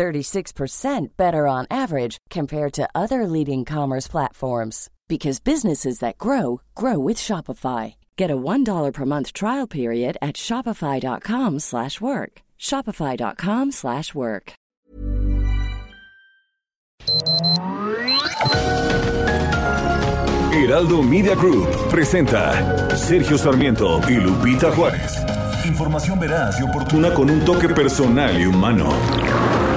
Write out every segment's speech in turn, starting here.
36% better on average compared to other leading commerce platforms because businesses that grow grow with Shopify. Get a $1 per month trial period at shopify.com/work. shopify.com/work. Heraldo Media Group presenta Sergio Sarmiento y Lupita Juárez. Información veraz y oportuna con un toque personal y humano.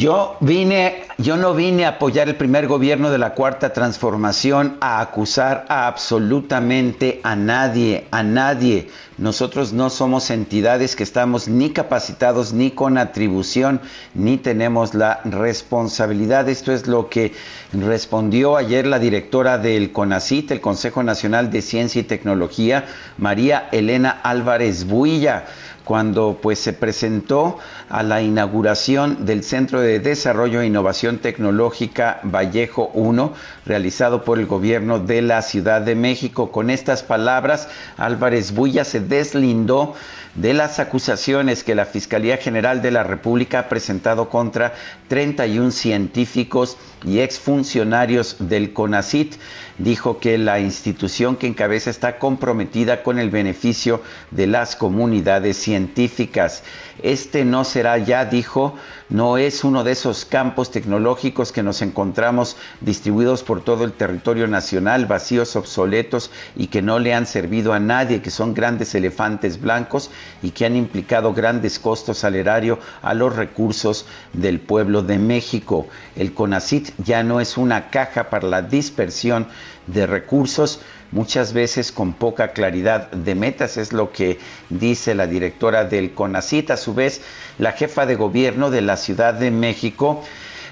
Yo vine, yo no vine a apoyar el primer gobierno de la cuarta transformación, a acusar a absolutamente a nadie, a nadie. Nosotros no somos entidades que estamos ni capacitados, ni con atribución, ni tenemos la responsabilidad. Esto es lo que respondió ayer la directora del CONACIT, el Consejo Nacional de Ciencia y Tecnología, María Elena Álvarez Builla cuando pues se presentó a la inauguración del Centro de Desarrollo e Innovación Tecnológica Vallejo 1, realizado por el gobierno de la Ciudad de México. Con estas palabras, Álvarez Bulla se deslindó de las acusaciones que la Fiscalía General de la República ha presentado contra 31 científicos y exfuncionarios del CONACIT. Dijo que la institución que encabeza está comprometida con el beneficio de las comunidades científicas. Este no será ya, dijo, no es uno de esos campos tecnológicos que nos encontramos distribuidos por todo el territorio nacional, vacíos, obsoletos y que no le han servido a nadie, que son grandes elefantes blancos y que han implicado grandes costos al erario a los recursos del pueblo de México. El CONACIT ya no es una caja para la dispersión de recursos, muchas veces con poca claridad de metas, es lo que dice la directora del CONACIT. A su vez, la jefa de gobierno de la Ciudad de México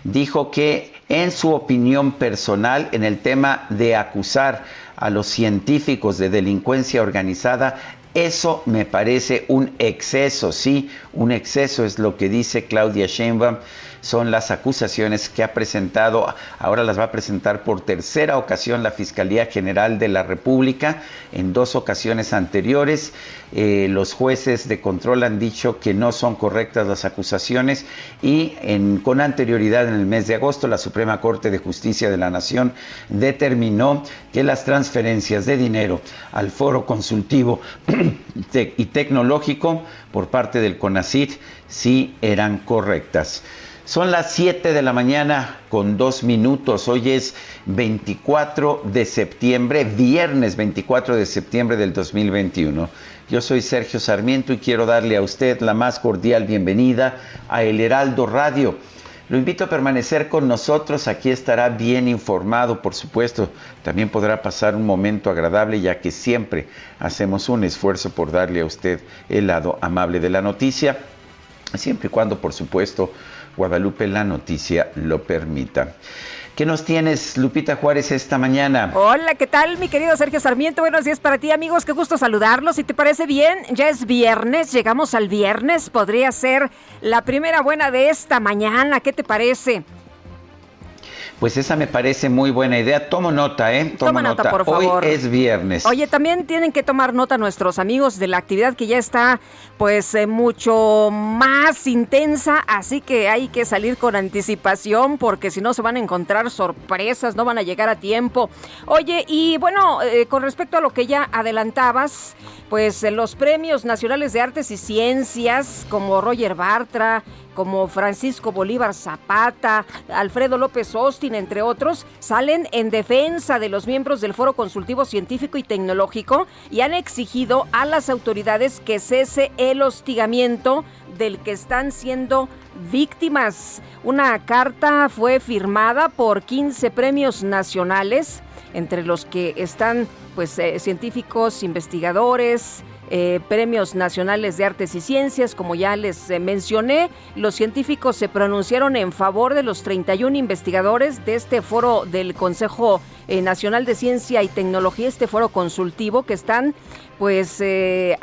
dijo que en su opinión personal en el tema de acusar a los científicos de delincuencia organizada, eso me parece un exceso, sí, un exceso es lo que dice Claudia Sheinbaum son las acusaciones que ha presentado, ahora las va a presentar por tercera ocasión la Fiscalía General de la República. En dos ocasiones anteriores, eh, los jueces de control han dicho que no son correctas las acusaciones y con anterioridad en el mes de agosto, la Suprema Corte de Justicia de la Nación determinó que las transferencias de dinero al foro consultivo y tecnológico por parte del CONACIT sí eran correctas. Son las 7 de la mañana con dos minutos. Hoy es 24 de septiembre, viernes 24 de septiembre del 2021. Yo soy Sergio Sarmiento y quiero darle a usted la más cordial bienvenida a El Heraldo Radio. Lo invito a permanecer con nosotros, aquí estará bien informado, por supuesto. También podrá pasar un momento agradable, ya que siempre hacemos un esfuerzo por darle a usted el lado amable de la noticia, siempre y cuando, por supuesto, Guadalupe la noticia lo permita. ¿Qué nos tienes, Lupita Juárez, esta mañana? Hola, ¿qué tal, mi querido Sergio Sarmiento? Buenos días para ti, amigos. Qué gusto saludarlos. Si te parece bien, ya es viernes, llegamos al viernes. Podría ser la primera buena de esta mañana. ¿Qué te parece? Pues esa me parece muy buena idea. Tomo nota, ¿eh? Tomo Toma nota, por favor. Hoy es viernes. Oye, también tienen que tomar nota nuestros amigos de la actividad que ya está, pues, eh, mucho más intensa. Así que hay que salir con anticipación porque si no se van a encontrar sorpresas, no van a llegar a tiempo. Oye, y bueno, eh, con respecto a lo que ya adelantabas, pues los premios nacionales de artes y ciencias como Roger Bartra, como Francisco Bolívar Zapata, Alfredo López Austin, entre otros, salen en defensa de los miembros del Foro Consultivo Científico y Tecnológico y han exigido a las autoridades que cese el hostigamiento del que están siendo víctimas. Una carta fue firmada por 15 premios nacionales, entre los que están pues eh, científicos, investigadores, eh, premios nacionales de artes y ciencias, como ya les eh, mencioné. Los científicos se pronunciaron en favor de los 31 investigadores de este foro del Consejo Nacional de Ciencia y Tecnología, este foro consultivo, que están pues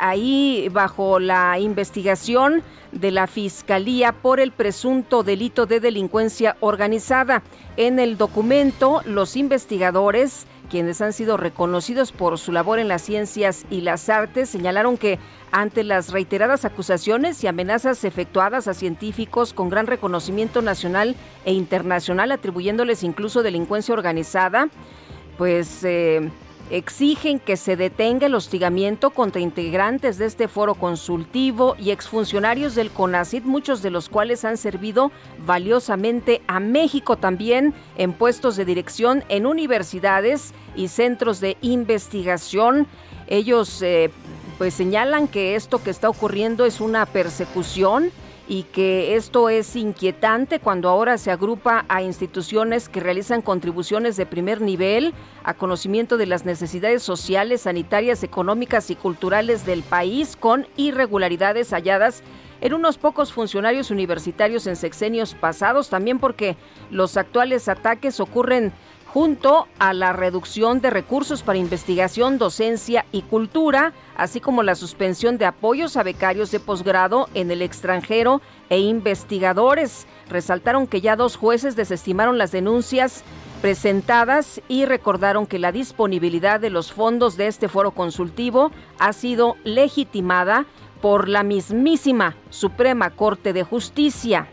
ahí bajo la investigación de la Fiscalía por el presunto delito de delincuencia organizada. En el documento, los investigadores quienes han sido reconocidos por su labor en las ciencias y las artes, señalaron que ante las reiteradas acusaciones y amenazas efectuadas a científicos con gran reconocimiento nacional e internacional, atribuyéndoles incluso delincuencia organizada, pues eh, exigen que se detenga el hostigamiento contra integrantes de este foro consultivo y exfuncionarios del CONACID, muchos de los cuales han servido valiosamente a México también en puestos de dirección en universidades y centros de investigación. Ellos eh, pues señalan que esto que está ocurriendo es una persecución y que esto es inquietante cuando ahora se agrupa a instituciones que realizan contribuciones de primer nivel a conocimiento de las necesidades sociales, sanitarias, económicas y culturales del país con irregularidades halladas en unos pocos funcionarios universitarios en sexenios pasados, también porque los actuales ataques ocurren junto a la reducción de recursos para investigación, docencia y cultura, así como la suspensión de apoyos a becarios de posgrado en el extranjero e investigadores. Resaltaron que ya dos jueces desestimaron las denuncias presentadas y recordaron que la disponibilidad de los fondos de este foro consultivo ha sido legitimada por la mismísima Suprema Corte de Justicia.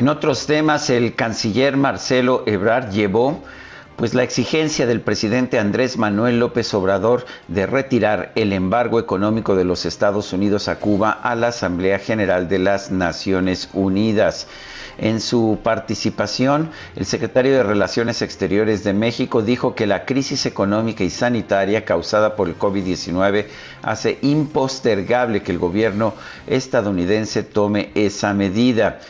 En otros temas, el canciller Marcelo Ebrard llevó pues la exigencia del presidente Andrés Manuel López Obrador de retirar el embargo económico de los Estados Unidos a Cuba a la Asamblea General de las Naciones Unidas. En su participación, el secretario de Relaciones Exteriores de México dijo que la crisis económica y sanitaria causada por el COVID-19 hace impostergable que el gobierno estadounidense tome esa medida.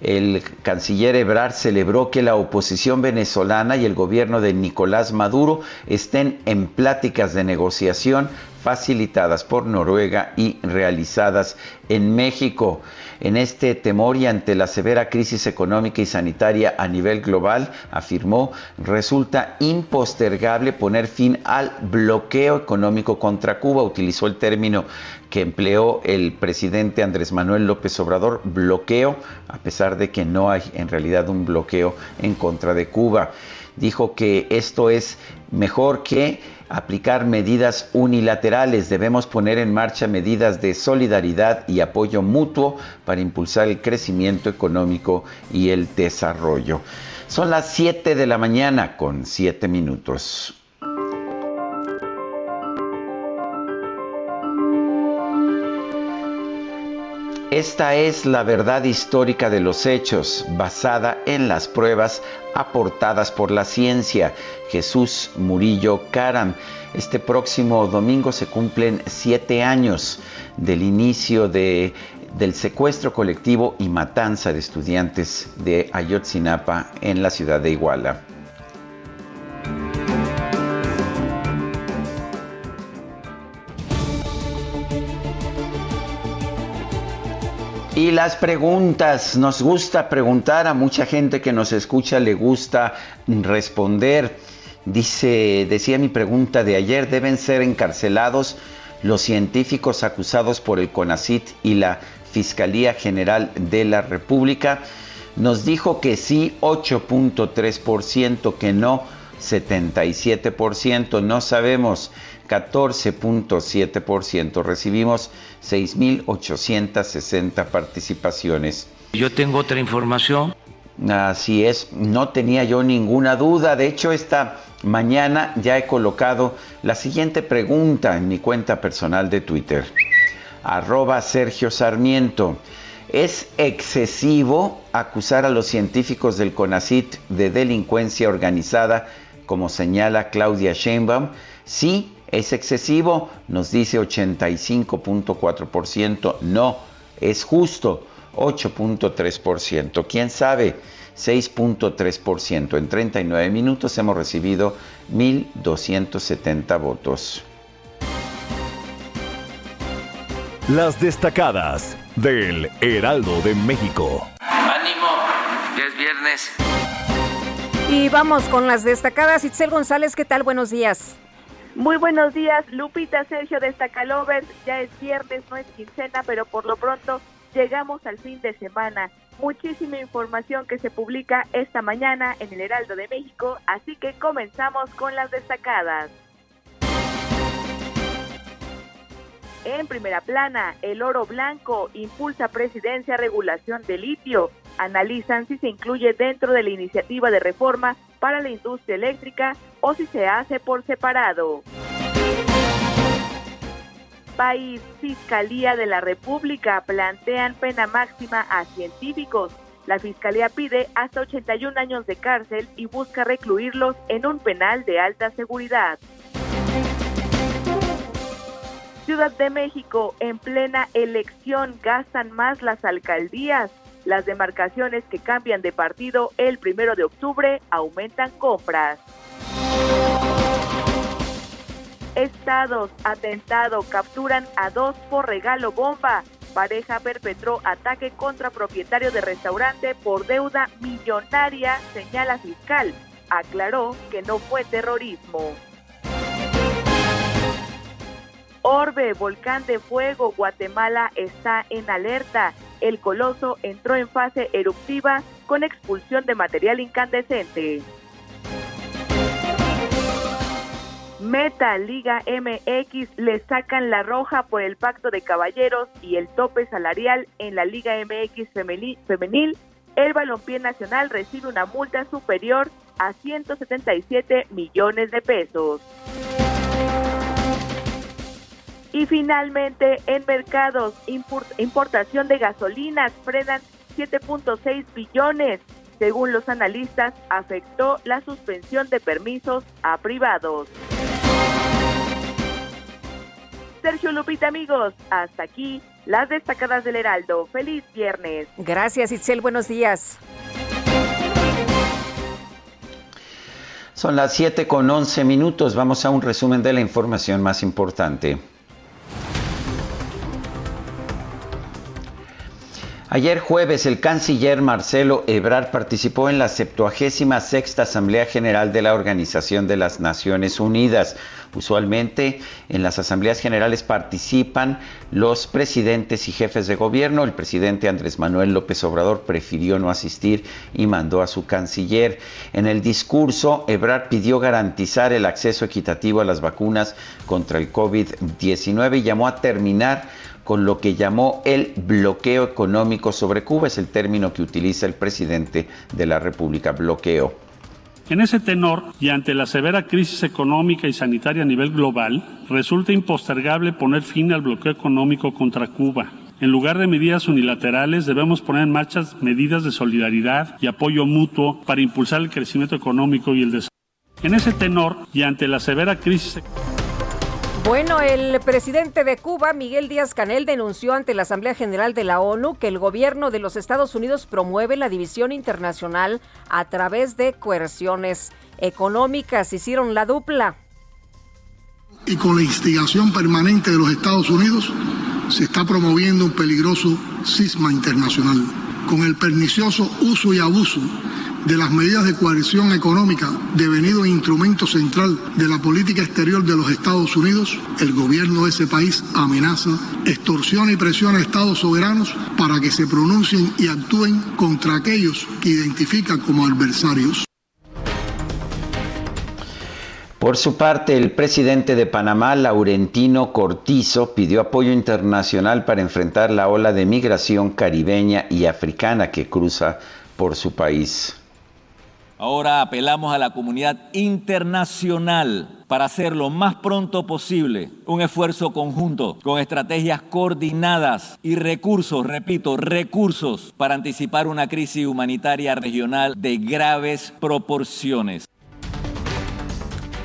El canciller Ebrard celebró que la oposición venezolana y el gobierno de Nicolás Maduro estén en pláticas de negociación facilitadas por Noruega y realizadas en México. En este temor y ante la severa crisis económica y sanitaria a nivel global, afirmó, resulta impostergable poner fin al bloqueo económico contra Cuba. Utilizó el término que empleó el presidente Andrés Manuel López Obrador, bloqueo, a pesar de que no hay en realidad un bloqueo en contra de Cuba. Dijo que esto es mejor que aplicar medidas unilaterales, debemos poner en marcha medidas de solidaridad y apoyo mutuo para impulsar el crecimiento económico y el desarrollo. Son las 7 de la mañana con 7 minutos. Esta es la verdad histórica de los hechos, basada en las pruebas aportadas por la ciencia. Jesús Murillo Caram. Este próximo domingo se cumplen siete años del inicio de, del secuestro colectivo y matanza de estudiantes de Ayotzinapa en la ciudad de Iguala. Y las preguntas, nos gusta preguntar a mucha gente que nos escucha, le gusta responder. Dice, decía mi pregunta de ayer, ¿deben ser encarcelados los científicos acusados por el CONACIT y la Fiscalía General de la República? Nos dijo que sí, 8.3%, que no, 77%, no sabemos. 14.7%. Recibimos 6.860 participaciones. Yo tengo otra información. Así es, no tenía yo ninguna duda. De hecho, esta Mañana ya he colocado la siguiente pregunta en mi cuenta personal de Twitter. Arroba Sergio Sarmiento. ¿Es excesivo acusar a los científicos del CONACIT de delincuencia organizada, como señala Claudia Sheinbaum? Sí, es excesivo, nos dice 85.4%. No, es justo, 8.3%. ¿Quién sabe? 6.3%. En 39 minutos hemos recibido 1.270 votos. Las destacadas del Heraldo de México. Ánimo, ya es viernes. Y vamos con las destacadas. Itzel González, ¿qué tal? Buenos días. Muy buenos días, Lupita, Sergio, Destacalovers. Ya es viernes, no es quincena, pero por lo pronto llegamos al fin de semana. Muchísima información que se publica esta mañana en el Heraldo de México, así que comenzamos con las destacadas. En primera plana, el oro blanco impulsa presidencia regulación de litio. Analizan si se incluye dentro de la iniciativa de reforma para la industria eléctrica o si se hace por separado. País, Fiscalía de la República plantean pena máxima a científicos. La Fiscalía pide hasta 81 años de cárcel y busca recluirlos en un penal de alta seguridad. Ciudad de México, en plena elección, gastan más las alcaldías. Las demarcaciones que cambian de partido el primero de octubre aumentan compras. Estados, atentado, capturan a dos por regalo bomba. Pareja perpetró ataque contra propietario de restaurante por deuda millonaria, señala fiscal. Aclaró que no fue terrorismo. Orbe, volcán de fuego, Guatemala está en alerta. El coloso entró en fase eruptiva con expulsión de material incandescente. Meta Liga MX le sacan la roja por el pacto de caballeros y el tope salarial en la Liga MX femenil. El balompié nacional recibe una multa superior a 177 millones de pesos. Y finalmente, en mercados, importación de gasolinas frenan 7.6 billones. Según los analistas, afectó la suspensión de permisos a privados. Sergio Lupita, amigos, hasta aquí las destacadas del Heraldo. Feliz viernes. Gracias, Itzel. Buenos días. Son las 7 con 11 minutos. Vamos a un resumen de la información más importante. Ayer jueves, el canciller Marcelo Ebrard participó en la 76 Asamblea General de la Organización de las Naciones Unidas. Usualmente en las asambleas generales participan los presidentes y jefes de gobierno. El presidente Andrés Manuel López Obrador prefirió no asistir y mandó a su canciller. En el discurso, Ebrard pidió garantizar el acceso equitativo a las vacunas contra el COVID-19 y llamó a terminar con lo que llamó el bloqueo económico sobre Cuba. Es el término que utiliza el presidente de la República, bloqueo. En ese tenor, y ante la severa crisis económica y sanitaria a nivel global, resulta impostergable poner fin al bloqueo económico contra Cuba. En lugar de medidas unilaterales, debemos poner en marcha medidas de solidaridad y apoyo mutuo para impulsar el crecimiento económico y el desarrollo. En ese tenor, y ante la severa crisis bueno, el presidente de Cuba, Miguel Díaz Canel, denunció ante la Asamblea General de la ONU que el gobierno de los Estados Unidos promueve la división internacional a través de coerciones económicas. Hicieron la dupla. Y con la instigación permanente de los Estados Unidos se está promoviendo un peligroso cisma internacional, con el pernicioso uso y abuso de las medidas de coerción económica devenido instrumento central de la política exterior de los Estados Unidos, el gobierno de ese país amenaza, extorsiona y presiona a estados soberanos para que se pronuncien y actúen contra aquellos que identifican como adversarios. Por su parte, el presidente de Panamá, Laurentino Cortizo, pidió apoyo internacional para enfrentar la ola de migración caribeña y africana que cruza por su país. Ahora apelamos a la comunidad internacional para hacer lo más pronto posible un esfuerzo conjunto con estrategias coordinadas y recursos, repito, recursos para anticipar una crisis humanitaria regional de graves proporciones.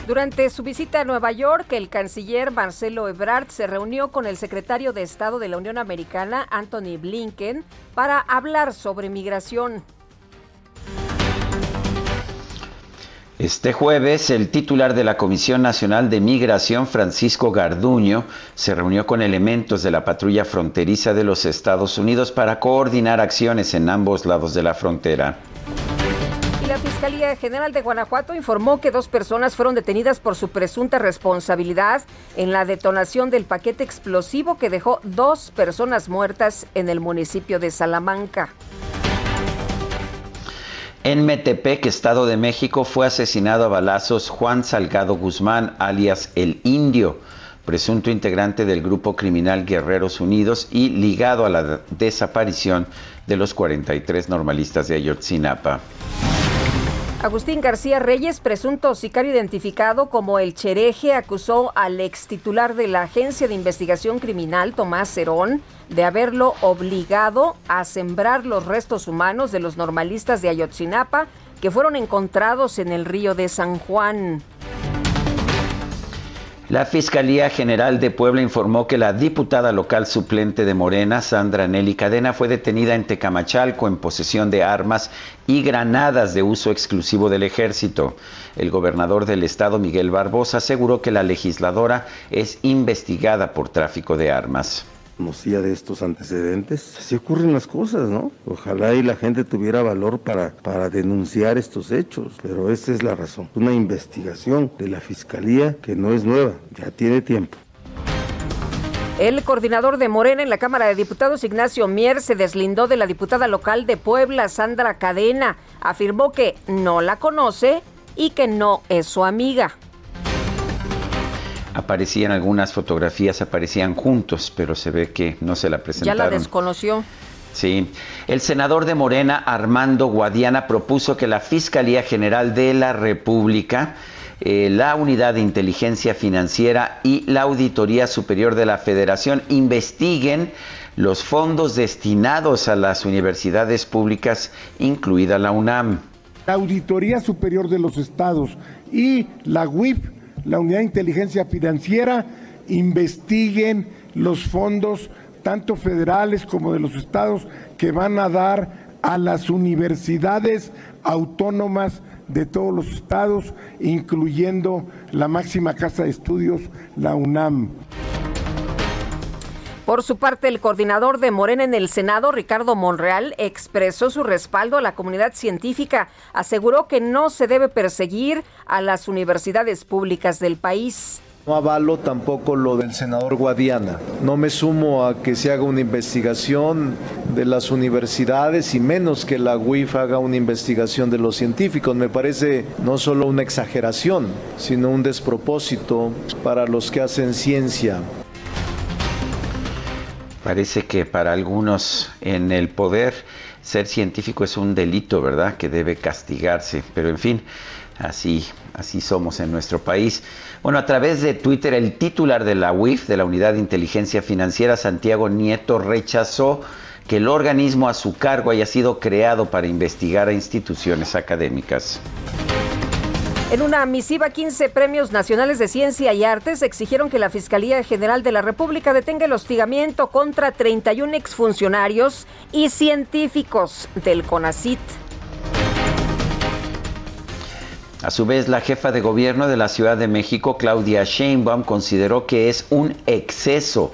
Durante su visita a Nueva York, el canciller Marcelo Ebrard se reunió con el secretario de Estado de la Unión Americana, Anthony Blinken, para hablar sobre migración. Este jueves, el titular de la Comisión Nacional de Migración, Francisco Garduño, se reunió con elementos de la patrulla fronteriza de los Estados Unidos para coordinar acciones en ambos lados de la frontera. La Fiscalía General de Guanajuato informó que dos personas fueron detenidas por su presunta responsabilidad en la detonación del paquete explosivo que dejó dos personas muertas en el municipio de Salamanca. En Metepec, Estado de México, fue asesinado a balazos Juan Salgado Guzmán, alias El Indio, presunto integrante del grupo criminal Guerreros Unidos y ligado a la desaparición de los 43 normalistas de Ayotzinapa. Agustín García Reyes, presunto sicario identificado como el Chereje, acusó al ex titular de la Agencia de Investigación Criminal, Tomás Cerón, de haberlo obligado a sembrar los restos humanos de los normalistas de Ayotzinapa que fueron encontrados en el río de San Juan. La Fiscalía General de Puebla informó que la diputada local suplente de Morena, Sandra Nelly Cadena, fue detenida en Tecamachalco en posesión de armas y granadas de uso exclusivo del ejército. El gobernador del estado, Miguel Barbosa, aseguró que la legisladora es investigada por tráfico de armas conocía de estos antecedentes. Así ocurren las cosas, ¿no? Ojalá y la gente tuviera valor para, para denunciar estos hechos, pero esta es la razón. Una investigación de la Fiscalía que no es nueva, ya tiene tiempo. El coordinador de Morena en la Cámara de Diputados, Ignacio Mier, se deslindó de la diputada local de Puebla, Sandra Cadena. Afirmó que no la conoce y que no es su amiga aparecían algunas fotografías, aparecían juntos, pero se ve que no se la presentaron. Ya la desconoció. Sí. El senador de Morena, Armando Guadiana, propuso que la Fiscalía General de la República, eh, la Unidad de Inteligencia Financiera y la Auditoría Superior de la Federación investiguen los fondos destinados a las universidades públicas, incluida la UNAM. La Auditoría Superior de los Estados y la UIP la Unidad de Inteligencia Financiera investiguen los fondos, tanto federales como de los estados, que van a dar a las universidades autónomas de todos los estados, incluyendo la máxima casa de estudios, la UNAM. Por su parte, el coordinador de Morena en el Senado, Ricardo Monreal, expresó su respaldo a la comunidad científica. Aseguró que no se debe perseguir a las universidades públicas del país. No avalo tampoco lo del senador Guadiana. No me sumo a que se haga una investigación de las universidades y menos que la UIF haga una investigación de los científicos. Me parece no solo una exageración, sino un despropósito para los que hacen ciencia. Parece que para algunos en el poder ser científico es un delito, ¿verdad? Que debe castigarse. Pero en fin, así, así somos en nuestro país. Bueno, a través de Twitter, el titular de la UIF, de la Unidad de Inteligencia Financiera, Santiago Nieto, rechazó que el organismo a su cargo haya sido creado para investigar a instituciones académicas. En una misiva, 15 premios nacionales de ciencia y artes exigieron que la Fiscalía General de la República detenga el hostigamiento contra 31 exfuncionarios y científicos del CONACIT. A su vez, la jefa de gobierno de la Ciudad de México, Claudia Sheinbaum, consideró que es un exceso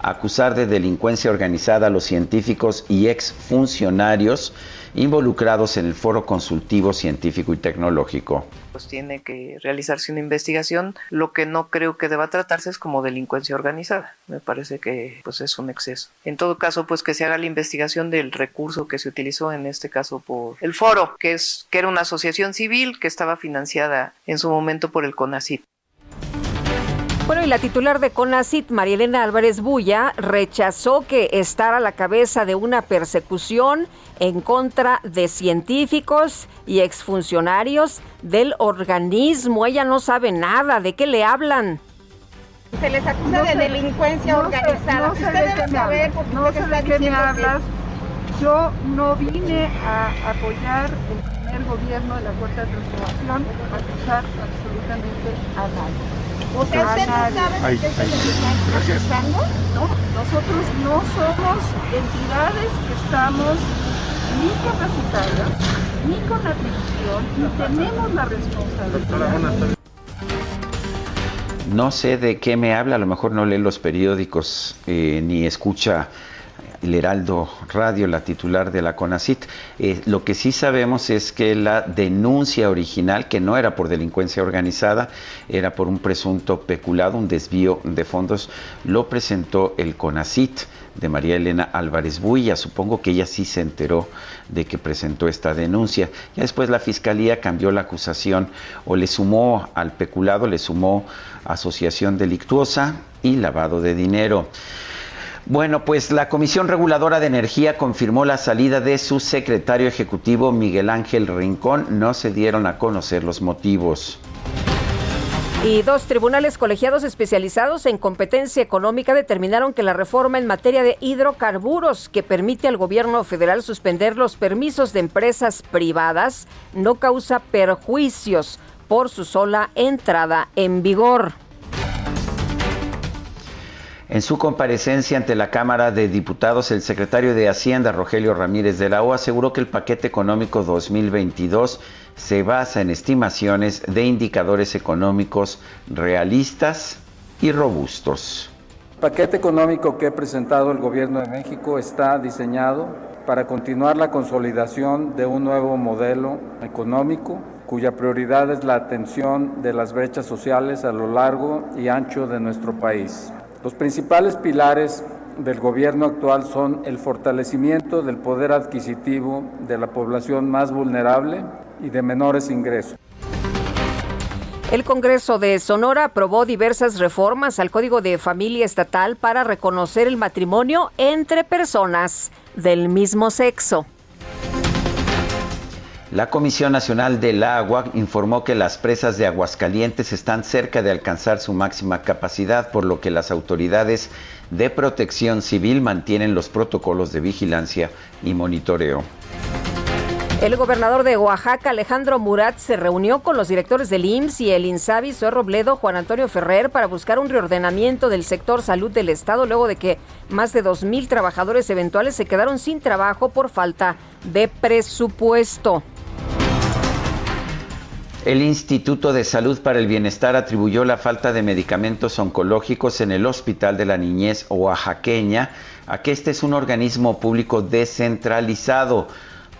acusar de delincuencia organizada a los científicos y exfuncionarios involucrados en el foro consultivo científico y tecnológico. Pues tiene que realizarse una investigación. Lo que no creo que deba tratarse es como delincuencia organizada. Me parece que pues es un exceso. En todo caso, pues que se haga la investigación del recurso que se utilizó en este caso por el foro, que es que era una asociación civil que estaba financiada en su momento por el CONACYT. Bueno, y la titular de CONACIT, María Elena Álvarez Bulla, rechazó que estar a la cabeza de una persecución en contra de científicos y exfuncionarios del organismo. Ella no sabe nada. ¿De qué le hablan? Se les acusa de delincuencia organizada. Sé, no sé de qué me hablas. No sé de qué me hablas. Yo no vine a apoyar el primer gobierno de la Cuarta Transformación, a acusar absolutamente a nadie. O sea, ¿usted no sabe de qué se les está acusando? No, nosotros no somos entidades que estamos ni capacitadas, ni con atribución, ni tenemos la responsabilidad. No sé de qué me habla, a lo mejor no lee los periódicos eh, ni escucha el Heraldo Radio, la titular de la CONACIT. Eh, lo que sí sabemos es que la denuncia original, que no era por delincuencia organizada, era por un presunto peculado, un desvío de fondos, lo presentó el CONACIT de María Elena Álvarez Builla. Supongo que ella sí se enteró de que presentó esta denuncia. Ya después la fiscalía cambió la acusación o le sumó al peculado, le sumó asociación delictuosa y lavado de dinero. Bueno, pues la Comisión Reguladora de Energía confirmó la salida de su secretario ejecutivo Miguel Ángel Rincón. No se dieron a conocer los motivos. Y dos tribunales colegiados especializados en competencia económica determinaron que la reforma en materia de hidrocarburos que permite al gobierno federal suspender los permisos de empresas privadas no causa perjuicios por su sola entrada en vigor. En su comparecencia ante la Cámara de Diputados, el secretario de Hacienda, Rogelio Ramírez de la aseguró que el paquete económico 2022 se basa en estimaciones de indicadores económicos realistas y robustos. El paquete económico que ha presentado el Gobierno de México está diseñado para continuar la consolidación de un nuevo modelo económico cuya prioridad es la atención de las brechas sociales a lo largo y ancho de nuestro país. Los principales pilares del gobierno actual son el fortalecimiento del poder adquisitivo de la población más vulnerable y de menores ingresos. El Congreso de Sonora aprobó diversas reformas al Código de Familia Estatal para reconocer el matrimonio entre personas del mismo sexo. La Comisión Nacional del Agua informó que las presas de Aguascalientes están cerca de alcanzar su máxima capacidad, por lo que las autoridades de protección civil mantienen los protocolos de vigilancia y monitoreo. El gobernador de Oaxaca, Alejandro Murat, se reunió con los directores del IMSS y el INSABI, Robledo, Juan Antonio Ferrer, para buscar un reordenamiento del sector salud del Estado, luego de que más de 2.000 trabajadores eventuales se quedaron sin trabajo por falta de presupuesto. El Instituto de Salud para el Bienestar atribuyó la falta de medicamentos oncológicos en el Hospital de la Niñez Oaxaqueña a que este es un organismo público descentralizado,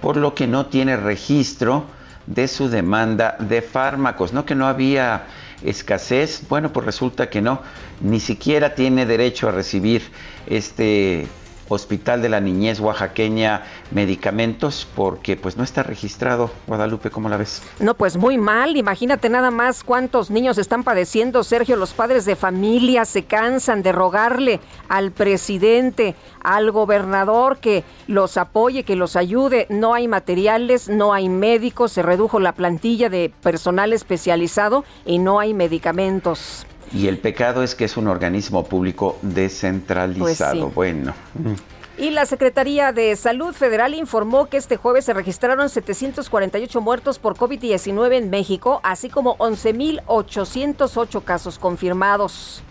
por lo que no tiene registro de su demanda de fármacos. No que no había escasez, bueno, pues resulta que no, ni siquiera tiene derecho a recibir este Hospital de la Niñez Oaxaqueña medicamentos porque pues no está registrado. Guadalupe, ¿cómo la ves? No, pues muy mal. Imagínate nada más cuántos niños están padeciendo, Sergio. Los padres de familia se cansan de rogarle al presidente, al gobernador que los apoye, que los ayude. No hay materiales, no hay médicos, se redujo la plantilla de personal especializado y no hay medicamentos. Y el pecado es que es un organismo público descentralizado. Pues bueno. Y la Secretaría de Salud Federal informó que este jueves se registraron 748 muertos por COVID-19 en México, así como 11.808 casos confirmados.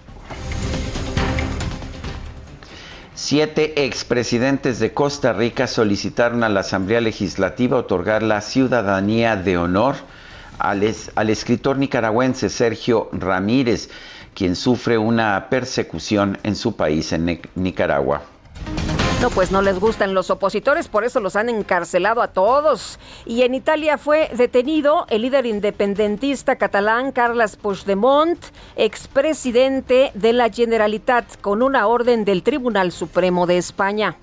Siete expresidentes de Costa Rica solicitaron a la Asamblea Legislativa otorgar la ciudadanía de honor al, escritor nicaragüense Sergio Ramírez, quien sufre una persecución en su país, en Nicaragua. No, pues no les gustan los opositores, por eso los han encarcelado a todos. Y en Italia fue detenido el líder independentista catalán Carles Puigdemont, expresidente de la Generalitat, con una orden del Tribunal Supremo de España.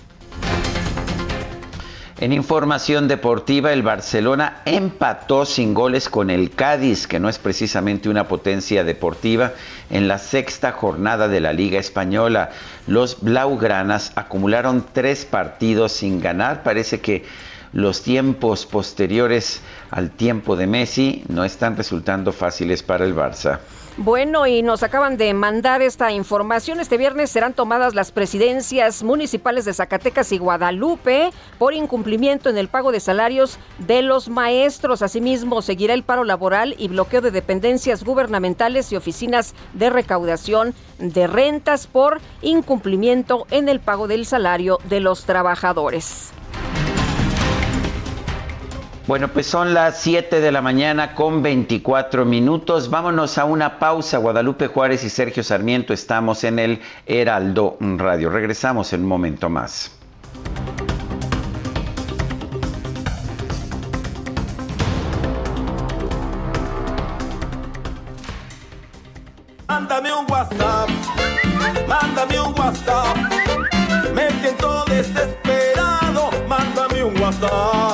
En información deportiva, el Barcelona empató sin goles con el Cádiz, que no es precisamente una potencia deportiva, en la sexta jornada de la Liga Española. Los Blaugranas acumularon tres partidos sin ganar. Parece que los tiempos posteriores al tiempo de Messi no están resultando fáciles para el Barça. Bueno, y nos acaban de mandar esta información. Este viernes serán tomadas las presidencias municipales de Zacatecas y Guadalupe por incumplimiento en el pago de salarios de los maestros. Asimismo, seguirá el paro laboral y bloqueo de dependencias gubernamentales y oficinas de recaudación de rentas por incumplimiento en el pago del salario de los trabajadores. Bueno, pues son las 7 de la mañana con 24 minutos. Vámonos a una pausa. Guadalupe Juárez y Sergio Sarmiento estamos en el Heraldo Radio. Regresamos en un momento más. Mándame un WhatsApp, mándame un WhatsApp. Me siento desesperado, mándame un WhatsApp.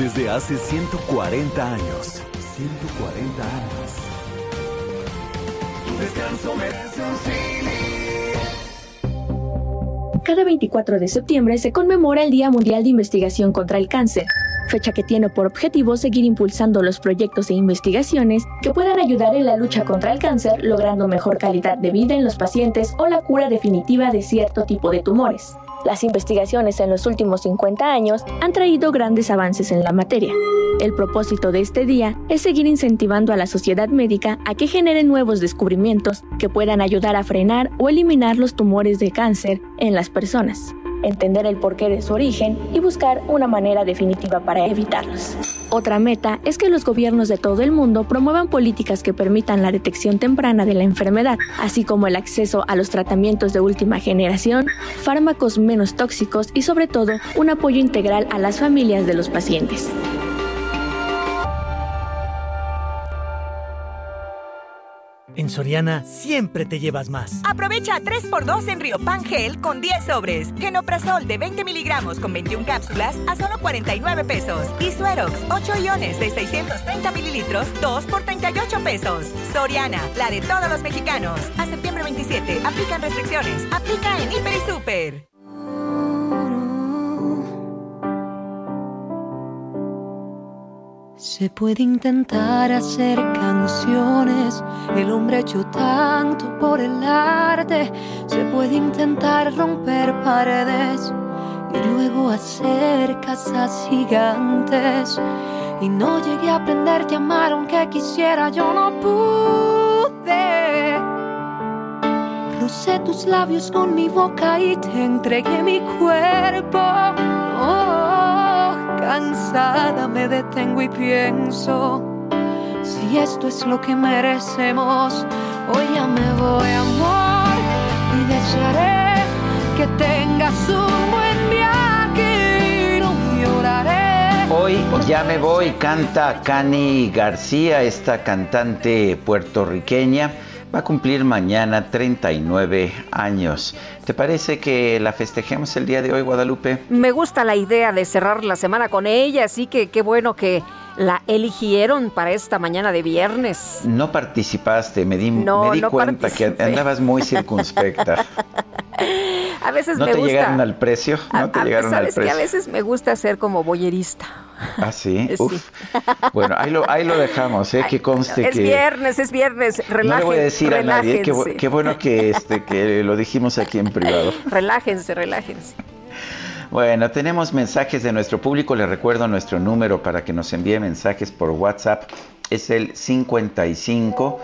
Desde hace 140 años. 140 años. Tu descanso merece un Cada 24 de septiembre se conmemora el Día Mundial de Investigación contra el Cáncer, fecha que tiene por objetivo seguir impulsando los proyectos e investigaciones que puedan ayudar en la lucha contra el cáncer, logrando mejor calidad de vida en los pacientes o la cura definitiva de cierto tipo de tumores. Las investigaciones en los últimos 50 años han traído grandes avances en la materia. El propósito de este día es seguir incentivando a la sociedad médica a que genere nuevos descubrimientos que puedan ayudar a frenar o eliminar los tumores de cáncer en las personas entender el porqué de su origen y buscar una manera definitiva para evitarlos. Otra meta es que los gobiernos de todo el mundo promuevan políticas que permitan la detección temprana de la enfermedad, así como el acceso a los tratamientos de última generación, fármacos menos tóxicos y sobre todo un apoyo integral a las familias de los pacientes. En Soriana siempre te llevas más. Aprovecha 3x2 en Riopan Gel con 10 sobres. Genoprazol de 20 miligramos con 21 cápsulas a solo 49 pesos. Y Suerox 8 iones de 630 mililitros, 2 por 38 pesos. Soriana, la de todos los mexicanos. A septiembre 27, aplican restricciones. Aplica en Hiper y Super. Se puede intentar hacer canciones, el hombre ha hecho tanto por el arte. Se puede intentar romper paredes y luego hacer casas gigantes. Y no llegué a aprender a amar aunque quisiera, yo no pude. Rocé tus labios con mi boca y te entregué mi cuerpo. Cansada me detengo y pienso, si esto es lo que merecemos, hoy ya me voy amor y desearé que tengas un buen viaje y no lloraré. Hoy ya me voy, canta Cani García, esta cantante puertorriqueña va a cumplir mañana 39 años. ¿Te parece que la festejemos el día de hoy, Guadalupe? Me gusta la idea de cerrar la semana con ella, así que qué bueno que la eligieron para esta mañana de viernes. No participaste, me di, me di cuenta que andabas muy circunspecta. a veces ¿No me te gusta. llegaron al precio? ¿No te llegaron sabes al precio? que a veces me gusta ser como boyerista. Ah, sí. Uf. Bueno, ahí lo, ahí lo dejamos, ¿eh? Que conste es que. Es viernes, es viernes. Relájense, no le voy a decir a nadie. Qué, qué, bueno que, este, que lo dijimos aquí en privado. Relájense, relájense. Bueno, tenemos mensajes de nuestro público. Les recuerdo nuestro número para que nos envíe mensajes por WhatsApp. Es el 55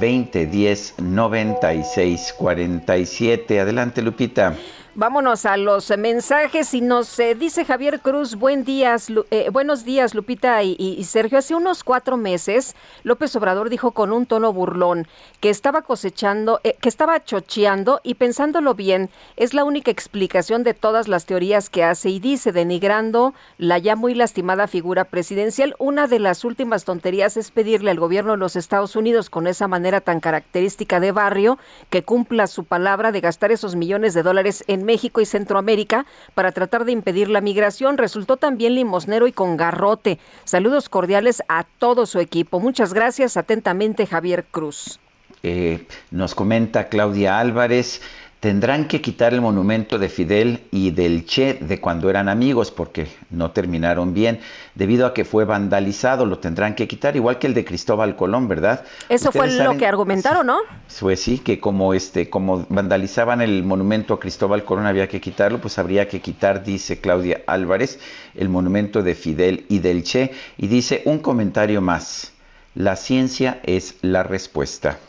2010 96 47. Adelante, Lupita. Vámonos a los mensajes y nos eh, dice Javier Cruz, buen días, eh, buenos días Lupita y, y, Sergio. Hace unos cuatro meses López Obrador dijo con un tono burlón que estaba cosechando, eh, que estaba chocheando y pensándolo bien, es la única explicación de todas las teorías que hace y dice, denigrando la ya muy lastimada figura presidencial. Una de las últimas tonterías es pedirle al gobierno de los Estados Unidos con esa manera tan característica de barrio que cumpla su palabra de gastar esos millones de dólares en México y Centroamérica para tratar de impedir la migración. Resultó también limosnero y con garrote. Saludos cordiales a todo su equipo. Muchas gracias. Atentamente, Javier Cruz. Eh, nos comenta Claudia Álvarez. Tendrán que quitar el monumento de Fidel y del Che de cuando eran amigos porque no terminaron bien debido a que fue vandalizado. Lo tendrán que quitar igual que el de Cristóbal Colón, ¿verdad? Eso fue lo que argumentaron, ¿no? Pues sí, que como este, como vandalizaban el monumento a Cristóbal Colón había que quitarlo, pues habría que quitar, dice Claudia Álvarez, el monumento de Fidel y del Che. Y dice un comentario más. La ciencia es la respuesta.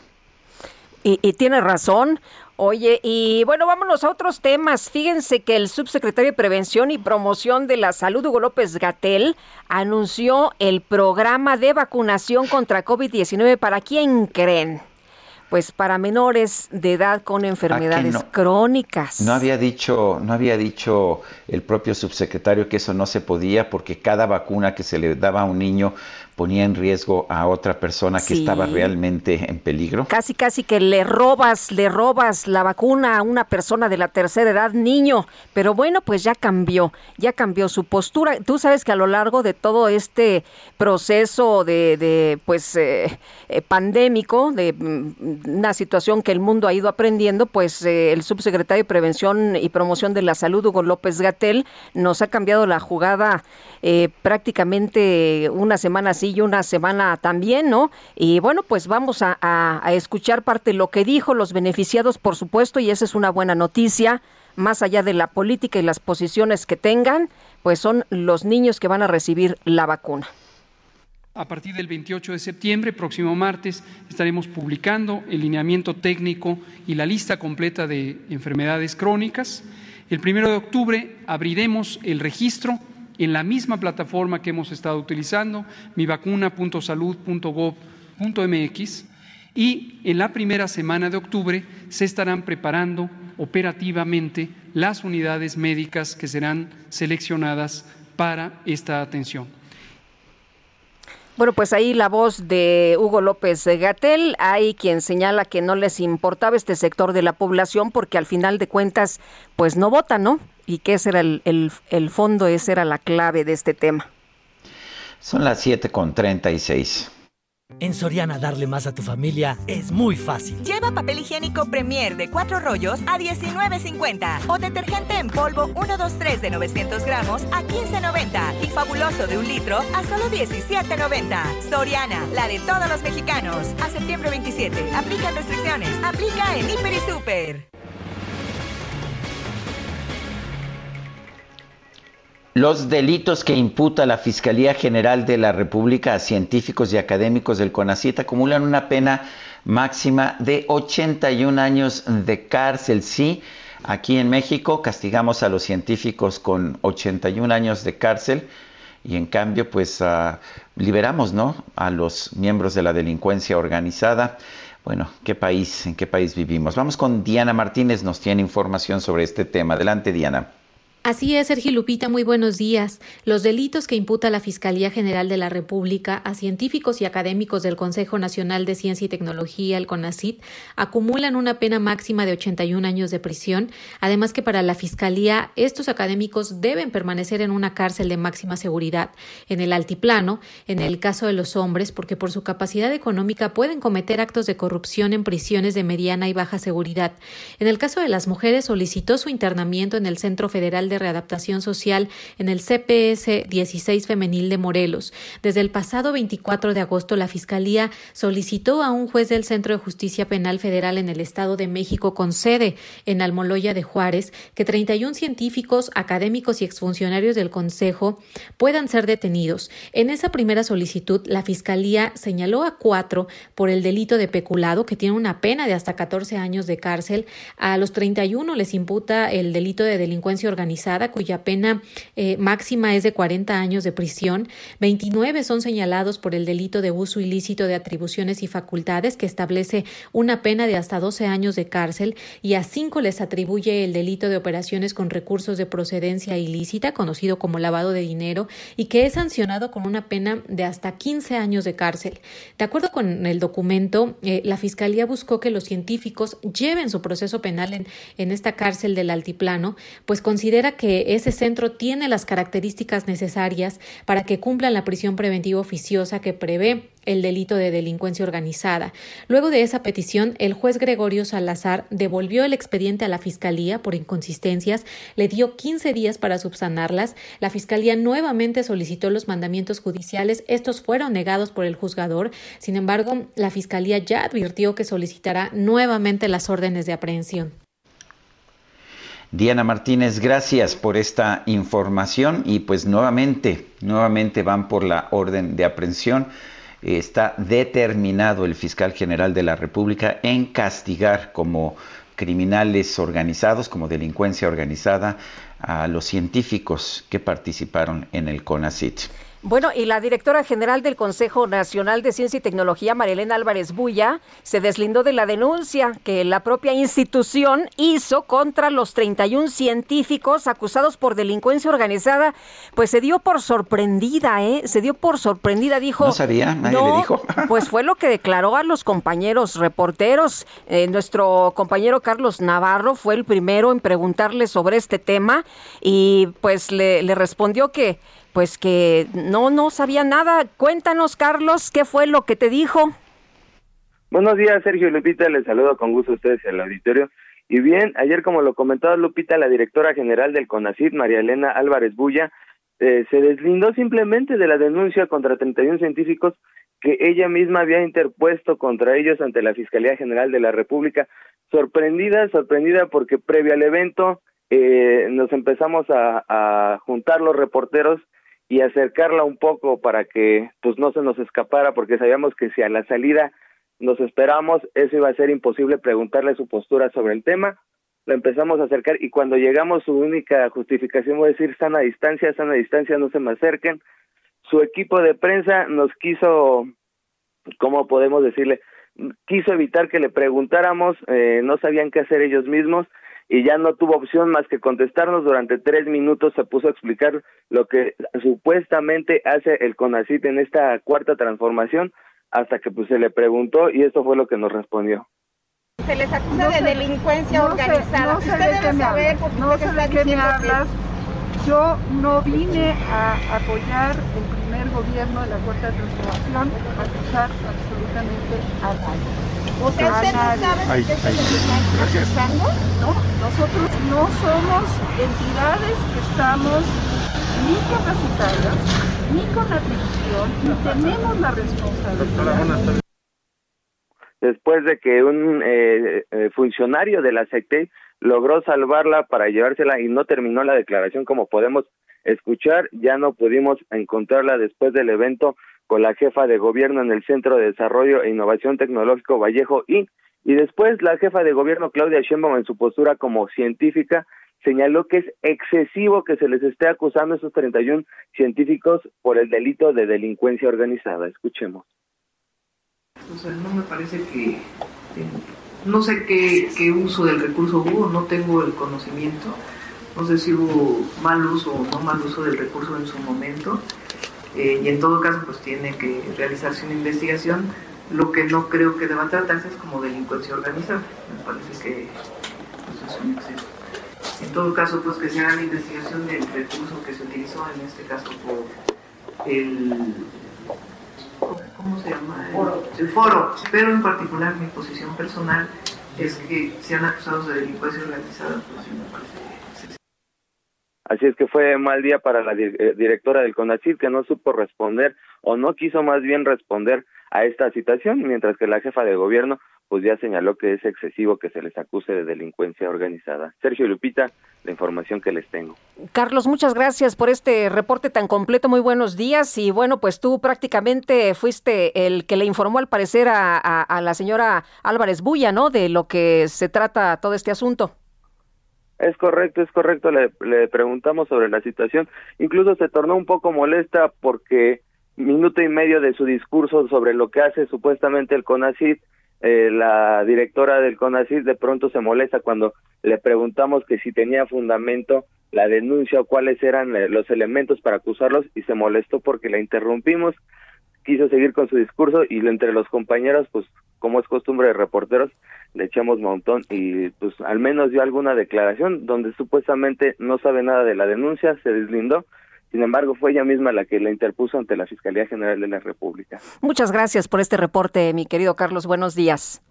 Y, y tiene razón. Oye, y bueno, vámonos a otros temas. Fíjense que el subsecretario de Prevención y Promoción de la Salud, Hugo López Gatel, anunció el programa de vacunación contra COVID-19. ¿Para quién creen? Pues para menores de edad con enfermedades no, crónicas. No había dicho, no había dicho el propio subsecretario que eso no se podía porque cada vacuna que se le daba a un niño ponía en riesgo a otra persona que sí. estaba realmente en peligro. Casi, casi que le robas, le robas la vacuna a una persona de la tercera edad, niño. Pero bueno, pues ya cambió, ya cambió su postura. Tú sabes que a lo largo de todo este proceso de, de pues, eh, eh, pandémico, de mm, una situación que el mundo ha ido aprendiendo, pues eh, el subsecretario de Prevención y Promoción de la Salud, Hugo López Gatel, nos ha cambiado la jugada prácticamente una semana sí y una semana también, ¿no? Y bueno, pues vamos a, a, a escuchar parte de lo que dijo, los beneficiados, por supuesto, y esa es una buena noticia, más allá de la política y las posiciones que tengan, pues son los niños que van a recibir la vacuna. A partir del 28 de septiembre, próximo martes, estaremos publicando el lineamiento técnico y la lista completa de enfermedades crónicas. El primero de octubre abriremos el registro en la misma plataforma que hemos estado utilizando, mivacuna.salud.gov.mx, y en la primera semana de octubre se estarán preparando operativamente las unidades médicas que serán seleccionadas para esta atención. Bueno, pues ahí la voz de Hugo López Gatel. Hay quien señala que no les importaba este sector de la población porque al final de cuentas, pues no votan, ¿no? Y que ese era el, el, el fondo, esa era la clave de este tema. Son las 7 con 36. En Soriana darle más a tu familia es muy fácil. Lleva papel higiénico Premier de 4 rollos a 19.50 o detergente en polvo 123 de 900 gramos a 15.90 y fabuloso de un litro a solo 17.90. Soriana, la de todos los mexicanos. A septiembre 27. Aplican restricciones. Aplica en Hiper y Super. Los delitos que imputa la Fiscalía General de la República a científicos y académicos del CONACYT acumulan una pena máxima de 81 años de cárcel. Sí, aquí en México castigamos a los científicos con 81 años de cárcel y en cambio pues uh, liberamos, ¿no? A los miembros de la delincuencia organizada. Bueno, ¿qué país, en qué país vivimos? Vamos con Diana Martínez, nos tiene información sobre este tema. Adelante, Diana. Así es, Sergio Lupita, muy buenos días. Los delitos que imputa la Fiscalía General de la República a científicos y académicos del Consejo Nacional de Ciencia y Tecnología, el CONACIT, acumulan una pena máxima de 81 años de prisión. Además que para la Fiscalía, estos académicos deben permanecer en una cárcel de máxima seguridad. En el altiplano, en el caso de los hombres, porque por su capacidad económica pueden cometer actos de corrupción en prisiones de mediana y baja seguridad. En el caso de las mujeres, solicitó su internamiento en el Centro Federal de Readaptación Social en el CPS 16 Femenil de Morelos. Desde el pasado 24 de agosto, la Fiscalía solicitó a un juez del Centro de Justicia Penal Federal en el Estado de México con sede en Almoloya de Juárez que 31 científicos, académicos y exfuncionarios del Consejo puedan ser detenidos. En esa primera solicitud, la Fiscalía señaló a cuatro por el delito de peculado, que tiene una pena de hasta 14 años de cárcel. A los 31 les imputa el delito de delincuencia organizada, cuya pena eh, máxima es de 40 años de prisión. 29 son señalados por el delito de uso ilícito de atribuciones y facultades, que establece una pena de hasta 12 años de cárcel, y a cinco les atribuye el delito de operaciones con recursos de procedencia ilícita, conocido como lavado de dinero, y que es sancionado con una pena de hasta 15 años de cárcel. De acuerdo con el documento, eh, la Fiscalía buscó que los científicos lleven su proceso penal en, en esta cárcel del altiplano, pues considera que ese centro tiene las características necesarias para que cumplan la prisión preventiva oficiosa que prevé el delito de delincuencia organizada. Luego de esa petición, el juez Gregorio Salazar devolvió el expediente a la Fiscalía por inconsistencias, le dio 15 días para subsanarlas. La Fiscalía nuevamente solicitó los mandamientos judiciales. Estos fueron negados por el juzgador. Sin embargo, la Fiscalía ya advirtió que solicitará nuevamente las órdenes de aprehensión. Diana Martínez, gracias por esta información y pues nuevamente, nuevamente van por la orden de aprehensión está determinado el fiscal general de la República en castigar como criminales organizados, como delincuencia organizada, a los científicos que participaron en el CONACIT. Bueno, y la directora general del Consejo Nacional de Ciencia y Tecnología, Marilena Álvarez Bulla, se deslindó de la denuncia que la propia institución hizo contra los 31 científicos acusados por delincuencia organizada. Pues se dio por sorprendida, ¿eh? Se dio por sorprendida, dijo. No sabía, nadie le dijo. pues fue lo que declaró a los compañeros reporteros. Eh, nuestro compañero Carlos Navarro fue el primero en preguntarle sobre este tema y pues le, le respondió que pues que no, no sabía nada. Cuéntanos, Carlos, ¿qué fue lo que te dijo? Buenos días, Sergio Lupita, les saludo con gusto a ustedes y al auditorio. Y bien, ayer como lo comentaba Lupita, la directora general del CONACID, María Elena Álvarez Bulla, eh, se deslindó simplemente de la denuncia contra 31 científicos que ella misma había interpuesto contra ellos ante la Fiscalía General de la República. Sorprendida, sorprendida porque previo al evento eh, nos empezamos a juntar los reporteros y acercarla un poco para que pues no se nos escapara porque sabíamos que si a la salida nos esperamos eso iba a ser imposible preguntarle su postura sobre el tema. La empezamos a acercar y cuando llegamos su única justificación fue decir están a distancia están a distancia no se me acerquen su equipo de prensa nos quiso cómo podemos decirle quiso evitar que le preguntáramos eh, no sabían qué hacer ellos mismos y ya no tuvo opción más que contestarnos. Durante tres minutos se puso a explicar lo que supuestamente hace el CONACIT en esta cuarta transformación hasta que pues se le preguntó y esto fue lo que nos respondió. Se les acusa de delincuencia organizada. no hablas. No sé de qué me hablas. Yo no vine a apoyar el primer gobierno de la cuarta transformación, a acusar absolutamente a nadie. O sea, ¿usted no sabe qué se están procesando? No, nosotros no somos entidades que estamos ni capacitadas, ni con atribución, ni tenemos la responsabilidad. Después de que un eh, eh, funcionario de la SECTE logró salvarla para llevársela y no terminó la declaración como podemos escuchar, ya no pudimos encontrarla después del evento con la jefa de gobierno en el Centro de Desarrollo e Innovación Tecnológico Vallejo y y después la jefa de gobierno Claudia Sheinbaum en su postura como científica señaló que es excesivo que se les esté acusando a esos 31 científicos por el delito de delincuencia organizada. Escuchemos. O sea, no me parece que no sé qué, qué uso del recurso hubo, no tengo el conocimiento, no sé si hubo mal uso o no mal uso del recurso en su momento eh, y en todo caso pues tiene que realizarse una investigación. Lo que no creo que deba tratarse es como delincuencia organizada, me parece que pues, es un exceso. En todo caso pues que se haga la investigación del recurso que se utilizó en este caso por el ¿cómo se llama? El, foro. Pero en particular mi posición personal es que sean acusados de delincuencia organizada, pues me parece Así es que fue mal día para la eh, directora del CONACYT que no supo responder o no quiso más bien responder a esta situación, mientras que la jefa de gobierno pues ya señaló que es excesivo que se les acuse de delincuencia organizada. Sergio Lupita, la información que les tengo. Carlos, muchas gracias por este reporte tan completo. Muy buenos días. Y bueno, pues tú prácticamente fuiste el que le informó al parecer a, la señora Álvarez Bulla, ¿no? De lo que se trata todo este asunto. Es correcto, es correcto. Le, le preguntamos sobre la situación. Incluso se tornó un poco molesta porque minuto y medio de su discurso sobre lo que hace supuestamente el CONACID, eh, la directora del CONACID de pronto se molesta cuando le preguntamos que si tenía fundamento la denuncia o cuáles eran eh, los elementos para acusarlos y se molestó porque la interrumpimos, quiso seguir con su discurso y entre los compañeros, pues como es costumbre de reporteros, le echamos montón y pues al menos dio alguna declaración donde supuestamente no sabe nada de la denuncia, se deslindó. Sin embargo, fue ella misma la que la interpuso ante la Fiscalía General de la República. Muchas gracias por este reporte, mi querido Carlos. Buenos días.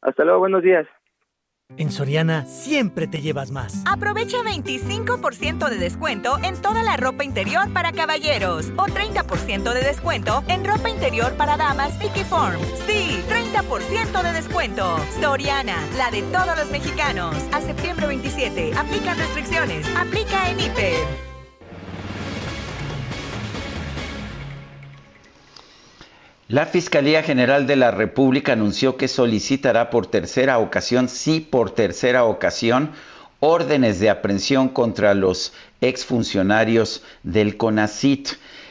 Hasta luego, buenos días. En Soriana siempre te llevas más. Aprovecha 25% de descuento en toda la ropa interior para caballeros o 30% de descuento en ropa interior para damas Vicky Form. Sí, 30% de descuento. Soriana, la de todos los mexicanos. A septiembre 27, aplica restricciones. Aplica en IPE. La Fiscalía General de la República anunció que solicitará por tercera ocasión, sí por tercera ocasión, órdenes de aprehensión contra los exfuncionarios del CONACIT.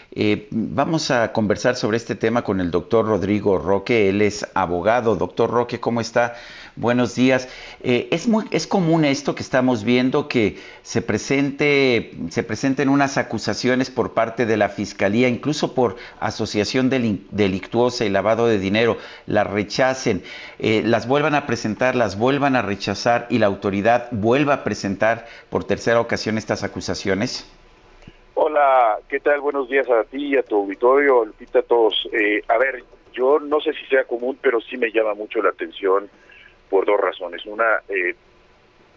Eh, vamos a conversar sobre este tema con el doctor Rodrigo Roque, él es abogado. Doctor Roque, ¿cómo está? Buenos días. Eh, es, muy, es común esto que estamos viendo, que se, presente, se presenten unas acusaciones por parte de la Fiscalía, incluso por asociación delictuosa y lavado de dinero, las rechacen, eh, las vuelvan a presentar, las vuelvan a rechazar y la autoridad vuelva a presentar por tercera ocasión estas acusaciones. Hola, ¿qué tal? Buenos días a ti y a tu auditorio, Lupita, a todos. Eh, a ver, yo no sé si sea común, pero sí me llama mucho la atención por dos razones. Una, eh,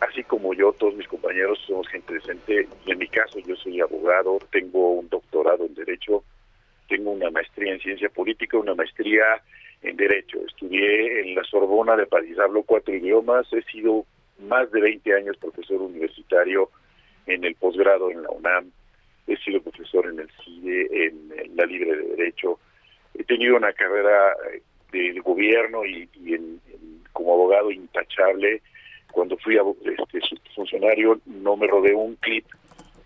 así como yo, todos mis compañeros somos gente decente, y en mi caso yo soy abogado, tengo un doctorado en Derecho, tengo una maestría en Ciencia Política, una maestría en Derecho. Estudié en la Sorbona de París, hablo cuatro idiomas, he sido más de 20 años profesor universitario en el posgrado en la UNAM, he sido profesor en el CIDE, en, la Libre de Derecho, he tenido una carrera eh, del gobierno y, en, como abogado intachable. Cuando fui a, este, funcionario no me rodeé un clip,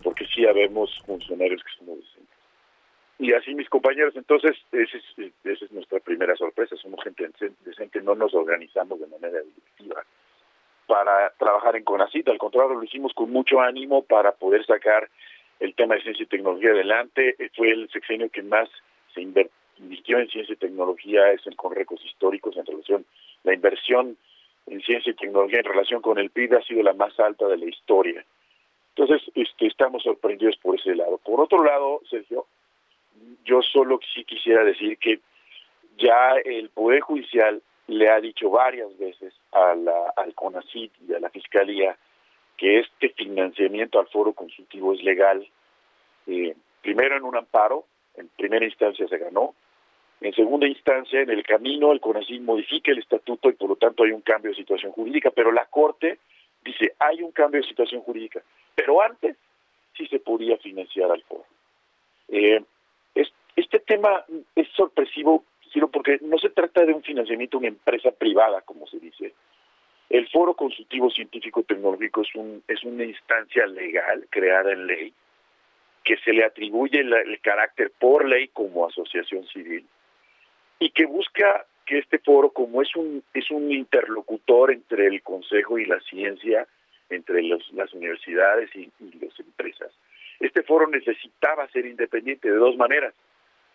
porque sí habemos funcionarios que somos decentes. Y así mis compañeros, entonces esa es, es nuestra primera sorpresa, somos gente decente, no nos organizamos de manera directiva para trabajar en CONACIT, al contrario, lo hicimos con mucho ánimo para poder sacar el tema de ciencia y tecnología adelante, fue el sexenio que más se invirtió en ciencia y tecnología, es el con récords históricos en relación la inversión en ciencia y tecnología en relación con el PIB ha sido la más alta de la historia. Entonces, este, estamos sorprendidos por ese lado. Por otro lado, Sergio, yo solo sí quisiera decir que ya el Poder Judicial le ha dicho varias veces a la, al CONACIT y a la Fiscalía que este financiamiento al foro consultivo es legal. Eh, primero en un amparo, en primera instancia se ganó, en segunda instancia, en el camino, el CONACYT modifica el estatuto y por lo tanto hay un cambio de situación jurídica, pero la Corte dice, hay un cambio de situación jurídica, pero antes sí se podía financiar al foro. Eh, este tema es sorpresivo, sino porque no se trata de un financiamiento de una empresa privada, como se dice. El Foro Consultivo Científico Tecnológico es, un, es una instancia legal creada en ley que se le atribuye el carácter por ley como asociación civil y que busca que este foro, como es un, es un interlocutor entre el Consejo y la ciencia, entre las universidades y, las empresas, este foro necesitaba ser independiente de dos maneras,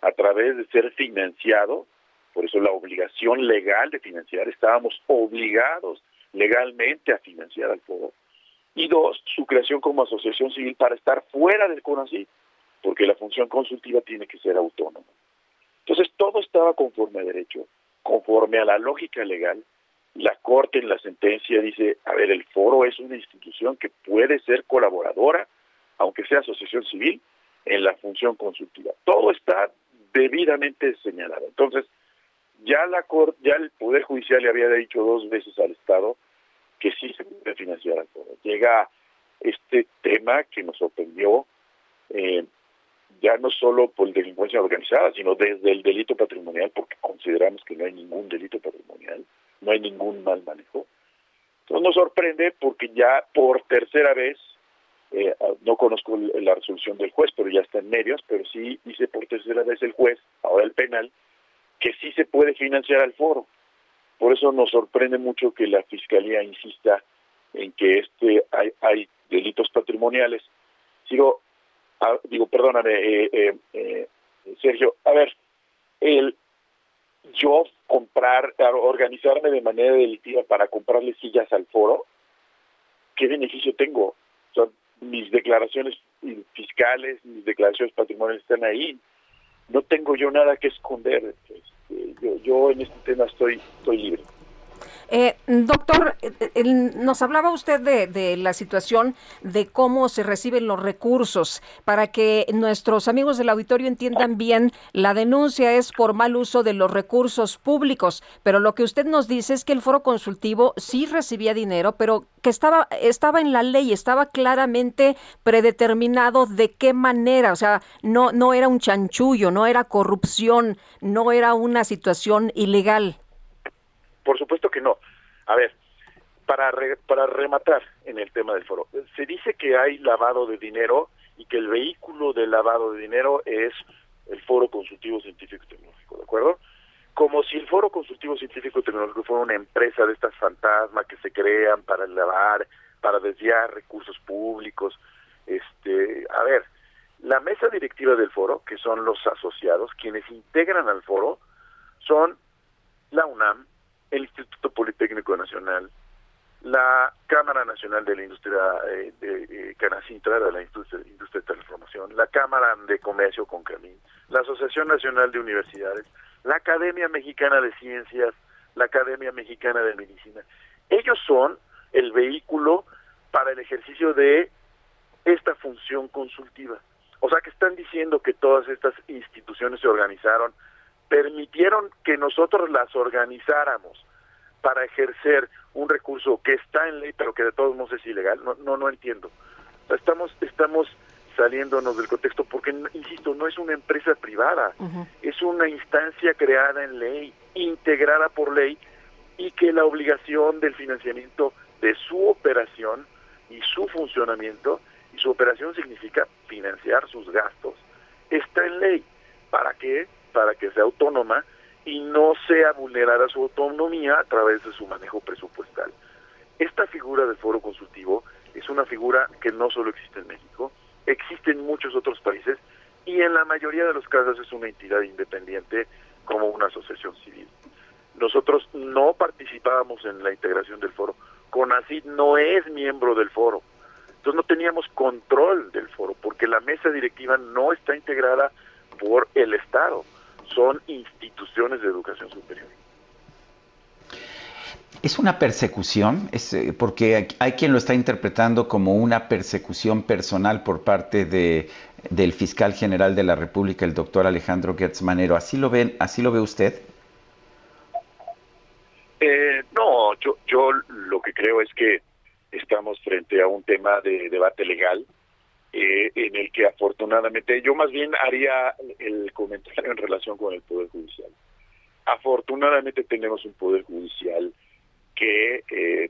a través de ser financiado, por eso la obligación legal de financiar, estábamos obligados legalmente a financiar al foro, y dos, su creación como asociación civil para estar fuera del CONACYT, porque la función consultiva tiene que ser autónoma. Entonces todo estaba conforme a derecho, conforme a la lógica legal. La Corte en la sentencia dice, a ver, el foro es una institución que puede ser colaboradora aunque sea asociación civil, en la función consultiva. Todo está debidamente señalado. Entonces, ya la ya el Poder Judicial le había dicho dos veces al Estado que sí se puede financiar al foro. Llega este tema que nos sorprendió, eh, ya no solo por delincuencia organizada, sino desde el delito patrimonial, porque consideramos que no hay ningún delito patrimonial, no hay ningún mal manejo. Entonces nos sorprende porque ya por tercera vez, eh, no conozco la resolución del juez, pero ya está en medios, pero sí dice por tercera vez el juez, ahora el penal, que sí se puede financiar al foro. Por eso nos sorprende mucho que la Fiscalía insista en que este hay, hay delitos patrimoniales. Sigo, digo, perdóname, eh, eh, eh, Sergio, a ver, el yo comprar, organizarme de manera delictiva para comprarle sillas al foro, ¿qué beneficio tengo? O mis declaraciones fiscales, mis declaraciones patrimoniales están ahí. No tengo yo nada que esconder. Este, yo, yo en este tema estoy, estoy libre. Eh, doctor, eh, nos hablaba usted de, la situación de cómo se reciben los recursos. Para que nuestros amigos del auditorio entiendan bien, la denuncia es por mal uso de los recursos públicos, pero lo que usted nos dice es que el foro consultivo sí recibía dinero, pero que estaba, estaba en la ley, estaba claramente predeterminado de qué manera, o sea, no, no era un chanchullo, no era corrupción, no era una situación ilegal. Por supuesto que no. A ver, para, para rematar en el tema del foro, se dice que hay lavado de dinero y que el vehículo del lavado de dinero es el Foro Consultivo Científico y Tecnológico, ¿de acuerdo? Como si el Foro Consultivo Científico y Tecnológico fuera una empresa de estas fantasmas que se crean para lavar, para desviar recursos públicos. Este, a ver, la mesa directiva del foro, que son los asociados, quienes integran al foro, son la UNAM, el Instituto Politécnico Nacional, la Cámara Nacional de la Industria eh, de eh, Canacintra, de la Industria de Transformación, la Cámara de Comercio con Camín, la Asociación Nacional de Universidades, la Academia Mexicana de Ciencias, la Academia Mexicana de Medicina. Ellos son el vehículo para el ejercicio de esta función consultiva. O sea que están diciendo que todas estas instituciones se organizaron permitieron que nosotros las organizáramos para ejercer un recurso que está en ley pero que de todos modos es ilegal. No no no entiendo. Estamos estamos saliéndonos del contexto porque insisto no es una empresa privada. Es una instancia creada en ley integrada por ley y que la obligación del financiamiento de su operación y su funcionamiento y su operación significa financiar sus gastos está en ley. Para qué para que sea autónoma y no sea vulnerada su autonomía a través de su manejo presupuestal. Esta figura del foro consultivo es una figura que no solo existe en México, existe en muchos otros países y en la mayoría de los casos es una entidad independiente como una asociación civil. Nosotros no participábamos en la integración del foro. CONACID no es miembro del foro. Entonces no teníamos control del foro porque la mesa directiva no está integrada por el Estado son instituciones de educación superior. ¿Es una persecución? Es, eh, porque hay quien lo está interpretando como una persecución personal por parte de, del fiscal general de la República, el doctor Alejandro Gertz Manero. ¿Así lo, ven, así lo ve usted? Eh, no, yo, yo lo que creo es que estamos frente a un tema de debate legal eh, en el que afortunadamente yo más bien haría el comentario en relación con el Poder Judicial. Afortunadamente tenemos un Poder Judicial que eh,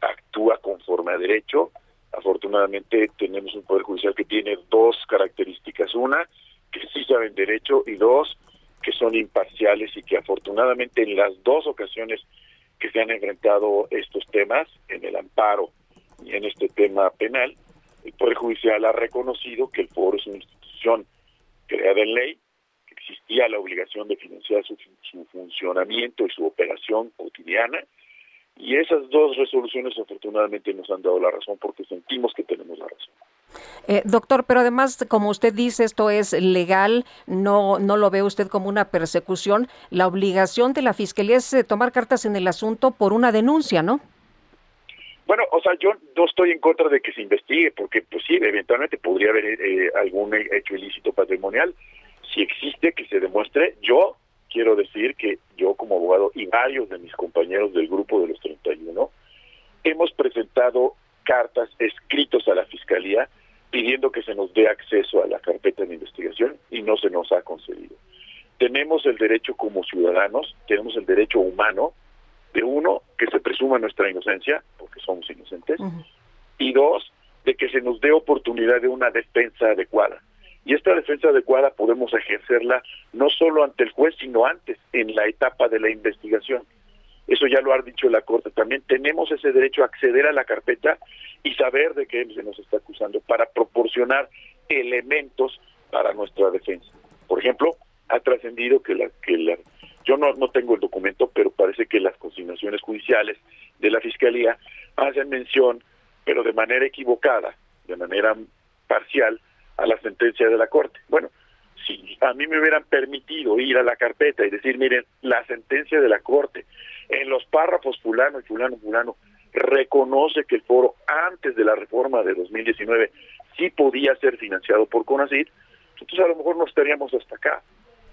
actúa conforme a derecho. Afortunadamente tenemos un Poder Judicial que tiene dos características. Una, que sí saben derecho y dos, que son imparciales y que afortunadamente en las dos ocasiones que se han enfrentado estos temas, en el amparo y en este tema penal, el Poder Judicial ha reconocido que el foro es una institución creada en ley, que existía la obligación de financiar su, funcionamiento y su operación cotidiana, y esas dos resoluciones afortunadamente nos han dado la razón porque sentimos que tenemos la razón. Eh, doctor, pero además, como usted dice, esto es legal, no, no lo ve usted como una persecución. La obligación de la Fiscalía es eh, tomar cartas en el asunto por una denuncia, ¿no? Bueno, o sea, yo no estoy en contra de que se investigue, porque pues sí, eventualmente podría haber eh, algún hecho ilícito patrimonial. Si existe, que se demuestre. Yo quiero decir que yo como abogado y varios de mis compañeros del grupo de los 31 hemos presentado cartas, escritos a la Fiscalía pidiendo que se nos dé acceso a la carpeta de investigación y no se nos ha concedido. Tenemos el derecho como ciudadanos, tenemos el derecho humano de uno, que se presuma nuestra inocencia, porque somos inocentes, y dos, de que se nos dé oportunidad de una defensa adecuada. Y esta defensa adecuada podemos ejercerla no solo ante el juez, sino antes, en la etapa de la investigación. Eso ya lo ha dicho la Corte. También tenemos ese derecho a acceder a la carpeta y saber de qué se nos está acusando para proporcionar elementos para nuestra defensa. Por ejemplo, ha trascendido que la, que la yo no, no tengo el documento, pero parece que las consignaciones judiciales de la Fiscalía hacen mención, pero de manera equivocada, de manera parcial, a la sentencia de la Corte. Bueno, si a mí me hubieran permitido ir a la carpeta y decir, miren, la sentencia de la Corte, en los párrafos fulano y fulano, fulano, reconoce que el foro antes de la reforma de 2019 sí podía ser financiado por CONACYT, entonces a lo mejor no estaríamos hasta acá.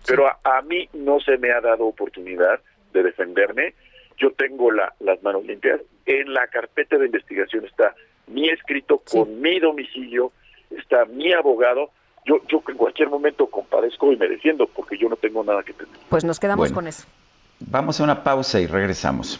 Pero a, mí no se me ha dado oportunidad de defenderme. Yo tengo la, las manos limpias. En la carpeta de investigación está mi escrito con mi domicilio, está mi abogado. Yo, yo en cualquier momento compadezco y me defiendo porque yo no tengo nada que tener. Pues nos quedamos con eso. Vamos a una pausa y regresamos.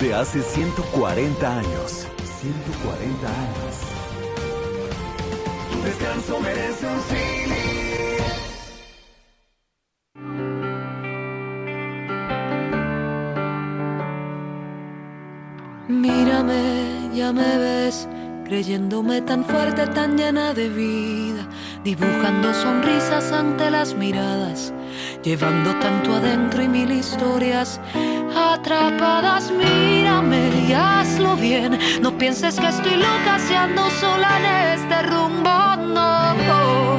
Desde hace 140 años. 140 años. Tu descanso merece un Mírame, ya me ves, creyéndome tan fuerte, tan llena de vida, dibujando sonrisas ante las miradas, llevando tanto adentro y mil historias atrapadas, mírame y hazlo bien. No pienses que estoy loca si sola en este rumbo, no.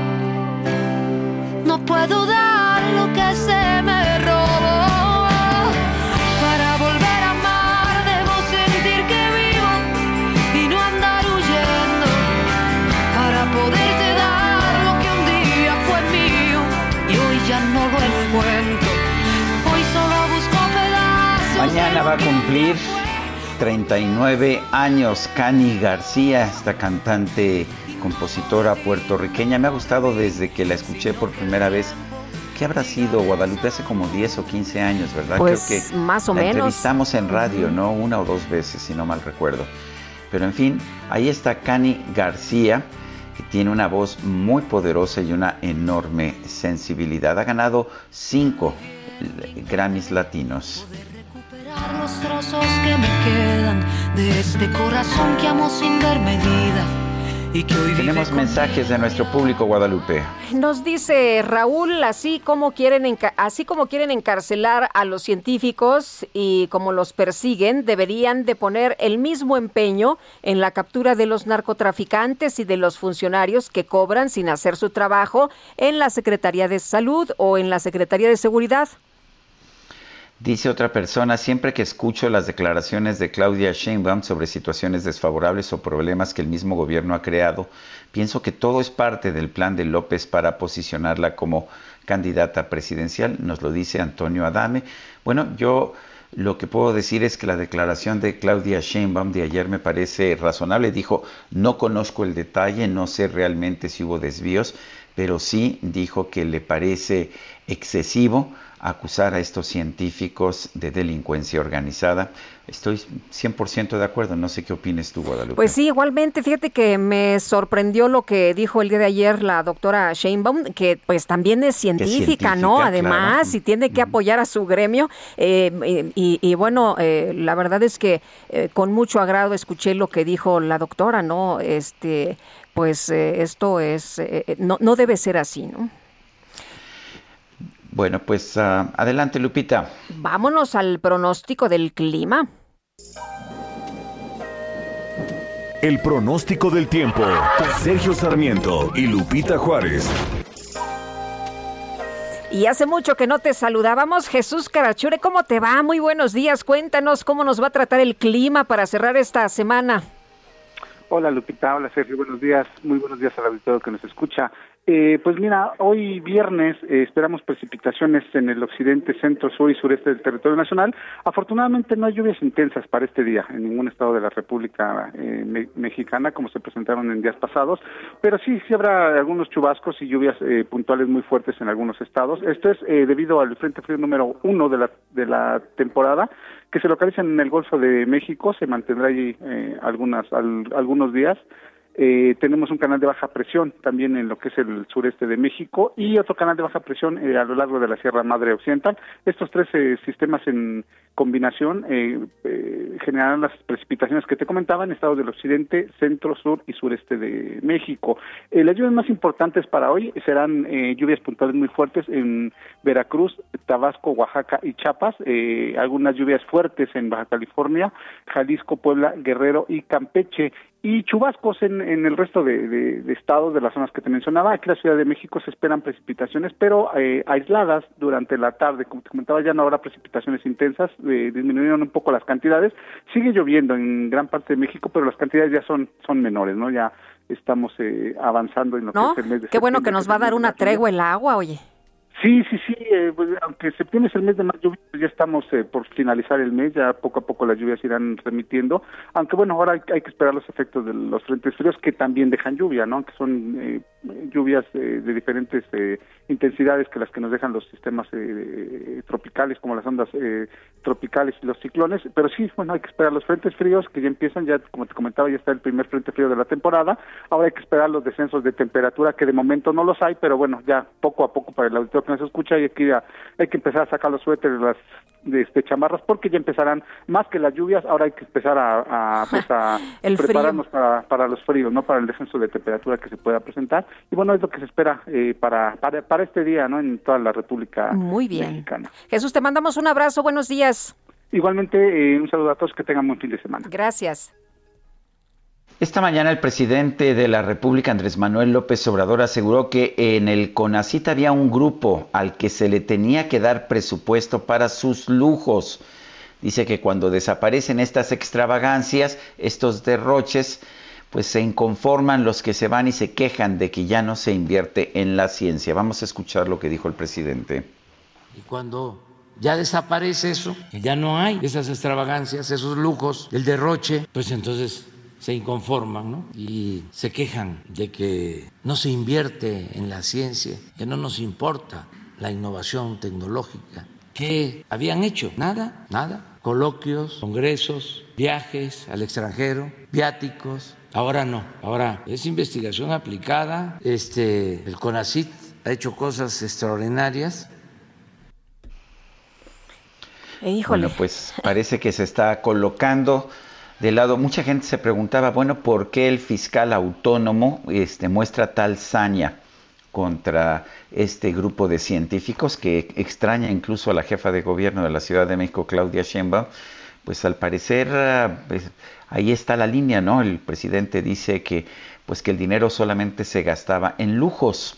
No puedo dar lo que se va a cumplir 39 años Cani García, esta cantante, compositora puertorriqueña. Me ha gustado desde que la escuché por primera vez. ¿Qué habrá sido Guadalupe? Hace como 10 o 15 años, ¿verdad? Pues Creo que más o la menos. Entrevistamos en radio, ¿no? Una o dos veces, si no mal recuerdo. Pero en fin, ahí está Cani García, que tiene una voz muy poderosa y una enorme sensibilidad. Ha ganado cinco Grammys latinos los trozos que me quedan de este corazón que amo sin ver medida. Y que hoy Tenemos mensajes de nuestro público Guadalupe. Nos dice Raúl, así como quieren así como quieren encarcelar a los científicos y como los persiguen, deberían de poner el mismo empeño en la captura de los narcotraficantes y de los funcionarios que cobran sin hacer su trabajo en la Secretaría de Salud o en la Secretaría de Seguridad. Dice otra persona, siempre que escucho las declaraciones de Claudia Sheinbaum sobre situaciones desfavorables o problemas que el mismo gobierno ha creado, pienso que todo es parte del plan de López para posicionarla como candidata presidencial, nos lo dice Antonio Adame. Bueno, yo lo que puedo decir es que la declaración de Claudia Sheinbaum de ayer me parece razonable. Dijo, no conozco el detalle, no sé realmente si hubo desvíos, pero sí dijo que le parece excesivo acusar a estos científicos de delincuencia organizada. Estoy 100% de acuerdo, no sé qué opines tú, Guadalupe. Pues sí, igualmente, fíjate que me sorprendió lo que dijo el día de ayer la doctora Sheinbaum, que pues también es científica, ¿no? Además, y tiene que apoyar a su gremio. Eh, y, bueno, eh, la verdad es que eh, con mucho agrado escuché lo que dijo la doctora, ¿no? Este, pues esto es, no, no debe ser así, ¿no? Bueno, pues uh, adelante, Lupita. Vámonos al pronóstico del clima. El pronóstico del tiempo. Sergio Sarmiento y Lupita Juárez. Y hace mucho que no te saludábamos, Jesús Carachure, ¿cómo te va? Muy buenos días, cuéntanos cómo nos va a tratar el clima para cerrar esta semana. Hola Lupita, hola Sergio, buenos días, muy buenos días al auditorio que nos escucha. Eh, pues mira, hoy viernes eh, esperamos precipitaciones en el occidente, centro, sur y sureste del territorio nacional. Afortunadamente no hay lluvias intensas para este día en ningún estado de la República eh, Mexicana como se presentaron en días pasados, pero sí, sí habrá algunos chubascos y lluvias puntuales muy fuertes en algunos estados. Esto es debido al Frente Frío número uno de la, de la temporada que se localiza en el Golfo de México, se mantendrá allí algunas, algunos días. Eh, tenemos un canal de baja presión también en lo que es el sureste de México y otro canal de baja presión eh, a lo largo de la Sierra Madre Occidental. Estos tres eh, sistemas en combinación generarán las precipitaciones que te comentaba en estados del occidente, centro, sur y sureste de México. las lluvias más importantes para hoy serán lluvias puntuales muy fuertes en Veracruz, Tabasco, Oaxaca y Chiapas, algunas lluvias fuertes en Baja California, Jalisco, Puebla, Guerrero y Campeche y chubascos en, en el resto de, estados de las zonas que te mencionaba. Aquí en la Ciudad de México se esperan precipitaciones, pero eh, aisladas durante la tarde. Como te comentaba, ya no habrá precipitaciones intensas, eh, disminuyeron un poco las cantidades. Sigue lloviendo en gran parte de México, pero las cantidades ya son, son menores, ¿no? Ya estamos eh, avanzando en lo que es el mes de Qué bueno que nos va a dar una tregua el agua, oye. Sí, sí, sí, eh, pues, aunque septiembre es el mes de más lluvia, ya estamos eh, por finalizar el mes, ya poco a poco las lluvias irán remitiendo, aunque bueno, ahora hay, que esperar los efectos de los frentes fríos que también dejan lluvia, ¿no? Que son eh, lluvias de diferentes intensidades que las que nos dejan los sistemas tropicales, como las ondas tropicales y los ciclones, pero sí, bueno, hay que esperar los frentes fríos que ya empiezan, ya como te comentaba, ya está el primer frente frío de la temporada, ahora hay que esperar los descensos de temperatura que de momento no los hay, pero bueno, ya poco a poco para el auditor que nos escucha y aquí hay que empezar a sacar los suéteres, las de este, chamarras porque ya empezarán más que las lluvias ahora hay que empezar a, pues a prepararnos para, para los fríos no para el descenso de temperatura que se pueda presentar y bueno es lo que se espera eh, para, para, para este día no en toda la República muy bien. Jesús te mandamos un abrazo buenos días. Igualmente eh, un saludo a todos que tengan buen fin de semana. Gracias. Esta mañana el presidente de la República, Andrés Manuel López Obrador, aseguró que en el CONACIT había un grupo al que se le tenía que dar presupuesto para sus lujos. Dice que cuando desaparecen estas extravagancias, estos derroches, pues se inconforman los que se van y se quejan de que ya no se invierte en la ciencia. Vamos a escuchar lo que dijo el presidente. Y cuando ya desaparece eso, ya no hay esas extravagancias, esos lujos, el derroche, pues entonces se inconforman ¿no? y se quejan de que no se invierte en la ciencia, que no nos importa la innovación tecnológica. ¿Qué habían hecho? Nada, nada. Coloquios, congresos, viajes al extranjero, viáticos. Ahora no, ahora es investigación aplicada. Este, el CONACIT ha hecho cosas extraordinarias. Eh, bueno, pues parece que se está colocando de lado, mucha gente se preguntaba, bueno, ¿por qué el fiscal autónomo este, muestra tal saña contra este grupo de científicos que extraña incluso a la jefa de gobierno de la Ciudad de México, Claudia Sheinbaum? Pues al parecer pues, ahí está la línea, ¿no? El presidente dice que pues que el dinero solamente se gastaba en lujos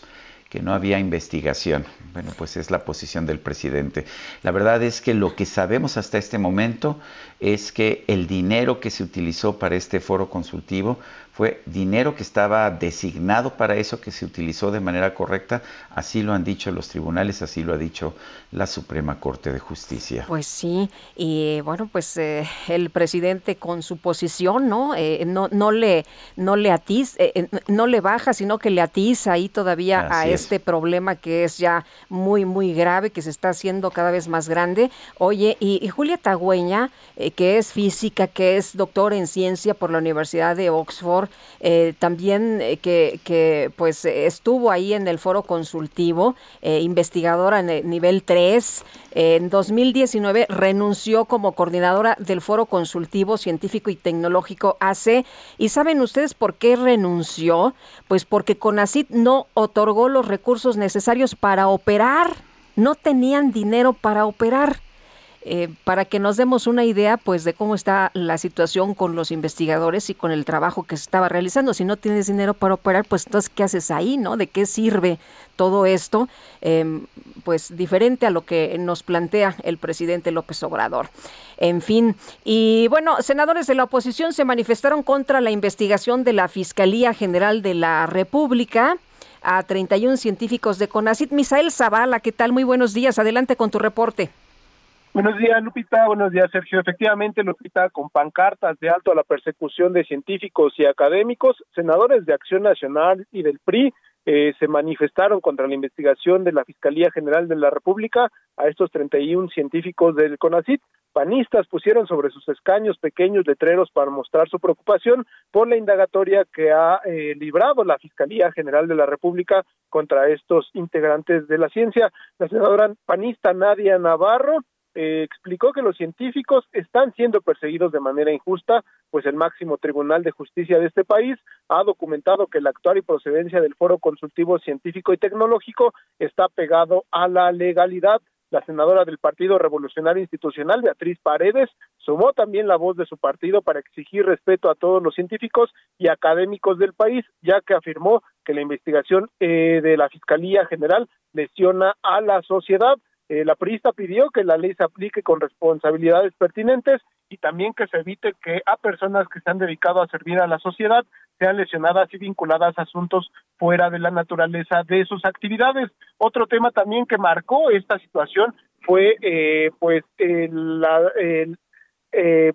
que no había investigación. Bueno, pues es la posición del presidente. La verdad es que lo que sabemos hasta este momento es que el dinero que se utilizó para este foro consultivo fue dinero que estaba designado para eso, que se utilizó de manera correcta. Así lo han dicho los tribunales, así lo ha dicho la Suprema Corte de Justicia. Pues sí, y bueno, pues eh, el presidente con su posición, ¿no? Eh, no, no le, no le atiza, eh, no le baja, sino que le atiza ahí todavía a este problema que es ya muy, muy grave, que se está haciendo cada vez más grande. Oye, y, y Julia Tagüeña, que es física, que es doctor en ciencia por la Universidad de Oxford, eh, también eh, que, que, pues estuvo ahí en el foro consultivo, eh, investigadora en el nivel 3. En 2019 renunció como coordinadora del foro consultivo científico y tecnológico AC. ¿Y saben ustedes por qué renunció? Pues porque CONACIT no otorgó los recursos necesarios para operar. No tenían dinero para operar. Eh, para que nos demos una idea pues de cómo está la situación con los investigadores y con el trabajo que se estaba realizando. Si no tienes dinero para operar, pues entonces, ¿qué haces ahí? ¿no? ¿De qué sirve todo esto? Em, pues diferente a lo que nos plantea el presidente López Obrador. En fin, y bueno, senadores de la oposición se manifestaron contra la investigación de la Fiscalía General de la República a 31 científicos de CONACIT. Misael Zavala, ¿qué tal? Muy buenos días. Adelante con tu reporte. Buenos días, Lupita. Buenos días, Sergio. Efectivamente, Lupita, con pancartas de alto a la persecución de científicos y académicos, senadores de Acción Nacional y del PRI eh, se manifestaron contra la investigación de la Fiscalía General de la República a estos 31 científicos del CONACIT. Panistas pusieron sobre sus escaños pequeños letreros para mostrar su preocupación por la indagatoria que ha eh, librado la Fiscalía General de la República contra estos integrantes de la ciencia. La senadora panista Nadia Navarro eh, explicó que los científicos están siendo perseguidos de manera injusta, pues el máximo tribunal de justicia de este país ha documentado que la actual y procedencia del Foro Consultivo Científico y Tecnológico está pegado a la legalidad. La senadora del Partido Revolucionario Institucional, Beatriz Paredes, sumó también la voz de su partido para exigir respeto a todos los científicos y académicos del país, ya que afirmó que la investigación eh, de la Fiscalía General lesiona a la sociedad. Eh, la priista pidió que la ley se aplique con responsabilidades pertinentes y también que se evite que a personas que se han dedicado a servir a la sociedad sean lesionadas y vinculadas a asuntos fuera de la naturaleza de sus actividades. Otro tema también que marcó esta situación fue eh, pues la, eh,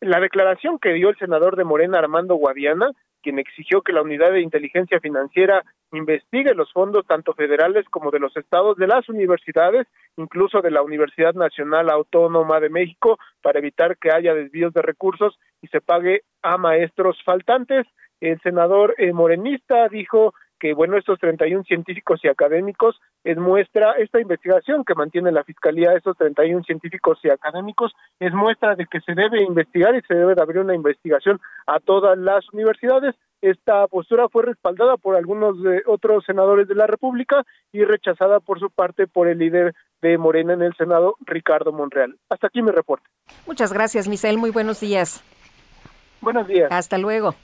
la declaración que dio el senador de Morena Armando Guadiana quien exigió que la Unidad de Inteligencia Financiera investigue los fondos tanto federales como de los estados, de las universidades, incluso de la Universidad Nacional Autónoma de México, para evitar que haya desvíos de recursos y se pague a maestros faltantes. El senador eh, morenista dijo que bueno, estos 31 científicos y académicos es muestra, esta investigación que mantiene la Fiscalía, estos 31 científicos y académicos, es muestra de que se debe investigar y se debe de abrir una investigación a todas las universidades. Esta postura fue respaldada por algunos de otros senadores de la República y rechazada por su parte por el líder de Morena en el Senado, Ricardo Monreal. Hasta aquí mi reporte. Muchas gracias, Misael. Muy buenos días. Buenos días. Hasta luego.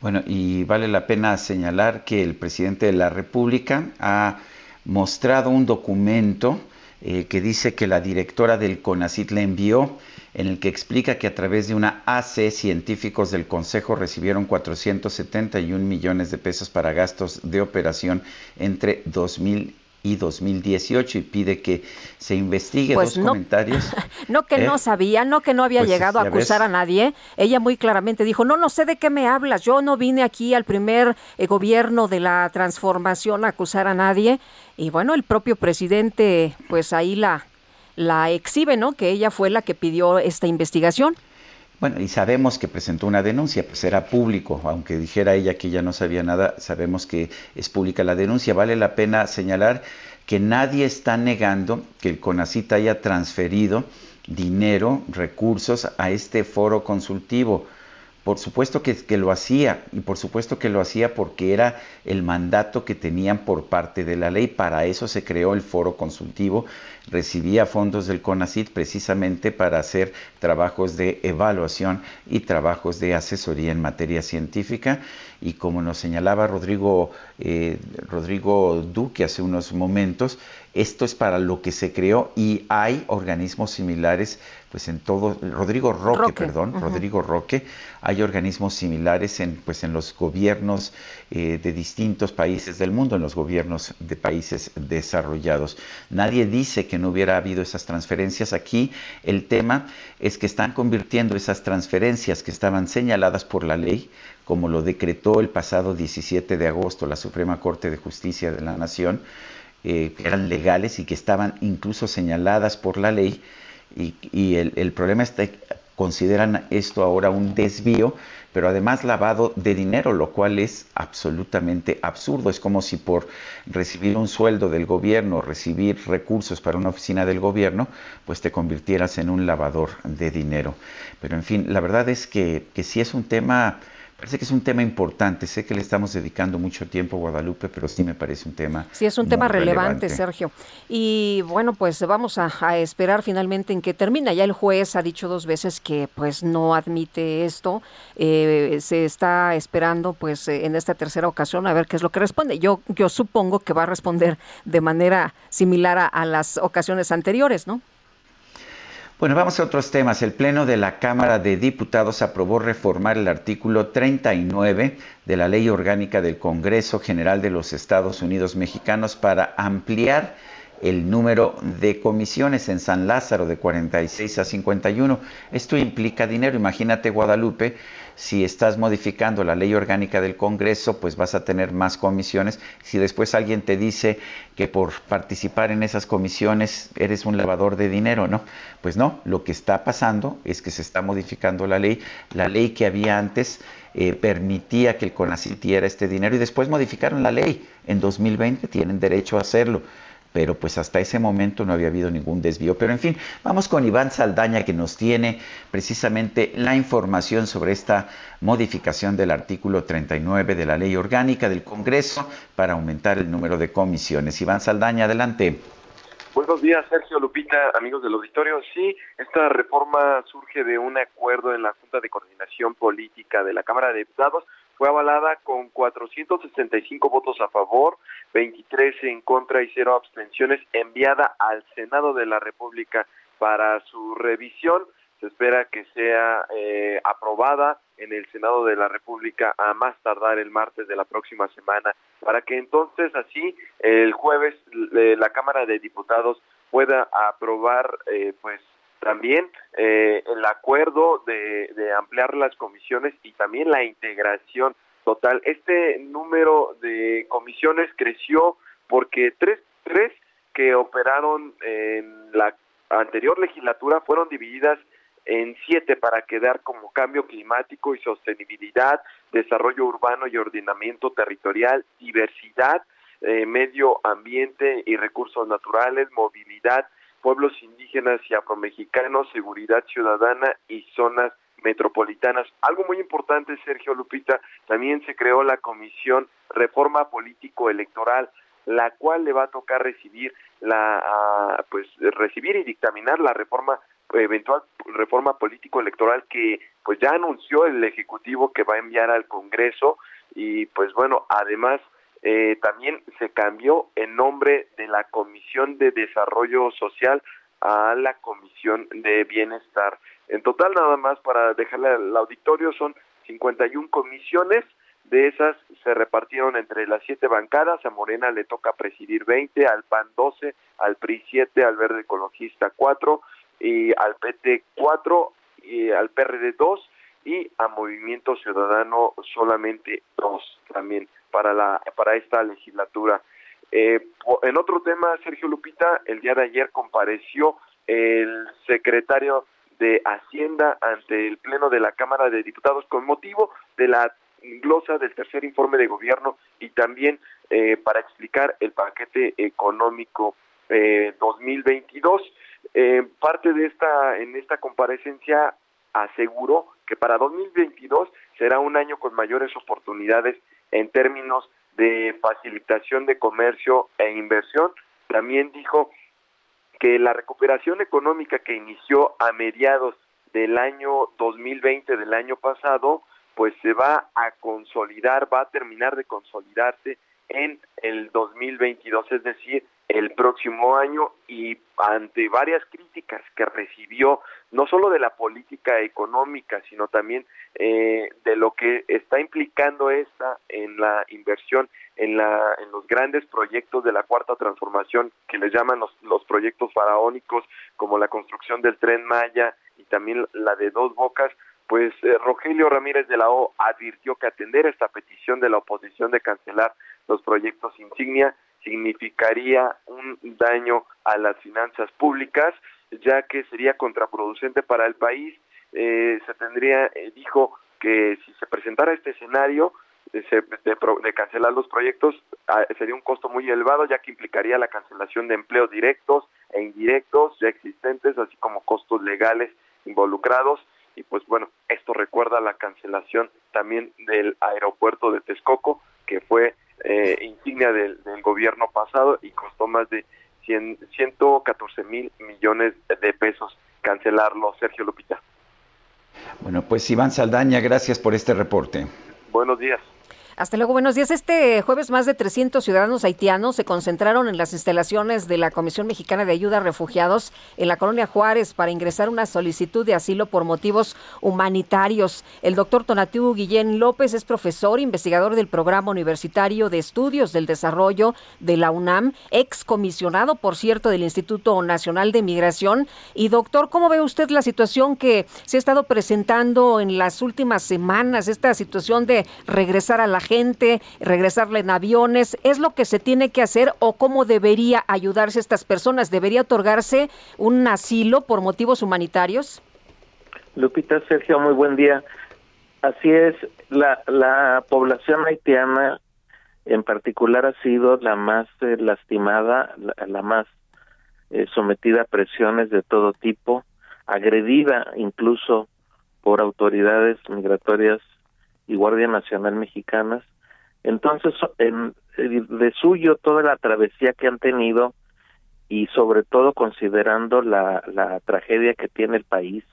Bueno, y vale la pena señalar que el presidente de la República ha mostrado un documento eh, que dice que la directora del CONACIT le envió, en el que explica que a través de una AC científicos del Consejo recibieron 471 millones de pesos para gastos de operación entre 2000 y 2018 y pide que se investigue pues dos comentarios. No que no ¿Eh? sabía, no que no había pues llegado a acusar a nadie. Ella muy claramente dijo, no, no sé de qué me hablas, yo no vine aquí al primer eh, gobierno de la transformación a acusar a nadie. Y bueno, el propio presidente pues ahí la, la exhibe, ¿no? Que ella fue la que pidió esta investigación. Bueno, y sabemos que presentó una denuncia, pues era público, aunque dijera ella que ya no sabía nada, sabemos que es pública la denuncia. Vale la pena señalar que nadie está negando que el CONACIT haya transferido dinero, recursos a este foro consultivo. Por supuesto que, que, lo hacía y por supuesto que lo hacía porque era el mandato que tenían por parte de la ley. Para eso se creó el foro consultivo. Recibía fondos del CONACIT precisamente para hacer trabajos de evaluación y trabajos de asesoría en materia científica. y como nos señalaba Rodrigo, eh, Rodrigo Duque hace unos momentos, esto es para lo que se creó y hay organismos similares, pues en todo, Rodrigo Roque, perdón, Rodrigo Roque, hay organismos similares en, pues en los gobiernos eh, de distintos países del mundo, en los gobiernos de países desarrollados. Nadie dice que no hubiera habido esas transferencias. Aquí el tema es que están convirtiendo esas transferencias que estaban señaladas por la ley, como lo decretó el pasado 17 de agosto la Suprema Corte de Justicia de la Nación, eh, que eran legales y que estaban incluso señaladas por la ley. Y, el, problema es que consideran esto ahora un desvío, pero además lavado de dinero, lo cual es absolutamente absurdo. Es como si por recibir un sueldo del gobierno, recibir recursos para una oficina del gobierno, pues te convirtieras en un lavador de dinero. Pero en fin, la verdad es que, que sí es un tema Parece que es un tema importante. Sé que le estamos dedicando mucho tiempo a Guadalupe, pero sí me parece un tema. Sí, es un tema relevante, Sergio. Y bueno, pues vamos a, esperar finalmente en que termina. Ya el juez ha dicho dos veces que pues no admite esto. Eh, se está esperando pues en esta tercera ocasión a ver qué es lo que responde. Yo, yo supongo que va a responder de manera similar a las ocasiones anteriores, ¿no? Bueno, vamos a otros temas. El Pleno de la Cámara de Diputados aprobó reformar el artículo 39 de la Ley Orgánica del Congreso General de los Estados Unidos Mexicanos para ampliar el número de comisiones en San Lázaro de 46 a 51. Esto implica dinero. Imagínate, Guadalupe, si estás modificando la ley orgánica del Congreso, pues vas a tener más comisiones. Si después alguien te dice que por participar en esas comisiones eres un lavador de dinero, ¿no? Pues no, lo que está pasando es que se está modificando la ley. La ley que había antes eh, permitía que el CONACYT diera este dinero y después modificaron la ley. En 2020 tienen derecho a hacerlo pero pues hasta ese momento no había habido ningún desvío. Pero en fin, vamos con Iván Saldaña que nos tiene precisamente la información sobre esta modificación del artículo 39 de la ley orgánica del Congreso para aumentar el número de comisiones. Iván Saldaña, adelante. Buenos días, Sergio Lupita, amigos del auditorio. Sí, esta reforma surge de un acuerdo en la Junta de Coordinación Política de la Cámara de Diputados fue avalada con 465 votos a favor, 23 en contra y cero abstenciones, enviada al Senado de la República para su revisión. Se espera que sea eh, aprobada en el Senado de la República a más tardar el martes de la próxima semana, para que entonces así el jueves la Cámara de Diputados pueda aprobar eh, pues también eh, el acuerdo de, ampliar las comisiones y también la integración total. Este número de comisiones creció porque tres, tres que operaron en la anterior legislatura fueron divididas en siete para quedar como cambio climático y sostenibilidad, desarrollo urbano y ordenamiento territorial, diversidad, eh, medio ambiente y recursos naturales, movilidad, pueblos indígenas y afromexicanos, seguridad ciudadana y zonas metropolitanas. Algo muy importante, Sergio Lupita, también se creó la Comisión Reforma Político Electoral, la cual le va a tocar recibir la pues recibir y dictaminar la reforma eventual reforma político electoral que pues ya anunció el ejecutivo que va a enviar al Congreso y pues bueno, además eh, también se cambió el nombre de la Comisión de Desarrollo Social a la Comisión de Bienestar. En total, nada más para dejarle al auditorio, son 51 comisiones, de esas se repartieron entre las siete bancadas, a Morena le toca presidir 20, al PAN 12, al PRI 7, al Verde Ecologista 4, y al PT 4, y al PRD 2, y a Movimiento Ciudadano solamente 2 también para, la, para esta legislatura. Eh, en otro tema, Sergio Lupita, el día de ayer compareció el secretario de Hacienda ante el Pleno de la Cámara de Diputados con motivo de la glosa del tercer informe de gobierno y también eh, para explicar el paquete económico eh, 2022. Eh, parte de esta, en esta comparecencia aseguró que para 2022 será un año con mayores oportunidades en términos de facilitación de comercio e inversión. También dijo que la recuperación económica que inició a mediados del año 2020 del año pasado, pues se va a consolidar, va a terminar de consolidarse en el 2022, es decir, el próximo año y ante varias críticas que recibió no solo de la política económica sino también eh, de lo que está implicando esta en la inversión en la en los grandes proyectos de la cuarta transformación que les llaman los, los proyectos faraónicos como la construcción del tren Maya y también la de dos bocas pues eh, Rogelio Ramírez de la O advirtió que atender esta petición de la oposición de cancelar los proyectos insignia significaría un daño a las finanzas públicas, ya que sería contraproducente para el país. Eh, se tendría, eh, dijo que si se presentara este escenario de, de, cancelar los proyectos, ah, sería un costo muy elevado, ya que implicaría la cancelación de empleos directos e indirectos ya existentes, así como costos legales involucrados. Y pues bueno, esto recuerda la cancelación también del aeropuerto de Texcoco, que fue eh, insignia del, gobierno pasado y costó más de 100, 114 mil millones de pesos cancelarlo, Sergio Lupita. Bueno, pues Iván Saldaña, gracias por este reporte. Buenos días. Hasta luego, buenos días. Este jueves más de 300 ciudadanos haitianos se concentraron en las instalaciones de la Comisión Mexicana de Ayuda a Refugiados en la colonia Juárez para ingresar una solicitud de asilo por motivos humanitarios. El doctor Tonatiu Guillén López es profesor, investigador del Programa Universitario de Estudios del Desarrollo de la UNAM, ex comisionado, por cierto, del Instituto Nacional de Migración. Y doctor, ¿cómo ve usted la situación que se ha estado presentando en las últimas semanas, esta situación de regresar a la gente, regresarle en aviones, ¿es lo que se tiene que hacer o cómo debería ayudarse a estas personas? ¿Debería otorgarse un asilo por motivos humanitarios? Lupita, Sergio, muy buen día. Así es, la, la población haitiana en particular ha sido la más eh, lastimada, la, más eh, sometida a presiones de todo tipo, agredida incluso por autoridades migratorias y Guardia Nacional Mexicanas. Entonces, en, de suyo toda la travesía que han tenido y sobre todo considerando la, la tragedia que tiene el país,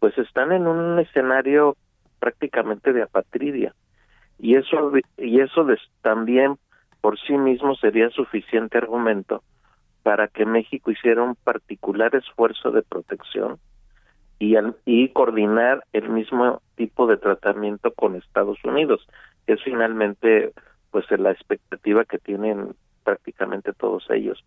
pues están en un escenario prácticamente de apatridia y eso y eso también por sí mismo sería suficiente argumento para que México hiciera un particular esfuerzo de protección y, y coordinar el mismo tipo de tratamiento con Estados Unidos, que es finalmente pues la expectativa que tienen prácticamente todos ellos.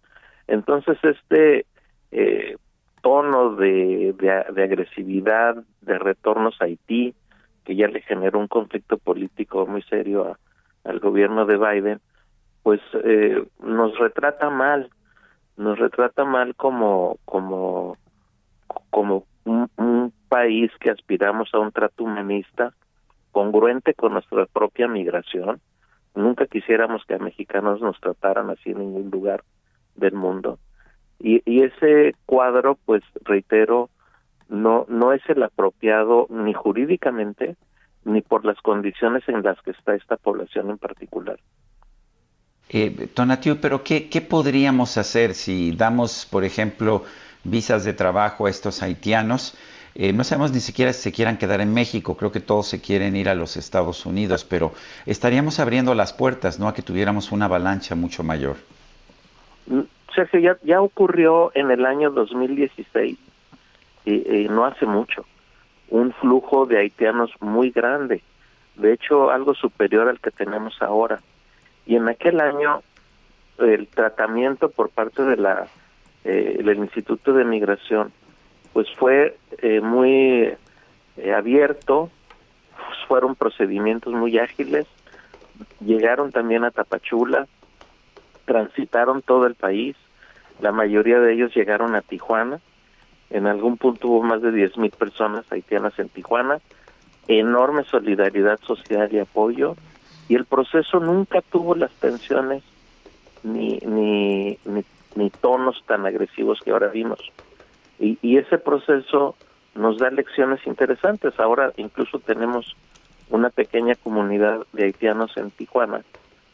Entonces este eh, tono de, de, agresividad, de retornos a Haití, que ya le generó un conflicto político muy serio al gobierno de Biden, pues eh, nos retrata mal, nos retrata mal como como un, país que aspiramos a un trato humanista congruente con nuestra propia migración. Nunca quisiéramos que a mexicanos nos trataran así en ningún lugar del mundo. Y, ese cuadro, pues reitero, no, no es el apropiado ni jurídicamente ni por las condiciones en las que está esta población en particular. Eh, pero ¿qué, ¿qué podríamos hacer si damos, por ejemplo, visas de trabajo a estos haitianos. Eh, no sabemos ni siquiera si se quieran quedar en México, creo que todos se quieren ir a los Estados Unidos, pero estaríamos abriendo las puertas, ¿no? A que tuviéramos una avalancha mucho mayor. Mm, Sergio, ya, ocurrió en el año 2016, y, no hace mucho, un flujo de haitianos muy grande, de hecho algo superior al que tenemos ahora. Y en aquel año el tratamiento por parte de la eh, el Instituto de Migración, pues fue eh, muy eh, abierto, fueron procedimientos muy ágiles, llegaron también a Tapachula, transitaron todo el país, la mayoría de ellos llegaron a Tijuana, en algún punto hubo más de 10.000 mil personas haitianas en Tijuana, enorme solidaridad social y apoyo, y el proceso nunca tuvo las tensiones ni, ni, ni ni tonos tan agresivos que ahora vimos. Y, y ese proceso nos da lecciones interesantes. Ahora incluso tenemos una pequeña comunidad de haitianos en Tijuana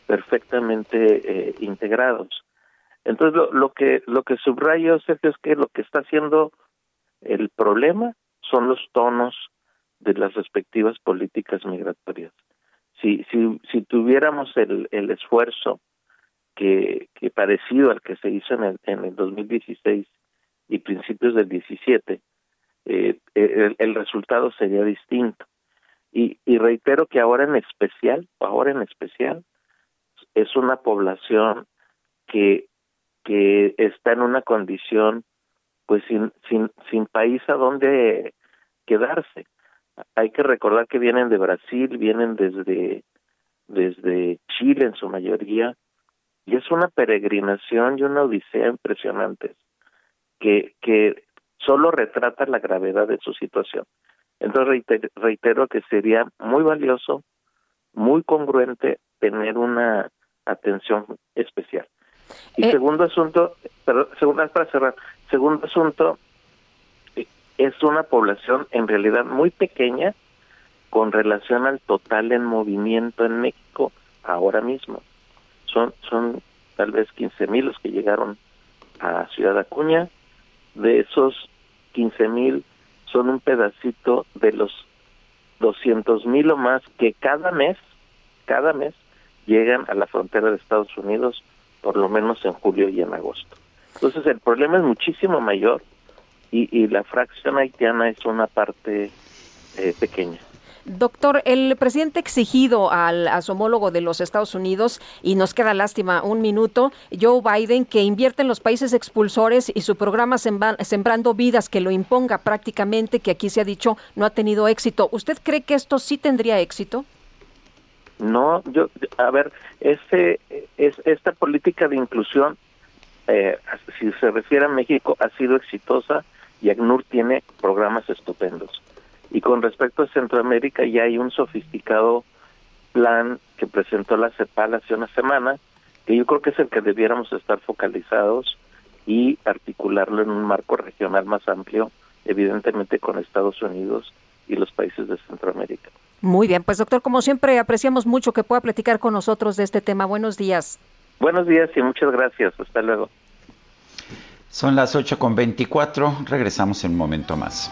perfectamente eh, integrados. Entonces lo, lo que lo que subrayo Sergio es que lo que está haciendo el problema son los tonos de las respectivas políticas migratorias. Si, si, si tuviéramos el, el esfuerzo que, parecido al que se hizo en el, en el 2016 y principios del 17, eh, el, el, resultado sería distinto. Y, y reitero que ahora en especial, ahora en especial, es una población que, que está en una condición pues sin, sin, sin país a donde quedarse. Hay que recordar que vienen de Brasil, vienen desde, desde Chile en su mayoría, y es una peregrinación y una odisea impresionantes que, que solo retrata la gravedad de su situación. Entonces reitero, que sería muy valioso, muy congruente tener una atención especial. Y eh. segundo asunto, pero segundo, para cerrar, segundo asunto, es una población en realidad muy pequeña con relación al total en movimiento en México ahora mismo. Son, son tal vez 15 mil los que llegaron a Ciudad Acuña. De esos 15 mil son un pedacito de los 200 mil o más que cada mes, cada mes llegan a la frontera de Estados Unidos, por lo menos en julio y en agosto. Entonces el problema es muchísimo mayor y, y la fracción haitiana es una parte eh, pequeña. Doctor, el presidente exigido al, a su homólogo de los Estados Unidos, y nos queda lástima un minuto, Joe Biden, que invierte en los países expulsores y su programa Sembrando Vidas, que lo imponga prácticamente, que aquí se ha dicho no ha tenido éxito. ¿Usted cree que esto sí tendría éxito? No, yo, a ver, este, es, esta política de inclusión, eh, si se refiere a México, ha sido exitosa y ACNUR tiene programas estupendos. Y con respecto a Centroamérica ya hay un sofisticado plan que presentó la CEPAL hace una semana, que yo creo que es el que debiéramos estar focalizados y articularlo en un marco regional más amplio, evidentemente con Estados Unidos y los países de Centroamérica. Muy bien, pues doctor, como siempre, apreciamos mucho que pueda platicar con nosotros de este tema. Buenos días. Buenos días y muchas gracias. Hasta luego. Son las 8 con 24. Regresamos en un momento más.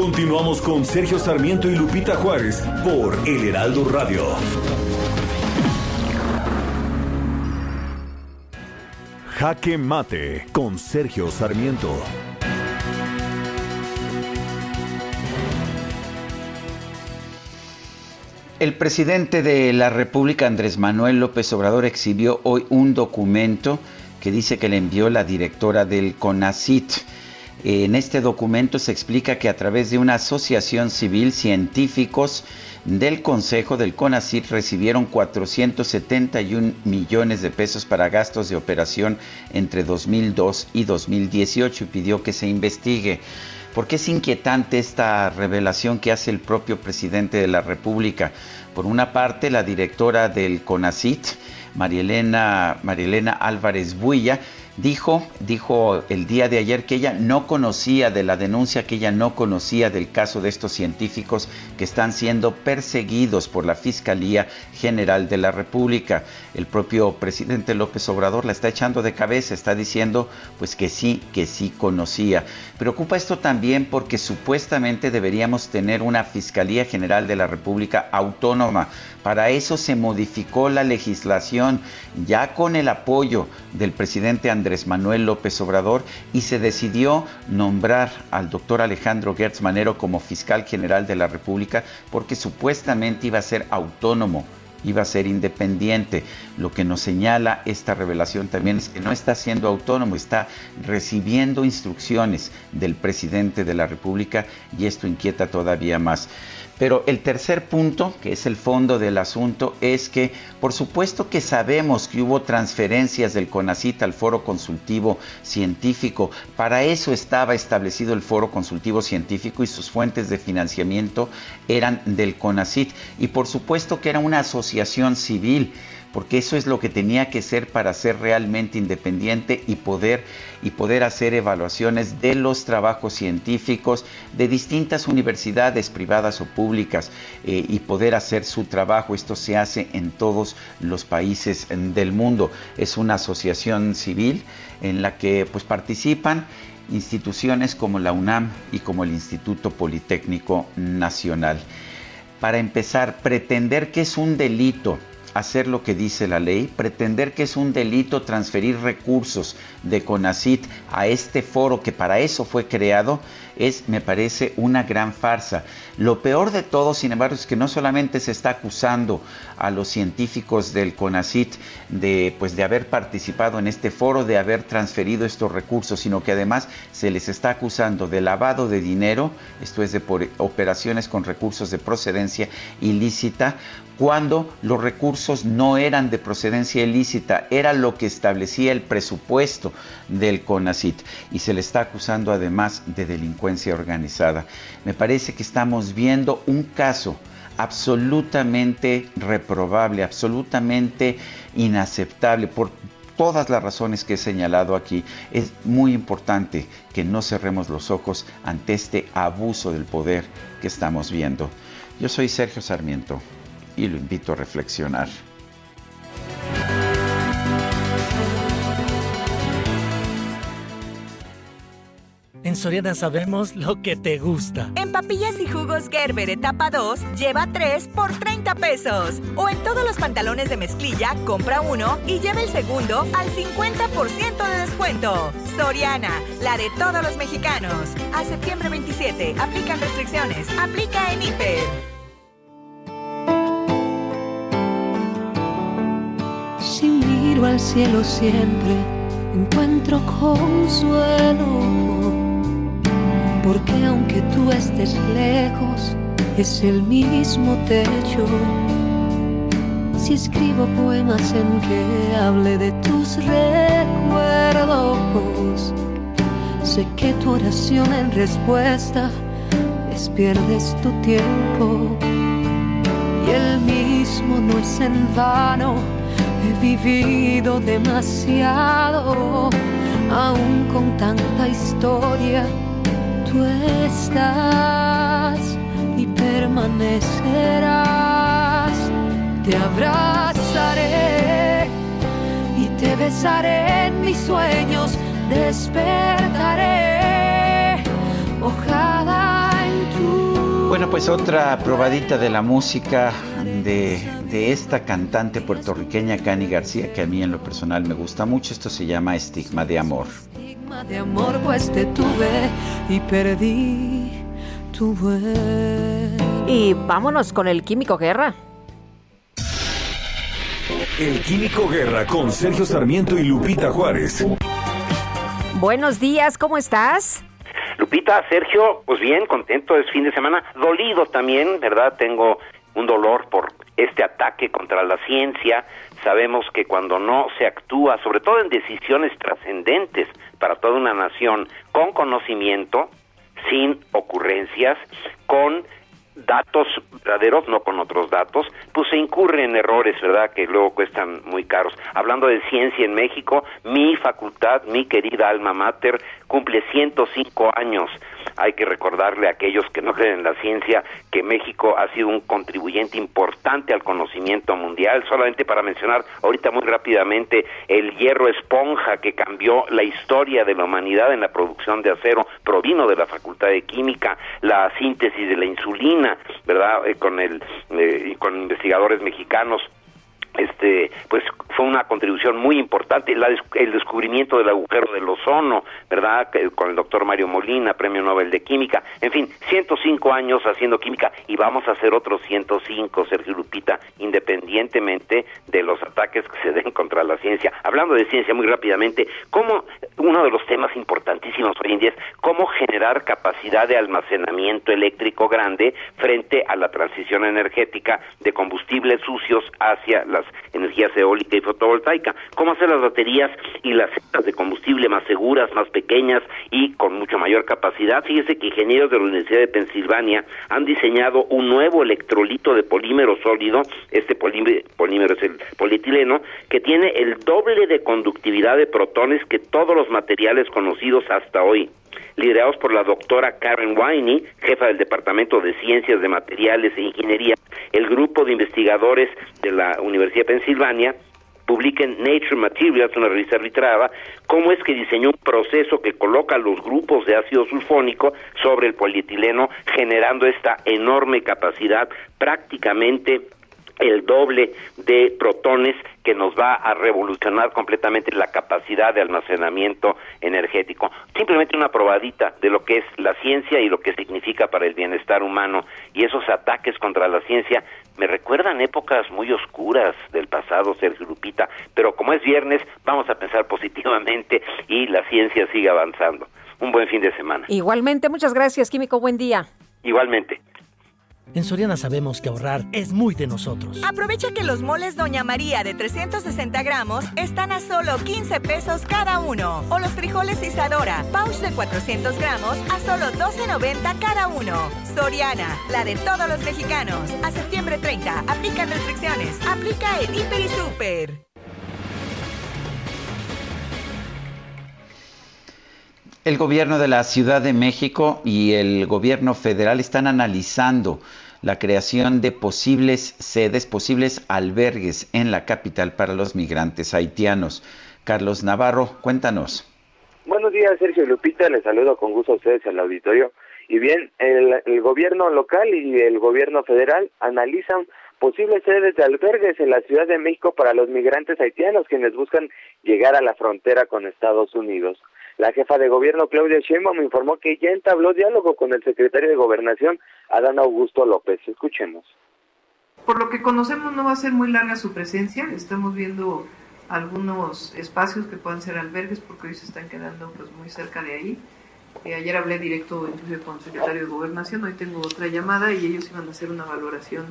Continuamos con Sergio Sarmiento y Lupita Juárez por El Heraldo Radio. Jaque Mate con Sergio Sarmiento. El presidente de la República, Andrés Manuel López Obrador, exhibió hoy un documento que dice que le envió la directora del CONACIT. En este documento se explica que a través de una asociación civil, científicos, del Consejo del CONACYT recibieron 471 millones de pesos para gastos de operación entre 2002 y 2018 y pidió que se investigue. Porque es inquietante esta revelación que hace el propio presidente de la República. Por una parte, la directora del CONACIT, Marielena, Marielena Álvarez Builla, dijo, dijo el día de ayer que ella no conocía de la denuncia, que ella no conocía del caso de estos científicos que están siendo perseguidos por la Fiscalía General de la República. El propio presidente López Obrador la está echando de cabeza, está diciendo pues que sí, que sí conocía. Preocupa esto también porque supuestamente deberíamos tener una Fiscalía General de la República autónoma. Para eso se modificó la legislación ya con el apoyo del presidente Andrés Manuel López Obrador y se decidió nombrar al doctor Alejandro Gertz Manero como fiscal general de la República porque supuestamente iba a ser autónomo iba a ser independiente. Lo que nos señala esta revelación también es que no está siendo autónomo, está recibiendo instrucciones del presidente de la República y esto inquieta todavía más. Pero el tercer punto, que es el fondo del asunto, es que por supuesto que sabemos que hubo transferencias del CONACIT al Foro Consultivo Científico. Para eso estaba establecido el Foro Consultivo Científico y sus fuentes de financiamiento eran del CONACIT. Y por supuesto que era una asociación civil porque eso es lo que tenía que ser para ser realmente independiente y poder, y poder hacer evaluaciones de los trabajos científicos de distintas universidades privadas o públicas eh, y poder hacer su trabajo. Esto se hace en todos los países del mundo. Es una asociación civil en la que pues, participan instituciones como la UNAM y como el Instituto Politécnico Nacional. Para empezar, pretender que es un delito hacer lo que dice la ley, pretender que es un delito transferir recursos de CONACIT a este foro que para eso fue creado, es, me parece, una gran farsa. Lo peor de todo, sin embargo, es que no solamente se está acusando a los científicos del CONACIT de, pues, de haber participado en este foro, de haber transferido estos recursos, sino que además se les está acusando de lavado de dinero, esto es de por operaciones con recursos de procedencia ilícita, cuando los recursos no eran de procedencia ilícita, era lo que establecía el presupuesto del CONACIT y se le está acusando además de delincuencia organizada. Me parece que estamos viendo un caso absolutamente reprobable, absolutamente inaceptable por todas las razones que he señalado aquí. Es muy importante que no cerremos los ojos ante este abuso del poder que estamos viendo. Yo soy Sergio Sarmiento y lo invito a reflexionar. En Soriana sabemos lo que te gusta. En papillas y jugos Gerber etapa 2, lleva 3 por 30 pesos. O en todos los pantalones de mezclilla, compra uno y lleva el segundo al 50% de descuento. Soriana, la de todos los mexicanos. A septiembre 27, aplican restricciones. Aplica en Hiper. Si miro al cielo siempre, encuentro consuelo porque aunque tú estés lejos, es el mismo techo. Si escribo poemas en que hable de tus recuerdos, sé que tu oración en respuesta es pierdes tu tiempo. Y el mismo no es en vano, he vivido demasiado, aún con tanta historia tú estás y permanecerás. Te abrazaré y te besaré en mis sueños, despertaré, ojalá en tu... Bueno, pues otra probadita de la música de, de, esta cantante puertorriqueña, Cani García, que a mí en lo personal me gusta mucho. Esto se llama Estigma de Amor de amor pues te tuve y perdí tu vuelo. Y vámonos con el Químico Guerra. El Químico Guerra con Sergio Sarmiento y Lupita Juárez. Buenos días, ¿cómo estás? Lupita, Sergio, pues bien, contento, es fin de semana, dolido también, ¿verdad? Tengo un dolor por este ataque contra la ciencia. Sabemos que cuando no se actúa, sobre todo en decisiones trascendentes para toda una nación, con conocimiento, sin ocurrencias, con datos verdaderos, no con otros datos, pues se incurre en errores, ¿verdad?, que luego cuestan muy caros. Hablando de ciencia en México, mi facultad, mi querida alma mater, cumple 105 años. Hay que recordarle a aquellos que no creen en la ciencia que México ha sido un contribuyente importante al conocimiento mundial. Solamente para mencionar ahorita muy rápidamente el hierro esponja que cambió la historia de la humanidad en la producción de acero provino de la Facultad de Química, la síntesis de la insulina, ¿verdad? Eh, con el eh, con investigadores mexicanos este pues fue una contribución muy importante, el descubrimiento del agujero del ozono, ¿verdad? Con el doctor Mario Molina, Premio Nobel de Química, en fin, 105 años haciendo química y vamos a hacer otros 105, Sergio Lupita, independientemente de los ataques que se den contra la ciencia. Hablando de ciencia muy rápidamente, ¿cómo uno de los temas importantísimos hoy en día es cómo generar capacidad de almacenamiento eléctrico grande frente a la transición energética de combustibles sucios hacia las energías eólica y fotovoltaica, cómo hacer las baterías y las celdas de combustible más seguras, más pequeñas y con mucho mayor capacidad. Fíjese que ingenieros de la Universidad de Pensilvania han diseñado un nuevo electrolito de polímero sólido, este polímero es el polietileno, que tiene el doble de conductividad de protones que todos los materiales conocidos hasta hoy liderados por la doctora Karen Winey, jefa del Departamento de Ciencias de Materiales e Ingeniería, el grupo de investigadores de la Universidad de Pensilvania publica en Nature Materials, una revista arbitrada, cómo es que diseñó un proceso que coloca los grupos de ácido sulfónico sobre el polietileno, generando esta enorme capacidad prácticamente el doble de protones que nos va a revolucionar completamente la capacidad de almacenamiento energético. Simplemente una probadita de lo que es la ciencia y lo que significa para el bienestar humano y esos ataques contra la ciencia me recuerdan épocas muy oscuras del pasado, Sergio Lupita, pero como es viernes, vamos a pensar positivamente y la ciencia sigue avanzando. Un buen fin de semana. Igualmente, muchas gracias, Químico, buen día. Igualmente. En Soriana sabemos que ahorrar es muy de nosotros. Aprovecha que los moles Doña María de 360 gramos están a solo 15 pesos cada uno. O los frijoles Isadora, pouch de 400 gramos a solo 12.90 cada uno. Soriana, la de todos los mexicanos. A septiembre 30, aplican restricciones. Aplica en Hiper y Super. El gobierno de la Ciudad de México y el gobierno federal están analizando la creación de posibles sedes, posibles albergues en la capital para los migrantes haitianos. Carlos Navarro, cuéntanos. Buenos días, Sergio Lupita. Les saludo con gusto a ustedes al auditorio. Y bien, el, el gobierno local y el gobierno federal analizan posibles sedes de albergues en la Ciudad de México para los migrantes haitianos quienes buscan llegar a la frontera con Estados Unidos. La jefa de gobierno Claudia Sheinbaum informó que ya entabló diálogo con el secretario de Gobernación Adán Augusto López. Escuchemos. Por lo que conocemos no va a ser muy larga su presencia. Estamos viendo algunos espacios que pueden ser albergues porque hoy se están quedando pues muy cerca de ahí. Eh, ayer hablé directo con el secretario de Gobernación, hoy tengo otra llamada y ellos iban a hacer una valoración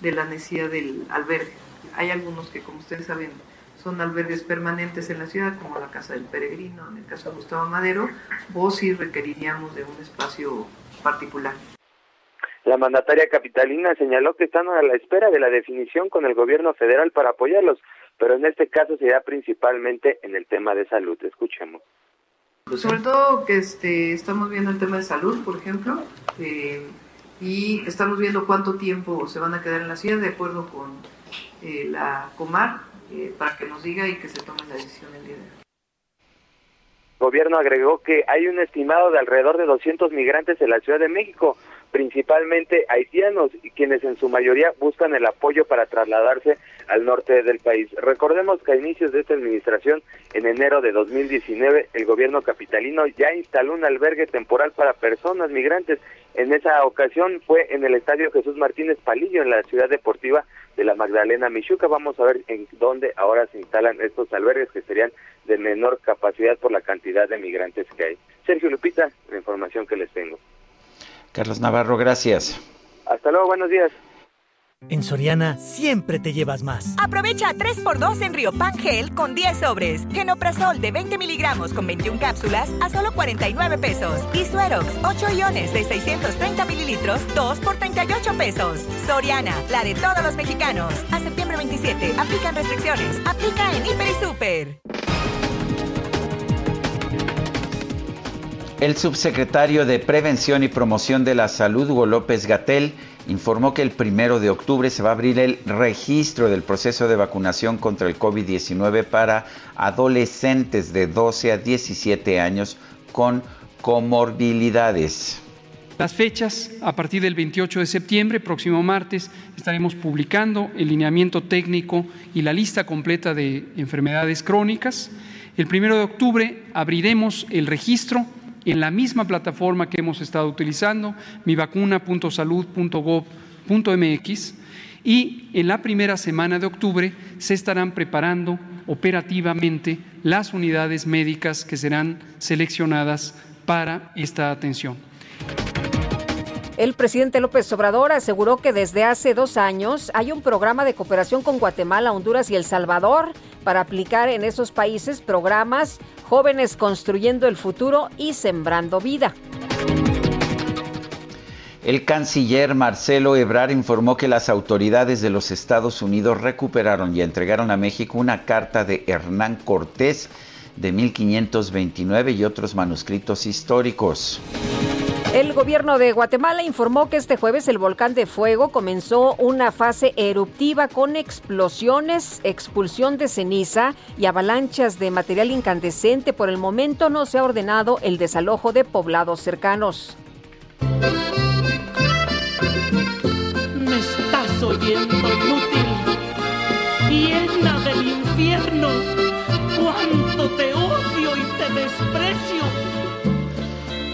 de la necesidad del albergue. Hay algunos que, como ustedes saben, son albergues permanentes en la ciudad, como la Casa del Peregrino, en el caso de Gustavo Madero, o si requeriríamos de un espacio particular. La mandataria capitalina señaló que están a la espera de la definición con el gobierno federal para apoyarlos, pero en este caso se da principalmente en el tema de salud. Escuchemos. Sobre todo que este, estamos viendo el tema de salud, por ejemplo, eh, y estamos viendo cuánto tiempo se van a quedar en la ciudad de acuerdo con eh, la Comar, eh, para que nos diga y que se tome la decisión el día de hoy. El gobierno agregó que hay un estimado de alrededor de 200 migrantes en la Ciudad de México, principalmente haitianos, y quienes en su mayoría buscan el apoyo para trasladarse al norte del país. Recordemos que a inicios de esta administración, en enero de 2019, el gobierno capitalino ya instaló un albergue temporal para personas migrantes. En esa ocasión fue en el Estadio Jesús Martínez Palillo, en la ciudad deportiva de la Magdalena Michuca. Vamos a ver en dónde ahora se instalan estos albergues que serían de menor capacidad por la cantidad de migrantes que hay. Sergio Lupita, la información que les tengo. Carlos Navarro, gracias. Hasta luego, buenos días. En Soriana siempre te llevas más. Aprovecha 3x2 en Riopan Gel con 10 sobres. Genoprazol de 20 miligramos con 21 cápsulas a solo 49 pesos. Y Suerox 8 iones de 630 mililitros, 2 por 38 pesos. Soriana, la de todos los mexicanos. A septiembre 27, aplican restricciones. Aplica en Hiper y Super. El subsecretario de Prevención y Promoción de la Salud, Hugo López Gatel, informó que el primero de octubre se va a abrir el registro del proceso de vacunación contra el COVID-19 para adolescentes de 12 a 17 años con comorbilidades. Las fechas, a partir del 28 de septiembre, próximo martes, estaremos publicando el lineamiento técnico y la lista completa de enfermedades crónicas. El primero de octubre abriremos el registro en la misma plataforma que hemos estado utilizando, mivacuna.salud.gov.mx, y en la primera semana de octubre se estarán preparando operativamente las unidades médicas que serán seleccionadas para esta atención. El presidente López Obrador aseguró que desde hace dos años hay un programa de cooperación con Guatemala, Honduras y El Salvador para aplicar en esos países programas Jóvenes Construyendo el Futuro y Sembrando Vida. El canciller Marcelo Ebrard informó que las autoridades de los Estados Unidos recuperaron y entregaron a México una carta de Hernán Cortés de 1529 y otros manuscritos históricos. El gobierno de Guatemala informó que este jueves el volcán de fuego comenzó una fase eruptiva con explosiones, expulsión de ceniza y avalanchas de material incandescente. Por el momento no se ha ordenado el desalojo de poblados cercanos. Me estás oyendo inútil, llena del infierno, te odio y te desprecio.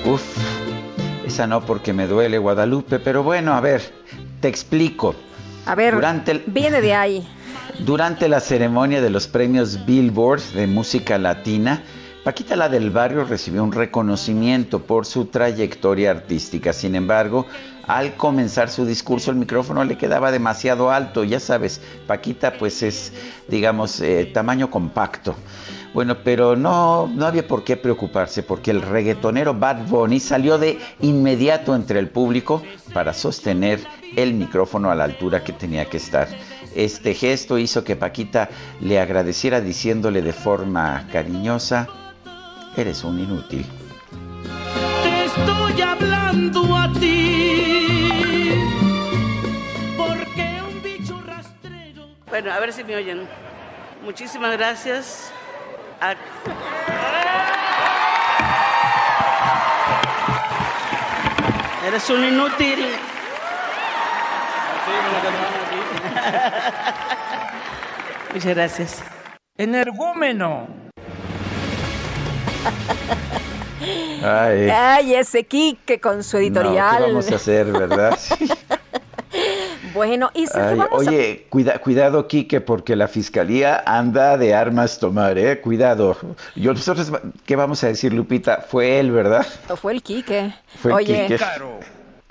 Uf. Esa no porque me duele Guadalupe, pero bueno, a ver, te explico. A ver, durante viene de ahí. Durante la ceremonia de los premios Billboard de música latina, Paquita la del Barrio recibió un reconocimiento por su trayectoria artística. Sin embargo, al comenzar su discurso el micrófono le quedaba demasiado alto. Ya sabes, Paquita pues es, digamos, eh, tamaño compacto. Bueno, pero no, no había por qué preocuparse porque el reggaetonero Bad Bunny salió de inmediato entre el público para sostener el micrófono a la altura que tenía que estar. Este gesto hizo que Paquita le agradeciera diciéndole de forma cariñosa, eres un inútil. Te estoy hablando a ti. Porque un bicho rastrero. Bueno, a ver si me oyen. Muchísimas gracias. Eres un inútil. Muchas gracias. Energúmeno. Ay, Ay, ese Quique con su editorial. No, ¿qué vamos a hacer, verdad? Bueno, y Ay, Oye, cuida, cuidado, Quique, porque la fiscalía anda de armas tomar, ¿eh? Cuidado. Yo, nosotros, ¿qué vamos a decir, Lupita? Fue él, ¿verdad? O fue el Quique. Fue Oye. el Quique.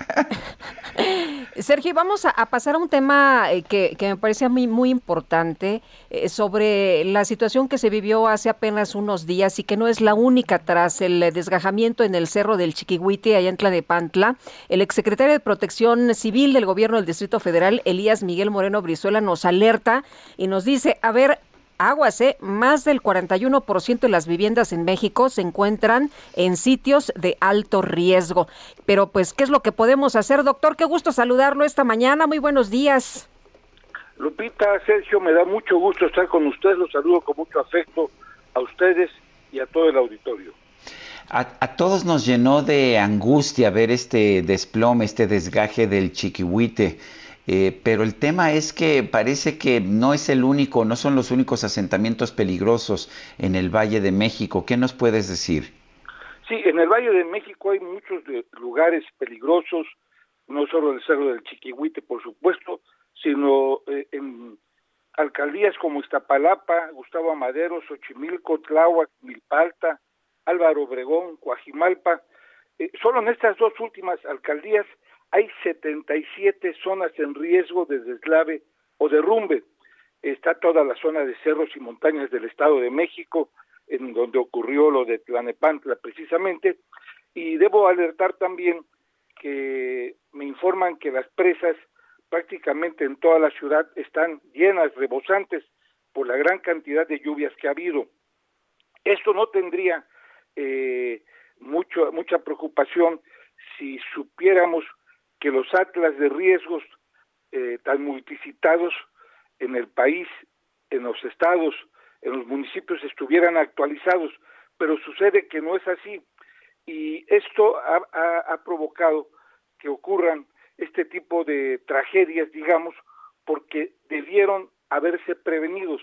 Sergio, vamos a, pasar a un tema eh, que, que, me parece a mí muy importante eh, sobre la situación que se vivió hace apenas unos días y que no es la única tras el desgajamiento en el cerro del Chiquihuite, allá en Tlanepantla. El exsecretario de Protección Civil del Gobierno del Distrito Federal, Elías Miguel Moreno Brizuela, nos alerta y nos dice, a ver, aguas, ¿eh? Más del 41% de las viviendas en México se encuentran en sitios de alto riesgo. Pero pues, ¿qué es lo que podemos hacer, doctor? Qué gusto saludarlo esta mañana. Muy buenos días. Lupita, Sergio, me da mucho gusto estar con ustedes. Los saludo con mucho afecto a ustedes y a todo el auditorio. A, a, todos nos llenó de angustia ver este desplome, este desgaje del Chiquihuite. Eh, pero el tema es que parece que no es el único, no son los únicos asentamientos peligrosos en el Valle de México. ¿Qué nos puedes decir? Sí, en el Valle de México hay muchos de lugares peligrosos, no solo el Cerro del Chiquihuite, por supuesto, sino eh, en alcaldías como Iztapalapa, Gustavo Amadero, Xochimilco, Tláhuac, Milpalta, Álvaro Obregón, Coajimalpa. Eh, solo en estas dos últimas alcaldías hay 77 zonas en riesgo de deslave o derrumbe. Está toda la zona de cerros y montañas del Estado de México, en donde ocurrió lo de Tlanepantla precisamente, y debo alertar también que me informan que las presas prácticamente en toda la ciudad están llenas, rebosantes, por la gran cantidad de lluvias que ha habido. Esto no tendría eh, mucho, mucha preocupación si supiéramos que los atlas de riesgos eh, tan multicitados en el país, en los estados, en los municipios estuvieran actualizados, pero sucede que no es así y esto ha, provocado que ocurran este tipo de tragedias, digamos, porque debieron haberse prevenidos.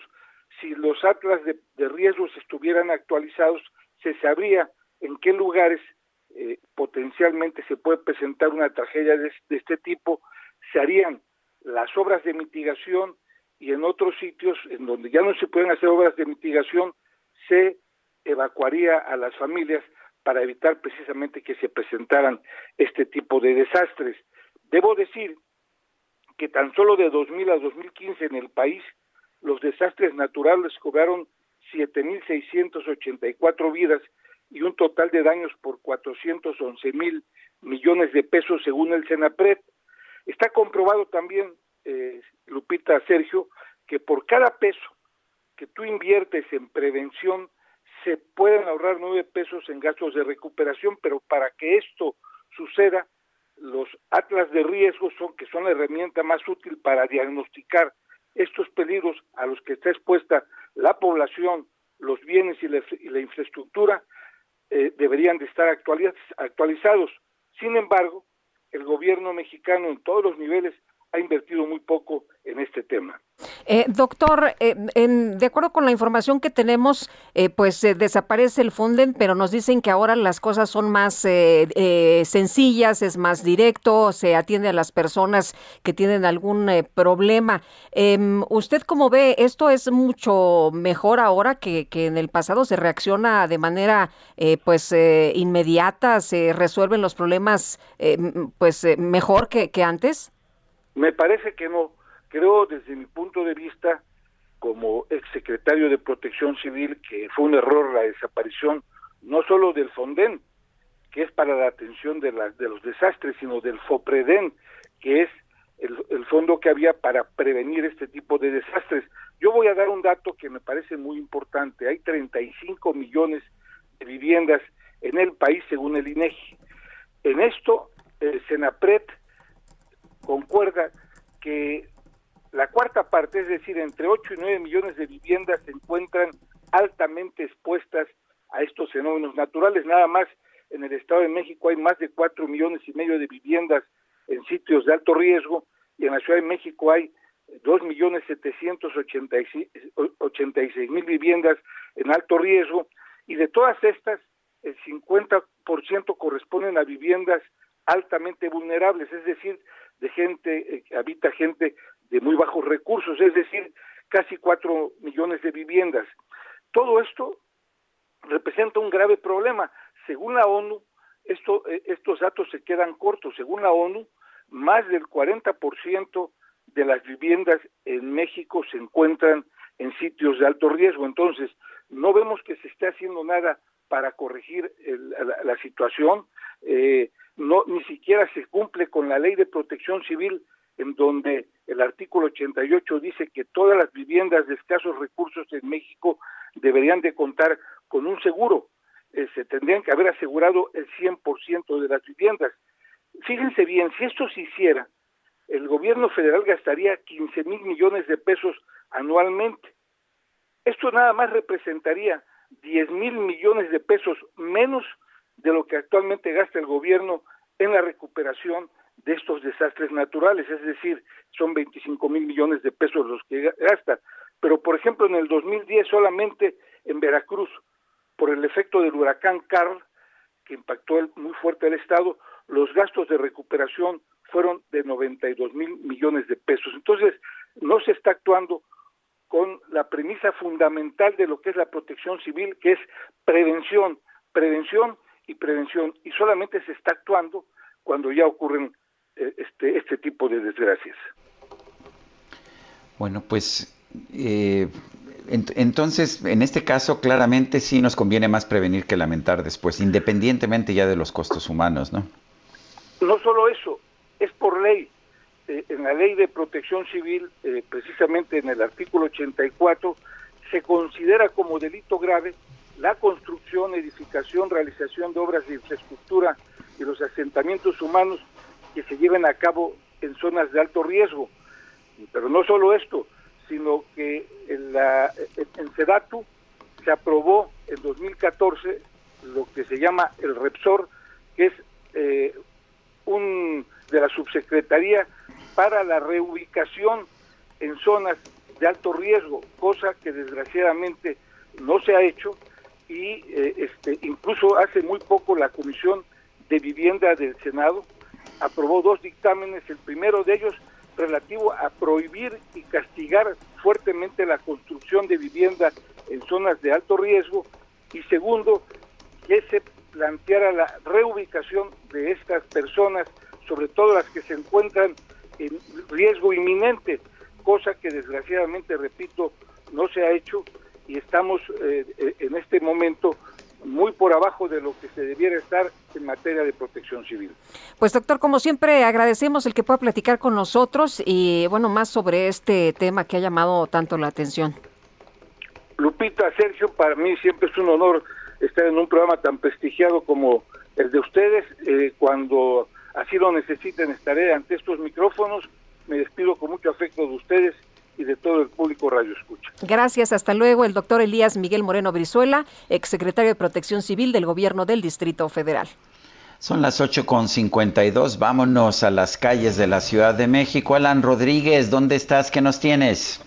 Si los atlas de, riesgos estuvieran actualizados, se sabría en qué lugares eh, potencialmente se puede presentar una tragedia de, este tipo, se harían las obras de mitigación y en otros sitios en donde ya no se pueden hacer obras de mitigación, se evacuaría a las familias para evitar precisamente que se presentaran este tipo de desastres. Debo decir que tan solo de 2000 a 2015 en el país los desastres naturales cobraron 7.684 vidas y un total de daños por 411 mil millones de pesos según el Senapred. Está comprobado también, eh, Lupita Sergio, que por cada peso que tú inviertes en prevención se pueden ahorrar nueve pesos en gastos de recuperación, pero para que esto suceda, los atlas de riesgo son que son la herramienta más útil para diagnosticar estos peligros a los que está expuesta la población, los bienes y la, infraestructura, eh, deberían de estar actualizados. Sin embargo, el gobierno mexicano en todos los niveles ha invertido muy poco en este tema. Eh, doctor, eh, de acuerdo con la información que tenemos, eh, pues desaparece el Funden, pero nos dicen que ahora las cosas son más sencillas, es más directo, se atiende a las personas que tienen algún problema. Em, ¿Usted cómo ve? ¿Esto es mucho mejor ahora que, en el pasado se reacciona de manera pues inmediata, se resuelven los problemas pues mejor que antes? Me parece que no. Creo desde mi punto de vista, como exsecretario de Protección Civil, que fue un error la desaparición no solo del FONDEN, que es para la atención de, de los desastres, sino del FOPREDEN, que es el, fondo que había para prevenir este tipo de desastres. Yo voy a dar un dato que me parece muy importante. Hay 35 millones de viviendas en el país según el INEGI. En esto, el Senapred concuerda que la cuarta parte, es decir, entre 8 y 9 millones de viviendas se encuentran altamente expuestas a estos fenómenos naturales. Nada más en el Estado de México hay más de 4 millones y medio de viviendas en sitios de alto riesgo y en la Ciudad de México hay 2 millones 786 mil viviendas en alto riesgo y de todas estas el 50% corresponden a viviendas altamente vulnerables, es decir, de gente, eh, habita gente de muy bajos recursos, es decir, casi cuatro millones de viviendas. Todo esto representa un grave problema. Según la ONU, esto, eh, estos datos se quedan cortos. Según la ONU, más del 40% de las viviendas en México se encuentran en sitios de alto riesgo. Entonces, no vemos que se esté haciendo nada para corregir la, situación. Eh, no ni siquiera se cumple con la ley de protección civil en donde el artículo 88 dice que todas las viviendas de escasos recursos en México deberían de contar con un seguro. Eh, se tendrían que haber asegurado el 100% de las viviendas. Fíjense bien, si esto se hiciera, el gobierno federal gastaría 15 mil millones de pesos anualmente. Esto nada más representaría 10 mil millones de pesos menos de lo que actualmente gasta el gobierno en la recuperación de estos desastres naturales, es decir, son 25 mil millones de pesos los que gasta. Pero, por ejemplo, en el 2010 solamente en Veracruz, por el efecto del huracán Carl, que impactó muy fuerte el Estado, los gastos de recuperación fueron de 92 mil millones de pesos. Entonces, no se está actuando con la premisa fundamental de lo que es la protección civil, que es prevención, prevención y prevención, y solamente se está actuando cuando ya ocurren eh, este, este tipo de desgracias. Bueno, pues eh, entonces, en este caso, claramente sí nos conviene más prevenir que lamentar después, independientemente ya de los costos humanos, ¿no? No solo eso, es por ley. Eh, en la ley de protección civil, precisamente en el artículo 84, se considera como delito grave la construcción, edificación, realización de obras de infraestructura y los asentamientos humanos que se lleven a cabo en zonas de alto riesgo. Pero no solo esto, sino que en, la, en Sedatu se aprobó en 2014 lo que se llama el REPSOR, que es eh, un de la subsecretaría para la reubicación en zonas de alto riesgo, cosa que desgraciadamente no se ha hecho y eh, este incluso hace muy poco la Comisión de Vivienda del Senado aprobó dos dictámenes, el primero de ellos relativo a prohibir y castigar fuertemente la construcción de vivienda en zonas de alto riesgo y segundo que se planteara la reubicación de estas personas, sobre todo las que se encuentran en riesgo inminente, cosa que desgraciadamente, repito, no se ha hecho y estamos eh, eh, en este momento muy por abajo de lo que se debiera estar en materia de protección civil. Pues doctor, como siempre, agradecemos el que pueda platicar con nosotros y bueno, más sobre este tema que ha llamado tanto la atención. Lupita, Sergio, para mí siempre es un honor estar en un programa tan prestigiado como el de ustedes. Eh, cuando así lo necesiten, estaré ante estos micrófonos. Me despido con mucho afecto de ustedes y de todo el público Radio Escucha. Gracias, hasta luego. El doctor Elías Miguel Moreno Brizuela, exsecretario de Protección Civil del Gobierno del Distrito Federal. Son las 8.52, vámonos a las calles de la Ciudad de México. Alan Rodríguez, ¿dónde estás? ¿Qué nos tienes?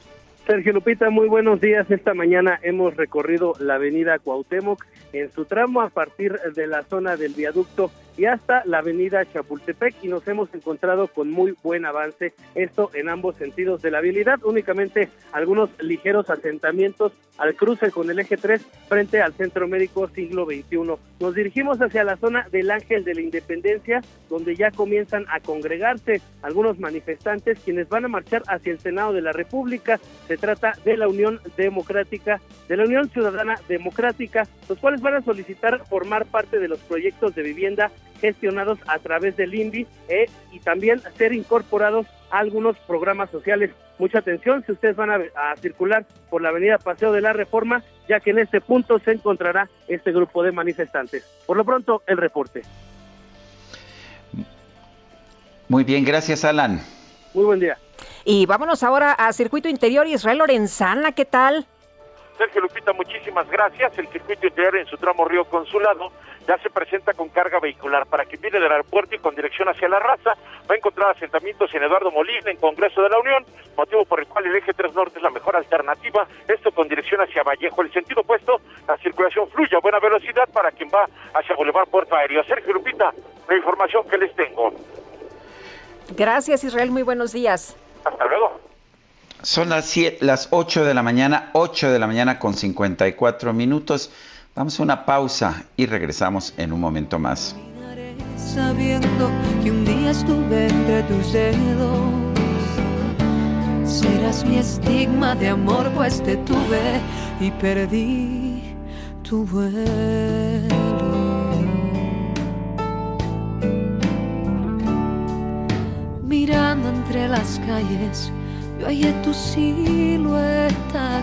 Sergio Lupita, muy buenos días. Esta mañana hemos recorrido la avenida Cuauhtémoc en su tramo a partir de la zona del viaducto y hasta la avenida Chapultepec y nos hemos encontrado con muy buen avance, esto en ambos sentidos de la habilidad, únicamente algunos ligeros asentamientos al cruce con el eje 3 frente al Centro Médico Siglo XXI. Nos dirigimos hacia la zona del Ángel de la Independencia, donde ya comienzan a congregarse algunos manifestantes quienes van a marchar hacia el Senado de la República. Se trata de la Unión Democrática, de la Unión Ciudadana Democrática, los cuales van a solicitar formar parte de los proyectos de vivienda gestionados a través del INVI eh, y también ser incorporados a algunos programas sociales. Mucha atención si ustedes van a, a, circular por la avenida Paseo de la Reforma, ya que en este punto se encontrará este grupo de manifestantes. Por lo pronto, el reporte. Muy bien, gracias Alan. Muy buen día. Y vámonos ahora a Circuito Interior Israel Lorenzana, ¿qué tal? Sergio Lupita, muchísimas gracias. El circuito interior en su tramo Río Consulado ya se presenta con carga vehicular. Para quien viene del aeropuerto y con dirección hacia la raza, va a encontrar asentamientos en Eduardo Molina, en Congreso de la Unión, motivo por el cual el eje 3 Norte es la mejor alternativa. Esto con dirección hacia Vallejo. El sentido opuesto, la circulación fluye a buena velocidad para quien va hacia Boulevard Puerto Aéreo. Sergio Lupita, la información que les tengo. Gracias, Israel. Muy buenos días. Hasta luego. Son las, siete, las 8 de la mañana, 8 de la mañana con 54 minutos. Vamos a una pausa y regresamos en un momento más. Sabiendo que un día estuve entre tus dedos, serás mi estigma de amor, pues te tuve y perdí tu vuelo. Mirando entre las calles, yo hallé tu silueta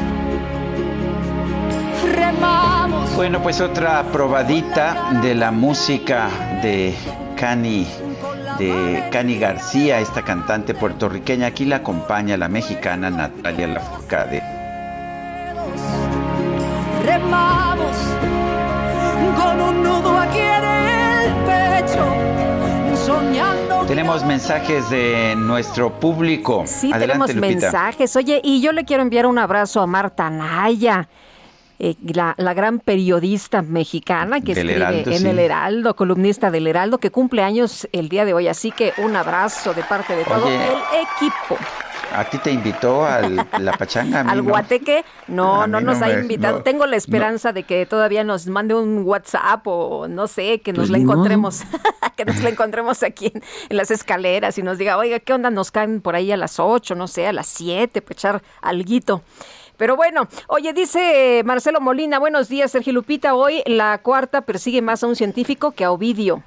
Remamos. Bueno, pues otra probadita de la música de Cani de Cani García, esta cantante puertorriqueña. Aquí la acompaña la mexicana Natalia Lafourcade. Remamos con un nudo aquí en el pecho, soñando. Tenemos mensajes de nuestro público. Sí, Adelante, tenemos Lupita. mensajes. Oye, y yo le quiero enviar un abrazo a Marta Naya. Eh, la, la gran periodista mexicana que Del escribe Heraldo, en sí. El Heraldo, columnista del Heraldo, que cumple años el día de hoy. Así que un abrazo de parte de todo Oye, el equipo. ¿A ti te invitó al, la pachanga? A mí Al no. Guateque, no, A no nos no ha invitado. no, Tengo la esperanza de que todavía nos mande un WhatsApp o no sé, que nos Pues la encontremos, que nos la encontremos aquí en, en las escaleras y nos diga, oiga, ¿qué onda? Nos caen por ahí a las 8, no sé, a las 7, para echar alguito. Pero bueno, oye, dice eh, Marcelo Molina, buenos días, Sergio Lupita. Hoy la cuarta persigue más a un científico que a Ovidio.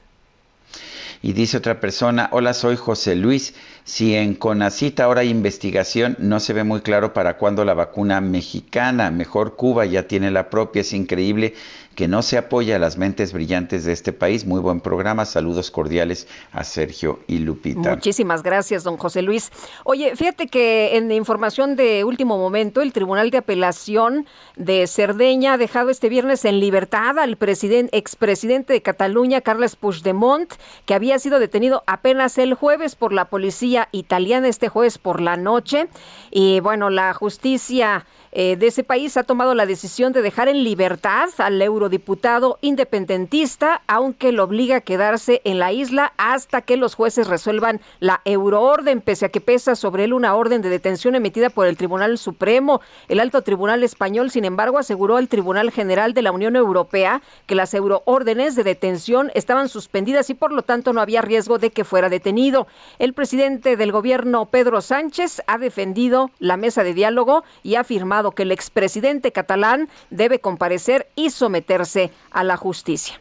Y dice otra persona, hola, soy José Luis. Si en Conacita ahora hay investigación, no se ve muy claro para cuándo la vacuna mexicana. Mejor Cuba ya tiene la propia. Es increíble que no se apoya a las mentes brillantes de este país. Muy buen programa. Saludos cordiales a Sergio y Lupita. Muchísimas gracias, don José Luis. Oye, fíjate que en información de último momento, el Tribunal de Apelación de Cerdeña ha dejado este viernes en libertad al presidente, expresidente de Cataluña, Carles Puigdemont, que había sido detenido apenas el jueves por la policía italiana, este jueves por la noche. Y bueno, la justicia eh, de ese país ha tomado la decisión de dejar en libertad al eurodiputado independentista, aunque lo obliga a quedarse en la isla hasta que los jueces resuelvan la euroorden, pese a que pesa sobre él una orden de detención emitida por el Tribunal Supremo. El alto tribunal español, sin embargo, aseguró al Tribunal General de la Unión Europea que las euroórdenes de detención estaban suspendidas y por lo tanto no había riesgo de que fuera detenido. El presidente del gobierno, Pedro Sánchez, ha defendido la mesa de diálogo y ha que el expresidente catalán debe comparecer y someterse a la justicia.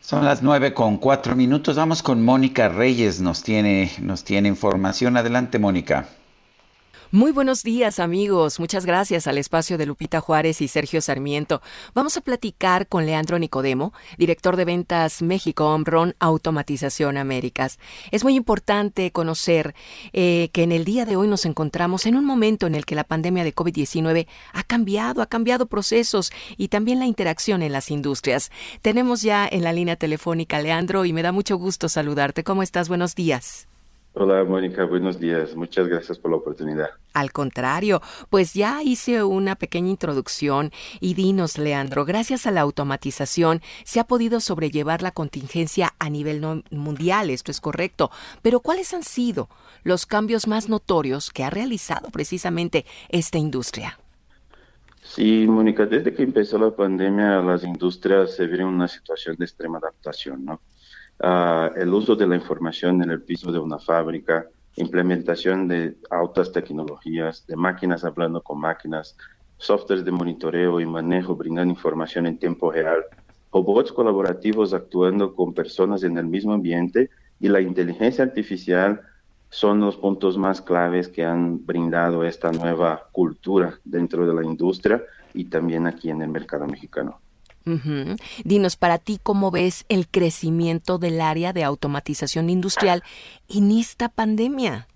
Son las nueve con cuatro minutos. Vamos con Mónica Reyes. Nos tiene, nos tiene información. Adelante, Mónica. Muy buenos días amigos, muchas gracias al espacio de Lupita Juárez y Sergio Sarmiento. Vamos a platicar con Leandro Nicodemo, director de ventas México Omron Automatización Américas. Es muy importante conocer eh, que en el día de hoy nos encontramos en un momento en el que la pandemia de COVID-19 ha cambiado, ha cambiado procesos y también la interacción en las industrias. Tenemos ya en la línea telefónica Leandro y me da mucho gusto saludarte. ¿Cómo estás? Buenos días. Hola Mónica, buenos días. Muchas gracias por la oportunidad. Al contrario, pues ya hice una pequeña introducción y dinos, Leandro, gracias a la automatización se ha podido sobrellevar la contingencia a nivel no- mundial, esto es correcto, pero ¿cuáles han sido los cambios más notorios que ha realizado precisamente esta industria? Sí, Mónica, desde que empezó la pandemia, las industrias se vieron en una situación de extrema adaptación, ¿no? Ah, el uso de la información en el piso de una fábrica, implementación de altas tecnologías, de máquinas hablando con máquinas, softwares de monitoreo y manejo brindando información en tiempo real, robots colaborativos actuando con personas en el mismo ambiente y la inteligencia artificial son los puntos más claves que han brindado esta nueva cultura dentro de la industria y también aquí en el mercado mexicano. Ujú. Dinos, para ti, ¿cómo ves el crecimiento del área de automatización industrial en esta pandemia?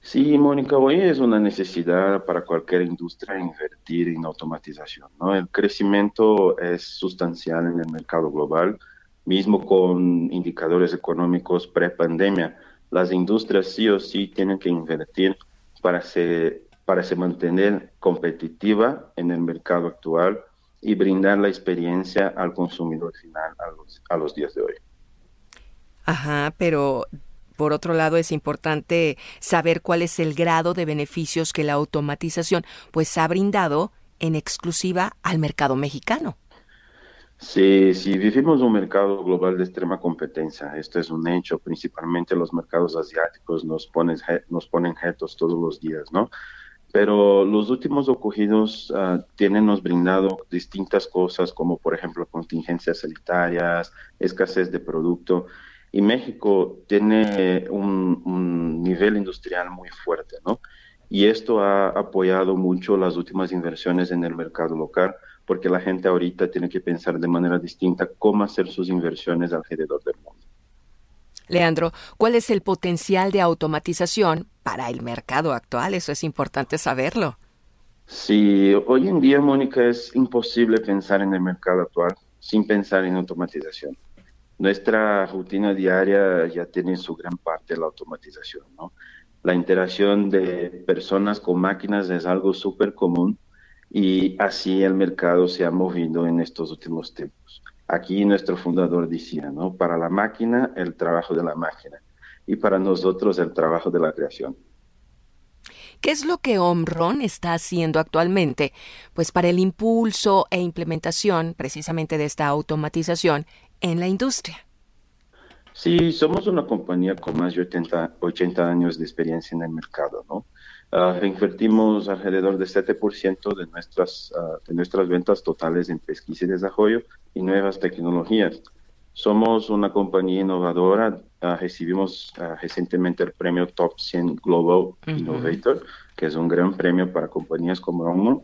Sí, Mónica, hoy es una necesidad para cualquier industria invertir en automatización. ¿no? El crecimiento es sustancial en el mercado global, mismo con indicadores económicos pre-pandemia. Las industrias sí o sí tienen que invertir para se, para se mantener competitiva en el mercado actual y brindar la experiencia al consumidor final a los, a los días de hoy. Ajá, pero por otro lado es importante saber cuál es el grado de beneficios que la automatización pues ha brindado en exclusiva al mercado mexicano. Sí, sí, vivimos un mercado global de extrema competencia. Esto es un hecho. Principalmente los mercados asiáticos nos ponen, nos ponen retos todos los días, ¿no? Pero los últimos ocurridos uh, tienen nos brindado distintas cosas, como por ejemplo contingencias sanitarias, escasez de producto. Y México tiene un, un nivel industrial muy fuerte, ¿no? Y esto ha apoyado mucho las últimas inversiones en el mercado local porque la gente ahorita tiene que pensar de manera distinta cómo hacer sus inversiones alrededor del mundo. Leandro, ¿cuál es el potencial de automatización para el mercado actual? Eso es importante saberlo. Sí, hoy en día, Mónica, es imposible pensar en el mercado actual sin pensar en automatización. Nuestra rutina diaria ya tiene su gran parte la automatización, ¿no? La interacción de personas con máquinas es algo súper común y así el mercado se ha movido en estos últimos tiempos. Aquí nuestro fundador decía, ¿no? Para la máquina, el trabajo de la máquina y para nosotros el trabajo de la creación. ¿Qué es lo que Omron está haciendo actualmente? Pues para el impulso e implementación precisamente de esta automatización en la industria. Sí, somos una compañía con más de 80, 80 años de experiencia en el mercado, ¿no? Uh, invertimos alrededor del 7% de nuestras, uh, de nuestras ventas totales en pesquisa y desarrollo y nuevas tecnologías. Somos una compañía innovadora. Uh, recibimos recientemente el premio Top 100 Global uh -huh. Innovator, que es un gran premio para compañías como Omron.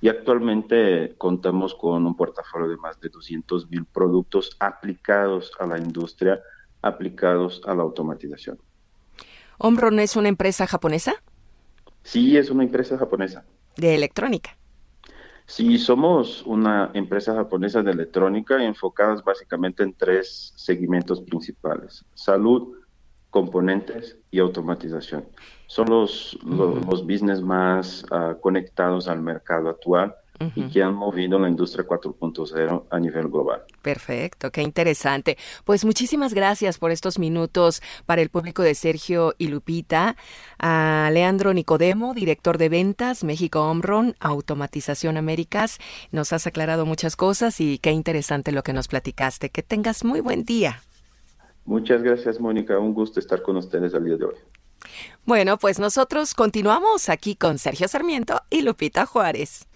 Y actualmente contamos con un portafolio de más de 200 mil productos aplicados a la industria, aplicados a la automatización. ¿Omron es una empresa japonesa? Sí, es una empresa japonesa. ¿De electrónica? Sí, somos una empresa japonesa de electrónica enfocadas básicamente en tres segmentos principales. Salud, componentes y automatización. Son los, los, los, business más uh, conectados al mercado actual uh -huh. y que han movido la industria 4.0 a nivel global. Perfecto, qué interesante. Pues muchísimas gracias por estos minutos para el público de Sergio y Lupita. A Leandro Nicodemo, director de ventas, México Omron, Automatización Américas. Nos has aclarado muchas cosas y qué interesante lo que nos platicaste. Que tengas muy buen día. Muchas gracias, Mónica. Un gusto estar con ustedes al día de hoy. Bueno, pues nosotros continuamos aquí con Sergio Sarmiento y Lupita Juárez.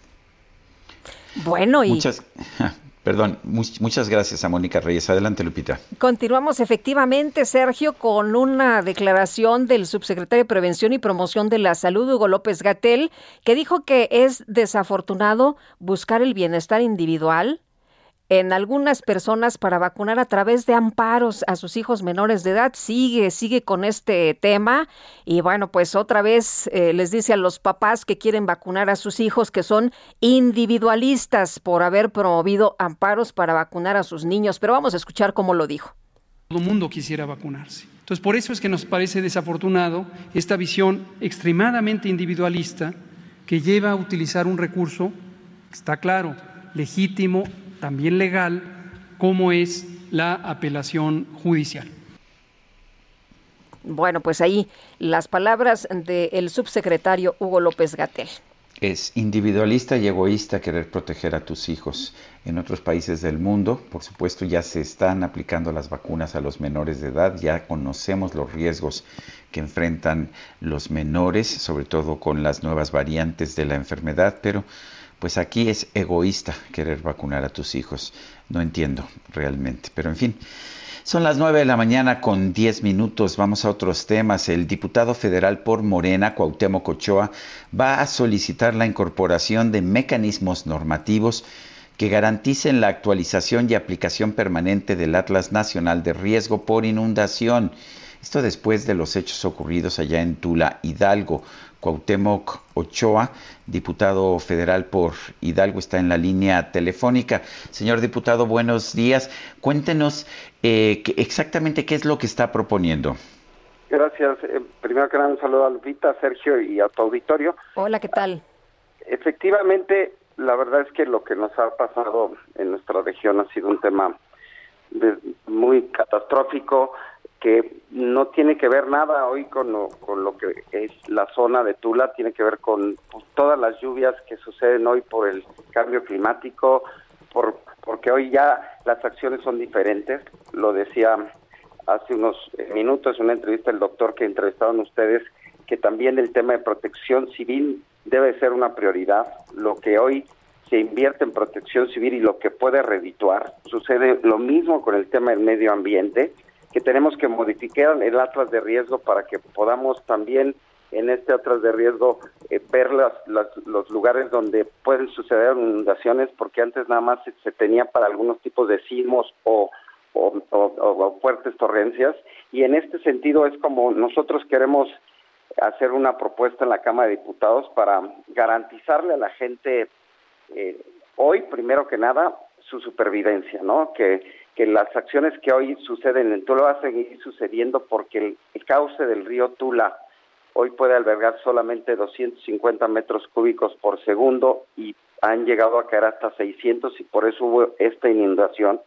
Bueno, y... Muchas, perdón, muchas gracias a Mónica Reyes. Adelante, Lupita. Continuamos efectivamente, Sergio, con una declaración del subsecretario de Prevención y Promoción de la Salud, Hugo López Gatel, que dijo que es desafortunado buscar el bienestar individual en algunas personas para vacunar a través de amparos a sus hijos menores de edad. Sigue, sigue con este tema y bueno, pues otra vez eh, les dice a los papás que quieren vacunar a sus hijos que son individualistas por haber promovido amparos para vacunar a sus niños. Pero vamos a escuchar cómo lo dijo. Todo mundo quisiera vacunarse. Entonces, por eso es que nos parece desafortunado esta visión extremadamente individualista que lleva a utilizar un recurso, está claro, legítimo, también legal, como es la apelación judicial. Bueno, pues ahí las palabras del subsecretario Hugo López Gatel. Es individualista y egoísta querer proteger a tus hijos. En otros países del mundo, por supuesto, ya se están aplicando las vacunas a los menores de edad, ya conocemos los riesgos que enfrentan los menores, sobre todo con las nuevas variantes de la enfermedad, pero pues aquí es egoísta querer vacunar a tus hijos. No entiendo realmente, pero en fin. Son las 9 de la mañana con 10 minutos. Vamos a otros temas. El diputado federal por Morena, Cuauhtémoc Ochoa, va a solicitar la incorporación de mecanismos normativos que garanticen la actualización y aplicación permanente del Atlas Nacional de Riesgo por Inundación. Esto después de los hechos ocurridos allá en Tula, Hidalgo. Cuauhtémoc Ochoa, diputado federal por Hidalgo, está en la línea telefónica. Señor diputado, buenos días. Cuéntenos eh, exactamente qué es lo que está proponiendo. Gracias. Eh, primero que nada, un saludo a Lupita, a Sergio y a tu auditorio. Hola, ¿qué tal? Efectivamente, la verdad es que lo que nos ha pasado en nuestra región ha sido un tema de, muy catastrófico que no tiene que ver nada hoy con lo, con lo que es la zona de Tula, tiene que ver con pues, todas las lluvias que suceden hoy por el cambio climático, por porque hoy ya las acciones son diferentes. Lo decía hace unos minutos en una entrevista el doctor que entrevistaron ustedes, que también el tema de protección civil debe ser una prioridad. Lo que hoy se invierte en protección civil y lo que puede redituar. Sucede lo mismo con el tema del medio ambiente, que tenemos que modificar el atlas de riesgo para que podamos también en este atlas de riesgo eh, ver las, los lugares donde pueden suceder inundaciones, porque antes nada más se, tenía para algunos tipos de sismos o, o, fuertes torrencias, y en este sentido es como nosotros queremos hacer una propuesta en la Cámara de Diputados para garantizarle a la gente eh, hoy, primero que nada, su supervivencia, ¿no? Que, que las acciones que hoy suceden en Tula va a seguir sucediendo porque el cauce del río Tula hoy puede albergar solamente 250 metros cúbicos por segundo y han llegado a caer hasta 600 y por eso hubo esta inundación.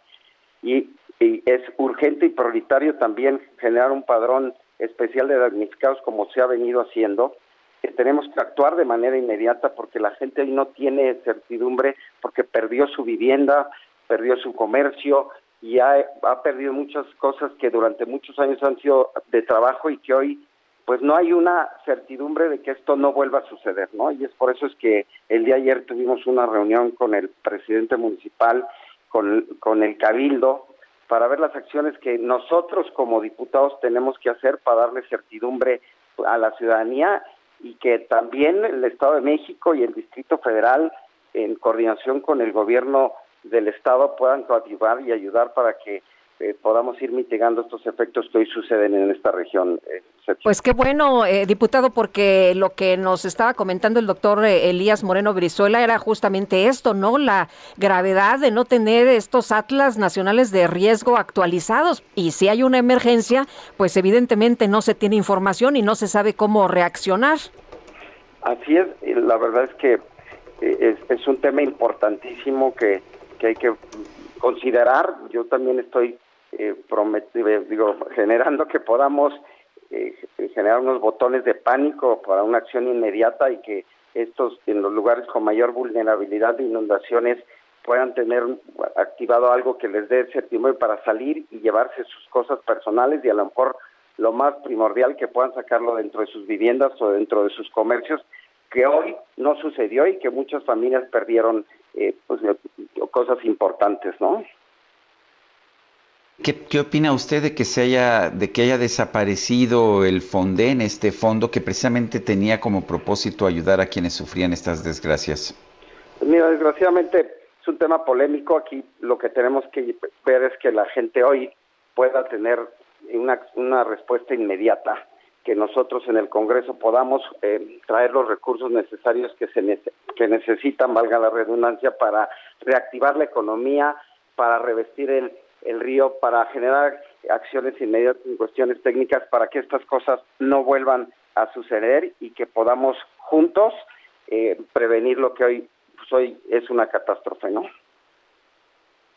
Y, es urgente y prioritario también generar un padrón especial de damnificados como se ha venido haciendo, que tenemos que actuar de manera inmediata porque la gente hoy no tiene certidumbre porque perdió su vivienda, perdió su comercio y ha, perdido muchas cosas que durante muchos años han sido de trabajo y que hoy pues no hay una certidumbre de que esto no vuelva a suceder, ¿no? Y es por eso es que el día de ayer tuvimos una reunión con el presidente municipal, con, con el cabildo, para ver las acciones que nosotros como diputados tenemos que hacer para darle certidumbre a la ciudadanía y que también el Estado de México y el Distrito Federal, en coordinación con el gobierno del Estado, puedan coadyuvar y ayudar para que eh, podamos ir mitigando estos efectos que hoy suceden en esta región. Eh, pues qué bueno, eh, diputado, porque lo que nos estaba comentando el doctor Elías Moreno Brizuela era justamente esto, ¿no? La gravedad de no tener estos atlas nacionales de riesgo actualizados. Y si hay una emergencia, pues evidentemente no se tiene información y no se sabe cómo reaccionar. Así es, la verdad es que es, es un tema importantísimo que, que hay que considerar. Yo también estoy eh, eh, digo, generando que podamos eh, generar unos botones de pánico para una acción inmediata y que estos en los lugares con mayor vulnerabilidad de inundaciones puedan tener activado algo que les dé certidumbre para salir y llevarse sus cosas personales y a lo mejor lo más primordial que puedan sacarlo dentro de sus viviendas o dentro de sus comercios que hoy no sucedió y que muchas familias perdieron eh, pues, cosas importantes, ¿no? ¿Qué, opina usted de que se haya, de que haya desaparecido el Fonden, este fondo que precisamente tenía como propósito ayudar a quienes sufrían estas desgracias? Mira, desgraciadamente es un tema polémico. Aquí lo que tenemos que ver es que la gente hoy pueda tener una, una respuesta inmediata, que nosotros en el Congreso podamos eh, traer los recursos necesarios que se que necesitan, valga la redundancia, para reactivar la economía, para revestir el el río para generar acciones inmediatas en cuestiones técnicas para que estas cosas no vuelvan a suceder y que podamos juntos eh, prevenir lo que hoy, pues hoy es una catástrofe, ¿no?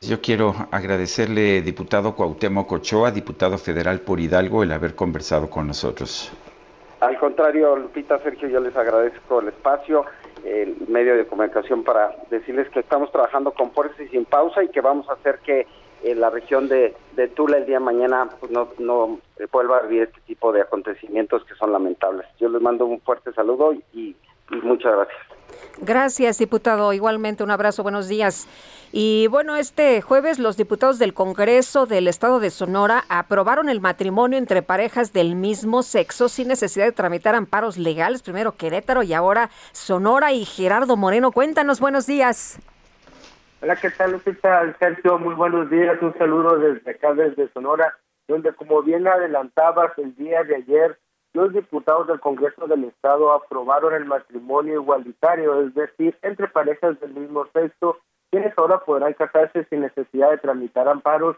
Yo quiero agradecerle, diputado Cuauhtémoc Ochoa, diputado federal por Hidalgo, el haber conversado con nosotros. Al contrario, Lupita, Sergio, yo les agradezco el espacio, el medio de comunicación para decirles que estamos trabajando con fuerza y sin pausa y que vamos a hacer que en la región de, Tula el día de mañana pues no, no vuelva a vivir este tipo de acontecimientos que son lamentables. Yo les mando un fuerte saludo y, muchas gracias. Gracias, diputado. Igualmente, un abrazo, buenos días. Y bueno, este jueves los diputados del Congreso del Estado de Sonora aprobaron el matrimonio entre parejas del mismo sexo sin necesidad de tramitar amparos legales. Primero Querétaro y ahora Sonora. Y Gerardo Moreno, cuéntanos, buenos días. Hola, ¿qué tal, Lupita? Sergio, muy buenos días. Un saludo desde acá, desde Sonora, donde, como bien adelantabas, el día de ayer, los diputados del Congreso del Estado aprobaron el matrimonio igualitario, es decir, entre parejas del mismo sexo, quienes ahora podrán casarse sin necesidad de tramitar amparos.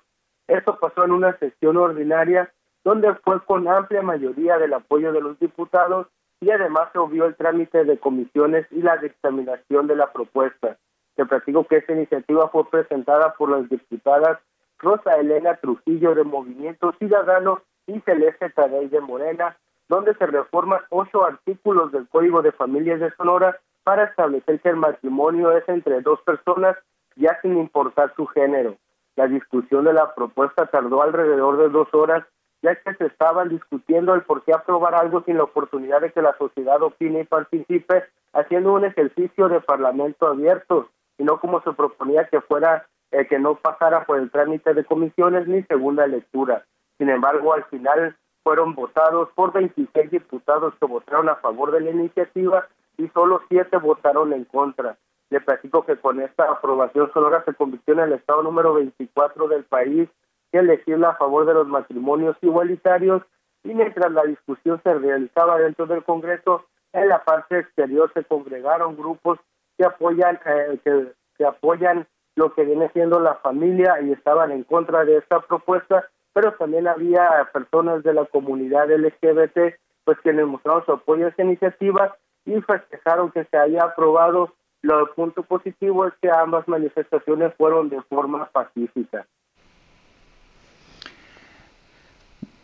Esto pasó en una sesión ordinaria donde fue con amplia mayoría del apoyo de los diputados y además se obvió el trámite de comisiones y la dictaminación de la propuesta. Te platico que esta iniciativa fue presentada por las diputadas Rosa Elena Trujillo de Movimiento Ciudadano y Celeste Tadei de Morena, donde se reforman ocho artículos del Código de Familias de Sonora para establecer que el matrimonio es entre dos personas ya sin importar su género. La discusión de la propuesta tardó alrededor de dos horas, ya que se estaban discutiendo el por qué aprobar algo sin la oportunidad de que la sociedad opine y participe, haciendo un ejercicio de parlamento abierto, y no como se proponía que fuera eh, que no pasara por el trámite de comisiones ni segunda lectura. Sin embargo, al final fueron votados por 26 diputados que votaron a favor de la iniciativa y solo siete votaron en contra. Le platico que con esta aprobación Sonora se convirtió en el estado número 24 del país que legisla a favor de los matrimonios igualitarios y mientras la discusión se realizaba dentro del Congreso, en la parte exterior se congregaron grupos que apoyan eh, que, que apoyan lo que viene siendo la familia y estaban en contra de esta propuesta, pero también había personas de la comunidad LGBT pues quienes mostraron su apoyo a esta iniciativa y festejaron que se haya aprobado. Lo punto positivo es que ambas manifestaciones fueron de forma pacífica.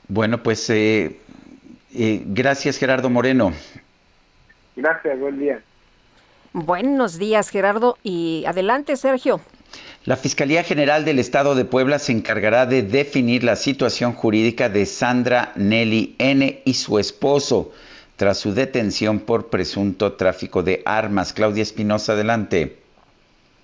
Bueno, pues eh, eh, gracias Gerardo Moreno. Gracias, buen día. Buenos días, Gerardo. Y adelante, Sergio. La Fiscalía General del Estado de Puebla se encargará de definir la situación jurídica de Sandra Nelly N. y su esposo tras su detención por presunto tráfico de armas. Claudia Espinosa, adelante.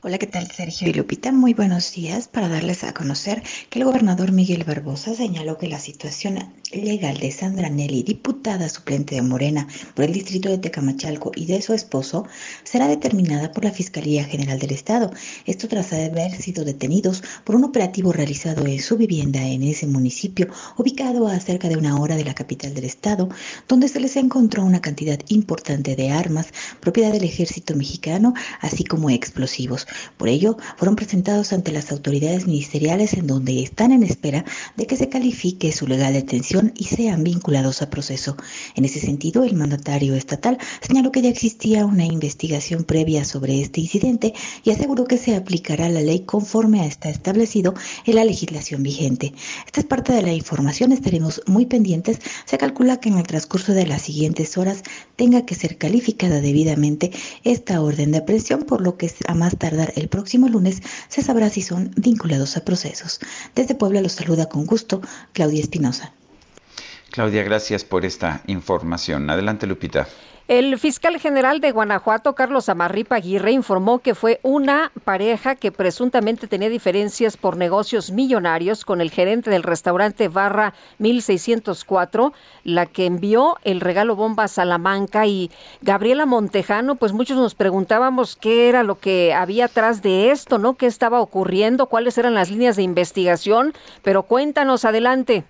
Hola, ¿qué tal Sergio y Lupita? Muy buenos días para darles a conocer que el gobernador Miguel Barbosa señaló que la situación legal de Sandra Nelly, diputada suplente de Morena por el distrito de Tecamachalco y de su esposo, será determinada por la Fiscalía General del Estado. Esto tras haber sido detenidos por un operativo realizado en su vivienda en ese municipio, ubicado a cerca de una hora de la capital del Estado, donde se les encontró una cantidad importante de armas, propiedad del ejército mexicano, así como explosivos. Por ello, fueron presentados ante las autoridades ministeriales en donde están en espera de que se califique su legal detención y sean vinculados a proceso. En ese sentido, el mandatario estatal señaló que ya existía una investigación previa sobre este incidente y aseguró que se aplicará la ley conforme a está establecido en la legislación vigente. Esta es parte de la información, estaremos muy pendientes. Se calcula que en el transcurso de las siguientes horas tenga que ser calificada debidamente esta orden de aprehensión, por lo que a más tardar el próximo lunes se sabrá si son vinculados a procesos. Desde Puebla los saluda con gusto Claudia Espinosa. Claudia, gracias por esta información. Adelante, Lupita. El fiscal general de Guanajuato, Carlos Amarripa Aguirre, informó que fue una pareja que presuntamente tenía diferencias por negocios millonarios con el gerente del restaurante Barra 1604, la que envió el regalo bomba a Salamanca y Gabriela Montejano, pues muchos nos preguntábamos qué era lo que había atrás de esto, ¿no? ¿Qué estaba ocurriendo? ¿Cuáles eran las líneas de investigación? Pero cuéntanos adelante.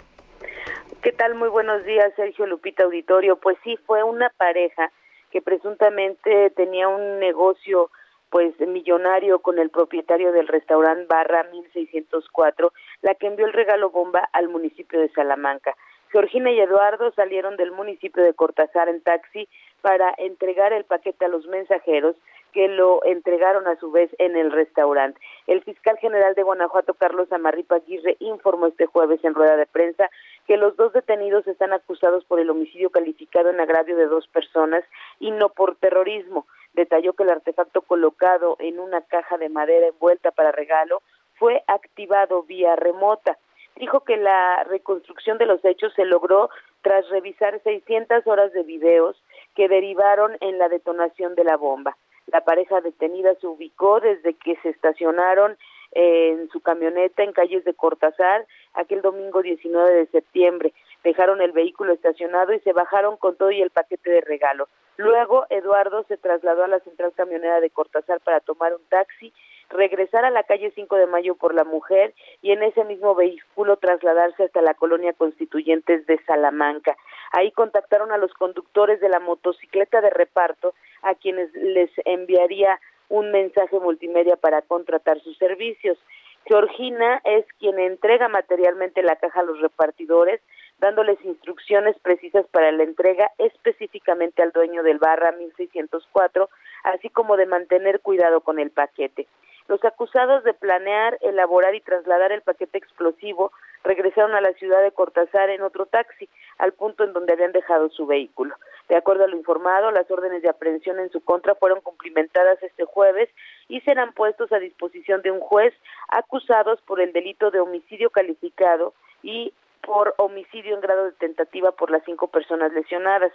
¿Qué tal? Muy buenos días, Sergio Lupita Auditorio. Pues sí, fue una pareja que presuntamente tenía un negocio pues millonario con el propietario del restaurante Barra 1604, la que envió el regalo bomba al municipio de Salamanca. Georgina y Eduardo salieron del municipio de Cortázar en taxi para entregar el paquete a los mensajeros que lo entregaron a su vez en el restaurante. El fiscal general de Guanajuato, Carlos Amarripa Aguirre, informó este jueves en rueda de prensa que los dos detenidos están acusados por el homicidio calificado en agravio de dos personas y no por terrorismo. Detalló que el artefacto colocado en una caja de madera envuelta para regalo fue activado vía remota. Dijo que la reconstrucción de los hechos se logró tras revisar 600 horas de videos que derivaron en la detonación de la bomba. La pareja detenida se ubicó desde que se estacionaron en su camioneta en calles de Cortázar aquel domingo 19 de septiembre. Dejaron el vehículo estacionado y se bajaron con todo y el paquete de regalo. Luego Eduardo se trasladó a la central camionera de Cortázar para tomar un taxi, regresar a la calle 5 de Mayo por la mujer y en ese mismo vehículo trasladarse hasta la colonia Constituyentes de Salamanca. Ahí contactaron a los conductores de la motocicleta de reparto a quienes les enviaría un mensaje multimedia para contratar sus servicios. Georgina es quien entrega materialmente la caja a los repartidores, dándoles instrucciones precisas para la entrega específicamente al dueño del barra 1604, así como de mantener cuidado con el paquete. Los acusados de planear, elaborar y trasladar el paquete explosivo regresaron a la ciudad de Cortázar en otro taxi, al punto en donde habían dejado su vehículo. De acuerdo a lo informado, las órdenes de aprehensión en su contra fueron cumplimentadas este jueves y serán puestos a disposición de un juez acusados por el delito de homicidio calificado y por homicidio en grado de tentativa por las cinco personas lesionadas.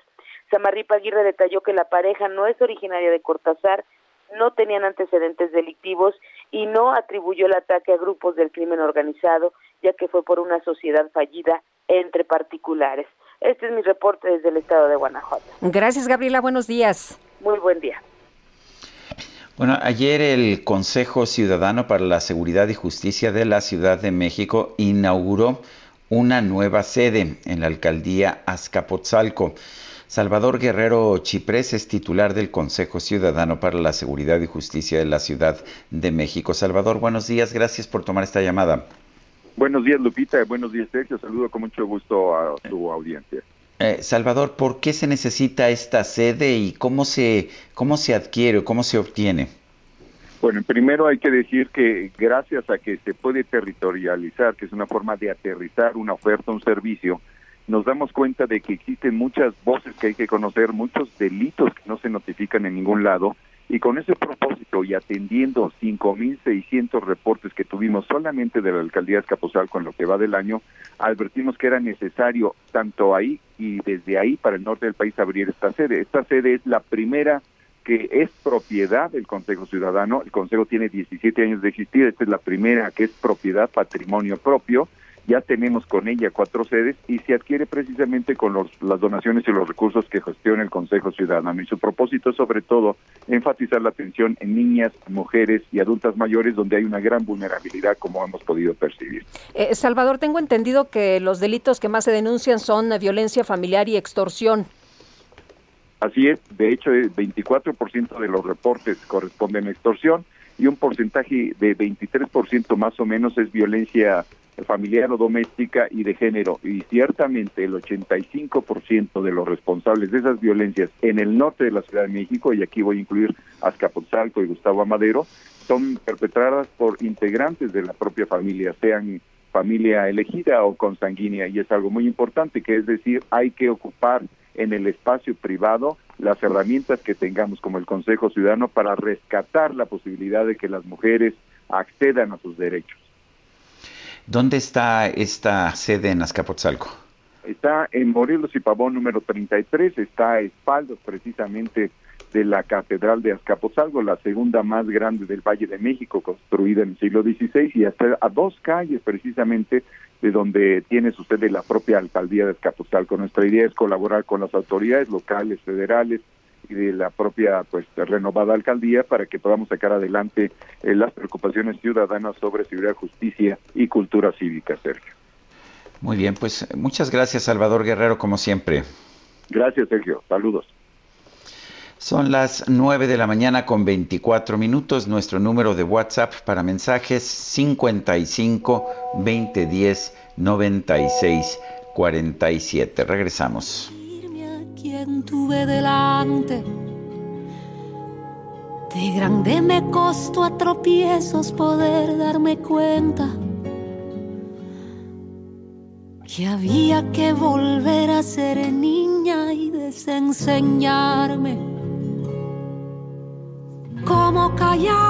Samarripa Aguirre detalló que la pareja no es originaria de Cortázar, no tenían antecedentes delictivos y no atribuyó el ataque a grupos del crimen organizado, ya que fue por una sociedad fallida entre particulares. Este es mi reporte desde el estado de Guanajuato. Gracias, Gabriela. Buenos días. Muy buen día. Bueno, ayer el Consejo Ciudadano para la Seguridad y Justicia de la Ciudad de México inauguró una nueva sede en la alcaldía Azcapotzalco. Salvador Guerrero Chiprés es titular del Consejo Ciudadano para la Seguridad y Justicia de la Ciudad de México. Salvador, buenos días, gracias por tomar esta llamada. Buenos días, Lupita, buenos días, Sergio. Saludo con mucho gusto a tu audiencia. Eh, Salvador, ¿por qué se necesita esta sede y cómo se, cómo se adquiere o cómo se obtiene? Bueno, primero hay que decir que gracias a que se puede territorializar, que es una forma de aterrizar una oferta, un servicio, nos damos cuenta de que existen muchas voces que hay que conocer, muchos delitos que no se notifican en ningún lado, y con ese propósito y atendiendo 5.600 reportes que tuvimos solamente de la alcaldía Escaposal con lo que va del año, advertimos que era necesario tanto ahí y desde ahí para el norte del país abrir esta sede. Esta sede es la primera que es propiedad del Consejo Ciudadano. El Consejo tiene 17 años de existir, esta es la primera que es propiedad, patrimonio propio. Ya tenemos con ella cuatro sedes y se adquiere precisamente con los, las donaciones y los recursos que gestiona el Consejo Ciudadano. Y su propósito es sobre todo enfatizar la atención en niñas, mujeres y adultas mayores donde hay una gran vulnerabilidad como hemos podido percibir. Eh, Salvador, tengo entendido que los delitos que más se denuncian son violencia familiar y extorsión. Así es, de hecho, el 24% de los reportes corresponden a extorsión y un porcentaje de 23% más o menos es violencia familiar o doméstica y de género. Y ciertamente el 85% de los responsables de esas violencias en el norte de la Ciudad de México, y aquí voy a incluir Azcapotzalco y Gustavo Amadero, son perpetradas por integrantes de la propia familia, sean familia elegida o consanguínea, y es algo muy importante, que es decir, hay que ocupar en el espacio privado las herramientas que tengamos como el Consejo Ciudadano para rescatar la posibilidad de que las mujeres accedan a sus derechos. ¿Dónde está esta sede en Azcapotzalco? Está en Morelos y Pavón número 33, está a espaldas precisamente de la Catedral de Azcapotzalco, la segunda más grande del Valle de México, construida en el siglo XVI, y hasta a dos calles precisamente de donde tiene su sede la propia alcaldía de Azcapotzalco. Nuestra idea es colaborar con las autoridades locales, federales y de la propia pues renovada alcaldía para que podamos sacar adelante eh, las preocupaciones ciudadanas sobre seguridad, justicia y cultura cívica, Sergio. Muy bien, pues muchas gracias Salvador Guerrero como siempre. Gracias Sergio, saludos. Son las 9 de la mañana con 24 minutos. Nuestro número de WhatsApp para mensajes 55 2010 96 47. Regresamos. Quien tuve delante. De grande me costó a tropiezos poder darme cuenta que había que volver a ser niña y desenseñarme cómo callar.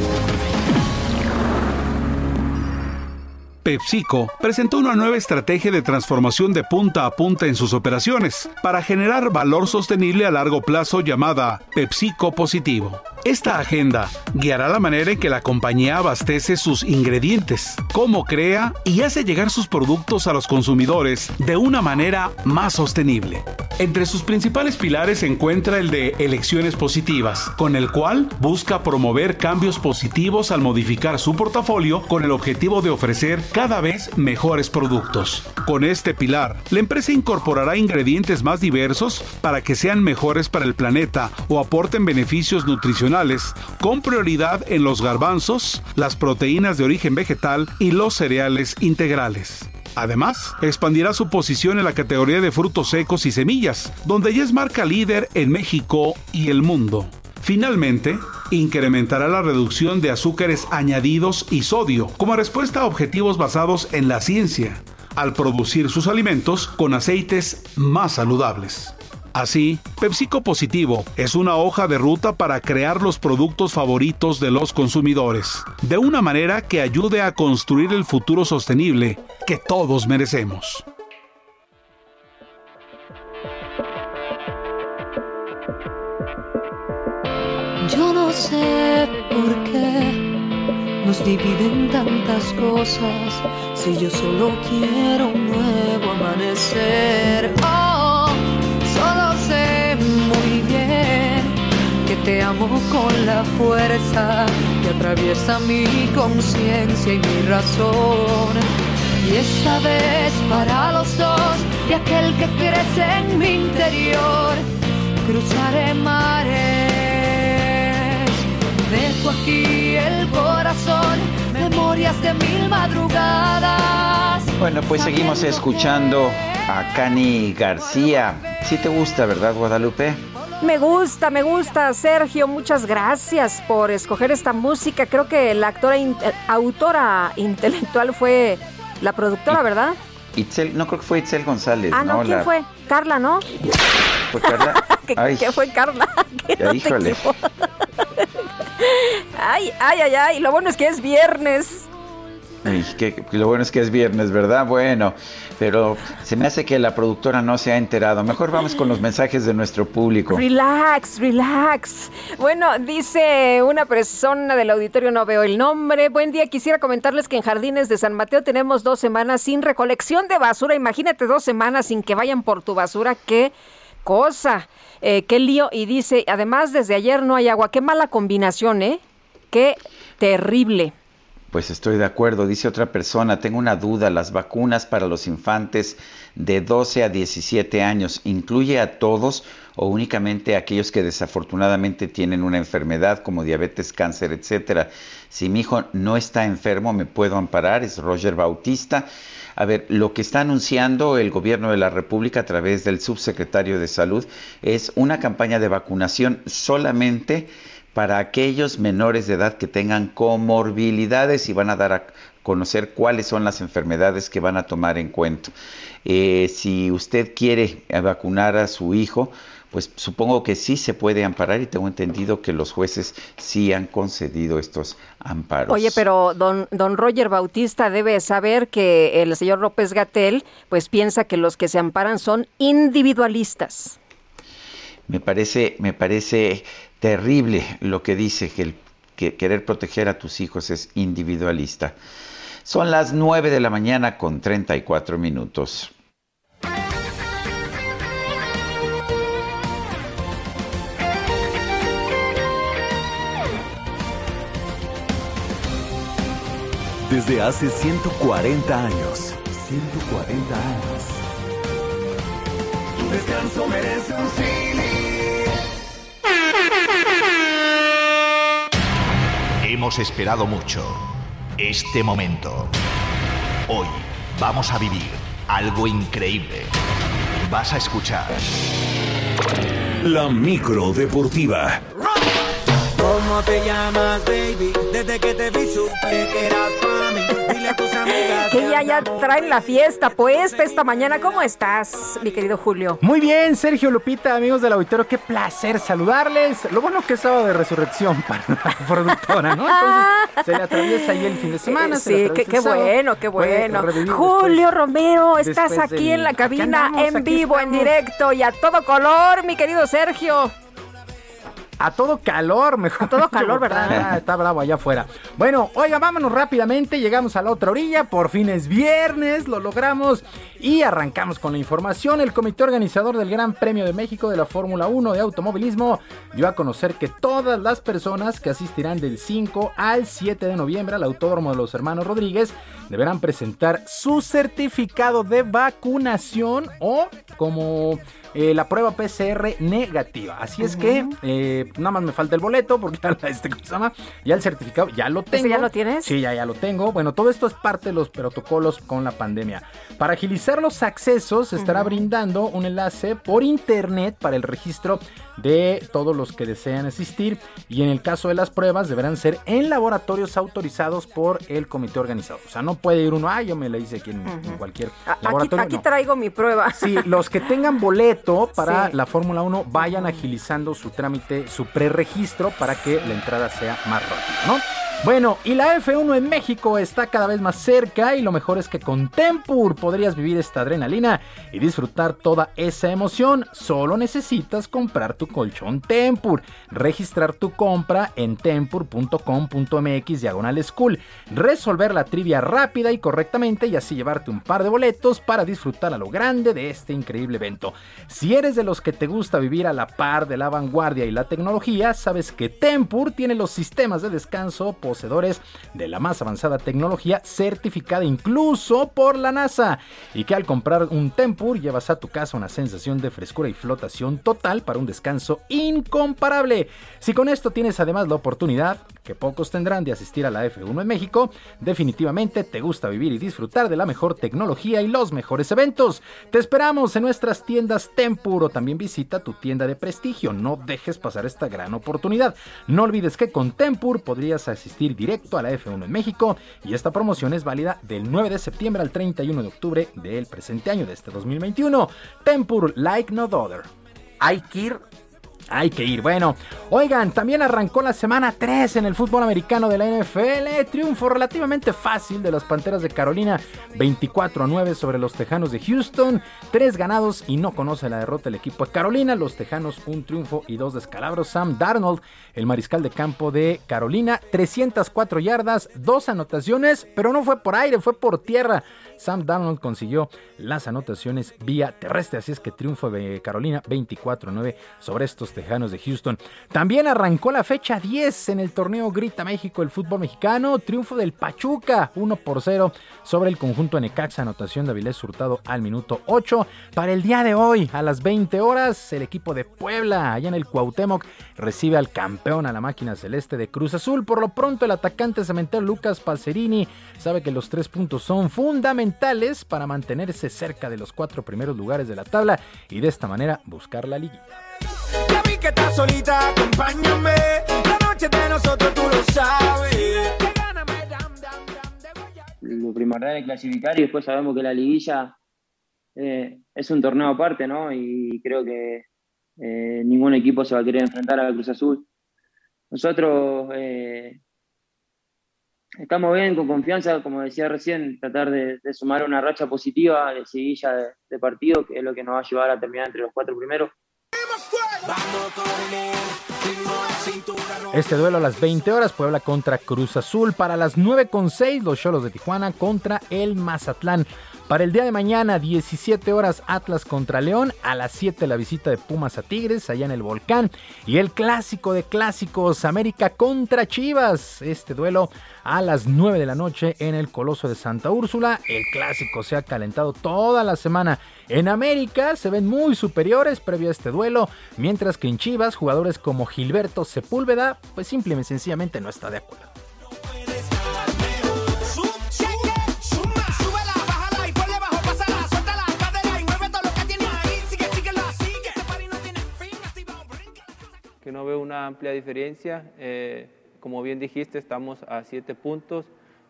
PepsiCo presentó una nueva estrategia de transformación de punta a punta en sus operaciones para generar valor sostenible a largo plazo llamada PepsiCo Positivo. Esta agenda guiará la manera en que la compañía abastece sus ingredientes, cómo crea y hace llegar sus productos a los consumidores de una manera más sostenible. Entre sus principales pilares se encuentra el de elecciones positivas, con el cual busca promover cambios positivos al modificar su portafolio con el objetivo de ofrecer cada vez mejores productos. Con este pilar, la empresa incorporará ingredientes más diversos para que sean mejores para el planeta o aporten beneficios nutricionales con prioridad en los garbanzos, las proteínas de origen vegetal y los cereales integrales. Además, expandirá su posición en la categoría de frutos secos y semillas, donde ya es marca líder en México y el mundo. Finalmente, incrementará la reducción de azúcares añadidos y sodio como respuesta a objetivos basados en la ciencia, al producir sus alimentos con aceites más saludables. Así, PepsiCo Positivo es una hoja de ruta para crear los productos favoritos de los consumidores, de una manera que ayude a construir el futuro sostenible que todos merecemos. Yo no sé por qué nos dividen tantas cosas si yo solo quiero un nuevo amanecer. Oh, solo sé muy bien que te amo con la fuerza que atraviesa mi conciencia y mi razón. Y esta vez para los dos y aquel que crece en mi interior, cruzaré mares. Dejo aquí el corazón, memorias de mil madrugadas. Bueno, pues seguimos escuchando a Cani García. Sí te gusta, ¿verdad, Guadalupe? Me gusta, me gusta, Sergio. Muchas gracias por escoger esta música. Creo que la actora, in- eh, autora intelectual fue la productora, ¿verdad? Itzel, no creo que fue Itzel González, Ah, no, ¿quién La- fue? Carla, ¿no? ¿Fue Carla? ¿Qué, fue Carla? Que ya, no híjole. Ay, ay, ay, ay. Lo bueno es que es viernes. Ay, que- que lo bueno es que es viernes, ¿verdad? Bueno, pero se me hace que la productora no se ha enterado. Mejor vamos con los mensajes de nuestro público. Relax, relax. Bueno, dice una persona del auditorio, no veo el nombre. Buen día, quisiera comentarles que en Jardines de San Mateo tenemos dos semanas sin recolección de basura. Imagínate dos semanas sin que vayan por tu basura. Qué cosa, eh, qué lío. Y dice, además desde ayer no hay agua. Qué mala combinación, ¿eh? Qué terrible. Pues estoy de acuerdo, dice otra persona, tengo una duda, las vacunas para los infantes de 12 a 17 años, ¿incluye a todos o únicamente a aquellos que desafortunadamente tienen una enfermedad como diabetes, cáncer, etcétera? Si mi hijo no está enfermo, ¿me puedo amparar? Es Roger Bautista. A ver, lo que está anunciando el gobierno de la República a través del subsecretario de Salud es una campaña de vacunación solamente para aquellos menores de edad que tengan comorbilidades y van a dar a conocer cuáles son las enfermedades que van a tomar en cuenta. Eh, si usted quiere vacunar a su hijo, pues supongo que sí se puede amparar y tengo entendido que los jueces sí han concedido estos amparos. Oye, pero don, don Roger Bautista debe saber que el señor López Gatel pues piensa que los que se amparan son individualistas. Me parece, me parece terrible lo que dice que, el, que querer proteger a tus hijos es individualista. Son las 9 de la mañana con 34 minutos. Desde hace 140 años. 140 años. Tu descanso merece un Hemos esperado mucho este momento. Hoy vamos a vivir algo increíble. Vas a escuchar La micro deportiva. ¿Cómo te llamas, baby? Desde que te vi supe que eras para mí. Dile a tus amigas. Que ya, ya traen la fiesta puesta esta mañana. ¿Cómo estás, mi querido Julio? Muy bien, Sergio Lupita, amigos del auditorio, qué placer saludarles. Lo bueno que es sábado de resurrección para la productora, ¿no? Entonces se le atraviesa ahí el fin de semana. se le Sí, qué, bueno, qué bueno. Julio después- Romero, estás aquí del- en la cabina, andamos, en vivo, en directo y a todo color, mi querido Sergio. A todo calor, mejor. A todo calor, ¿verdad? Está, bravo allá afuera. Bueno, oiga, vámonos rápidamente. Llegamos a la otra orilla. Por fin es viernes, lo logramos. Y arrancamos con la información. El comité organizador del Gran Premio de México de la Fórmula 1 de automovilismo dio a conocer que todas las personas que asistirán del 5 al 7 de noviembre al Autódromo de los Hermanos Rodríguez deberán presentar su certificado de vacunación o como eh, la prueba PCR negativa. Así es que eh, nada más me falta el boleto porque ya, este, ¿cómo se llama? ya el certificado ya lo tengo. ya lo tienes? Sí, ya, ya lo tengo. Bueno, todo esto es parte de los protocolos con la pandemia. Para agilizar los accesos, se estará brindando un enlace por internet para el registro de todos los que desean asistir y en el caso de las pruebas deberán ser en laboratorios autorizados por el comité organizador. O sea, no puede ir uno, ah, yo me la hice aquí en, cualquier laboratorio. Aquí, traigo mi prueba. Sí, los que tengan boleto para la Fórmula 1 vayan agilizando su trámite, su preregistro para que la entrada sea más rápida, ¿no? Bueno, y la F1 en México está cada vez más cerca y lo mejor es que con Tempur podrías vivir esta adrenalina y disfrutar toda esa emoción. Solo necesitas comprar tu colchón Tempur, registrar tu compra en tempur.com.mx diagonal school, resolver la trivia rápida y correctamente y así llevarte un par de boletos para disfrutar a lo grande de este increíble evento. Si eres de los que te gusta vivir a la par de la vanguardia y la tecnología, sabes que Tempur tiene los sistemas de descanso poseedores de la más avanzada tecnología certificada incluso por la NASA y que al comprar un Tempur llevas a tu casa una sensación de frescura y flotación total para un descanso incomparable. Si con esto tienes además la oportunidad, pocos tendrán de asistir a la F1 en México, definitivamente te gusta vivir y disfrutar de la mejor tecnología y los mejores eventos. Te esperamos en nuestras tiendas Tempur o también visita tu tienda de prestigio. No dejes pasar esta gran oportunidad. No olvides que con Tempur podrías asistir directo a la F1 en México y esta promoción es válida del 9 de septiembre al 31 de octubre del presente año de este 2021. Tempur Like No Other. Hay hay que ir. Bueno, oigan, también arrancó la semana 3 en el fútbol americano de la NFL. Triunfo relativamente fácil de las Panteras de Carolina, 24 a 9 sobre los Tejanos de Houston. Tres ganados y no conoce la derrota el equipo de Carolina. Los Tejanos un triunfo y dos descalabros. Sam Darnold, el mariscal de campo de Carolina, 304 yardas, dos anotaciones, pero no fue por aire, fue por tierra. Sam Darnold consiguió las anotaciones vía terrestre, así es que triunfo de Carolina 24-9 sobre estos Tejanos de Houston. También arrancó la fecha 10 en el torneo Grita México, el fútbol mexicano, triunfo del Pachuca 1 por 0 sobre el conjunto Necaxa, anotación de Avilés Hurtado al minuto 8. Para el día de hoy, a las 20 horas, el equipo de Puebla, allá en el Cuauhtémoc, recibe al campeón a la máquina celeste de Cruz Azul. Por lo pronto, el atacante cementero Lucas Pacerini sabe que los tres puntos son fundamentales para mantenerse cerca de los cuatro primeros lugares de la tabla y de esta manera buscar la liguilla. lo primordial es clasificar y después sabemos que la liguilla eh, es un torneo aparte, ¿no? Y creo que eh, ningún equipo se va a querer enfrentar a la Cruz Azul. Nosotros eh, estamos bien, con confianza, como decía recién, tratar de, sumar una racha positiva de seguilla de, partido, que es lo que nos va a llevar a terminar entre los cuatro primeros. Este duelo a las 20 horas, Puebla contra Cruz Azul. Para las 9.6, los Cholos de Tijuana contra el Mazatlán. Para el día de mañana, 17 horas, Atlas contra León. A las 7, la visita de Pumas a Tigres, allá en el Volcán. Y el clásico de clásicos, América contra Chivas. Este duelo a las 9 de la noche en el Coloso de Santa Úrsula. El clásico se ha calentado toda la semana. En América se ven muy superiores previo a este duelo, mientras que en Chivas, jugadores como Gilberto Sepúlveda, pues simplemente sencillamente no está de acuerdo. Que no veo una amplia diferencia. Eh, como bien dijiste, estamos a siete puntos.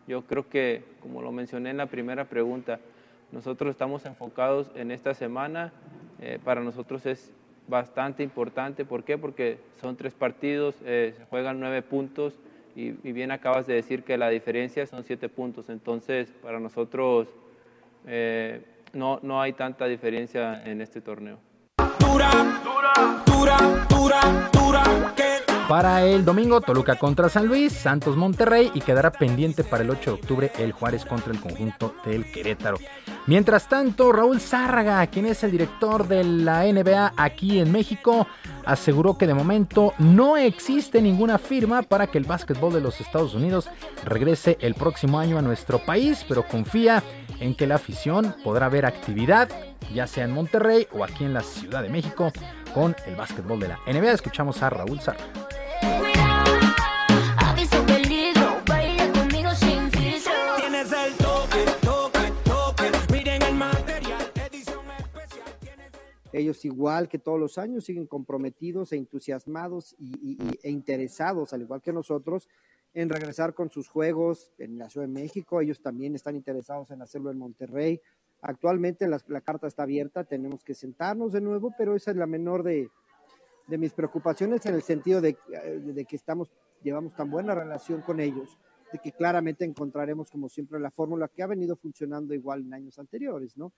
Yo creo que, como lo mencioné en la primera pregunta, nosotros estamos enfocados en esta semana. Eh, para nosotros es bastante importante. ¿Por qué? Porque son tres partidos, eh, se juegan nueve puntos y, bien acabas de decir que la diferencia son siete puntos. Entonces, para nosotros no, no hay tanta diferencia en este torneo. Dura, dura, dura, dura, que Para el domingo, Toluca contra San Luis, Santos Monterrey y quedará pendiente para el 8 de octubre el Juárez contra el conjunto del Querétaro. Mientras tanto, Raúl Zárraga, quien es el director de la NBA aquí en México, aseguró que de momento no existe ninguna firma para que el básquetbol de los Estados Unidos regrese el próximo año a nuestro país, pero confía en que la afición podrá ver actividad, ya sea en Monterrey o aquí en la Ciudad de México, con el básquetbol de la NBA. Escuchamos a Raúl Zárraga. Ellos igual que todos los años siguen comprometidos e entusiasmados y, e interesados, al igual que nosotros, en regresar con sus juegos en la Ciudad de México. Ellos también están interesados en hacerlo en Monterrey. Actualmente la, carta está abierta, tenemos que sentarnos de nuevo, pero esa es la menor de, mis preocupaciones en el sentido de, de, que estamos, llevamos tan buena relación con ellos, de que claramente encontraremos como siempre la fórmula que ha venido funcionando igual en años anteriores, ¿no?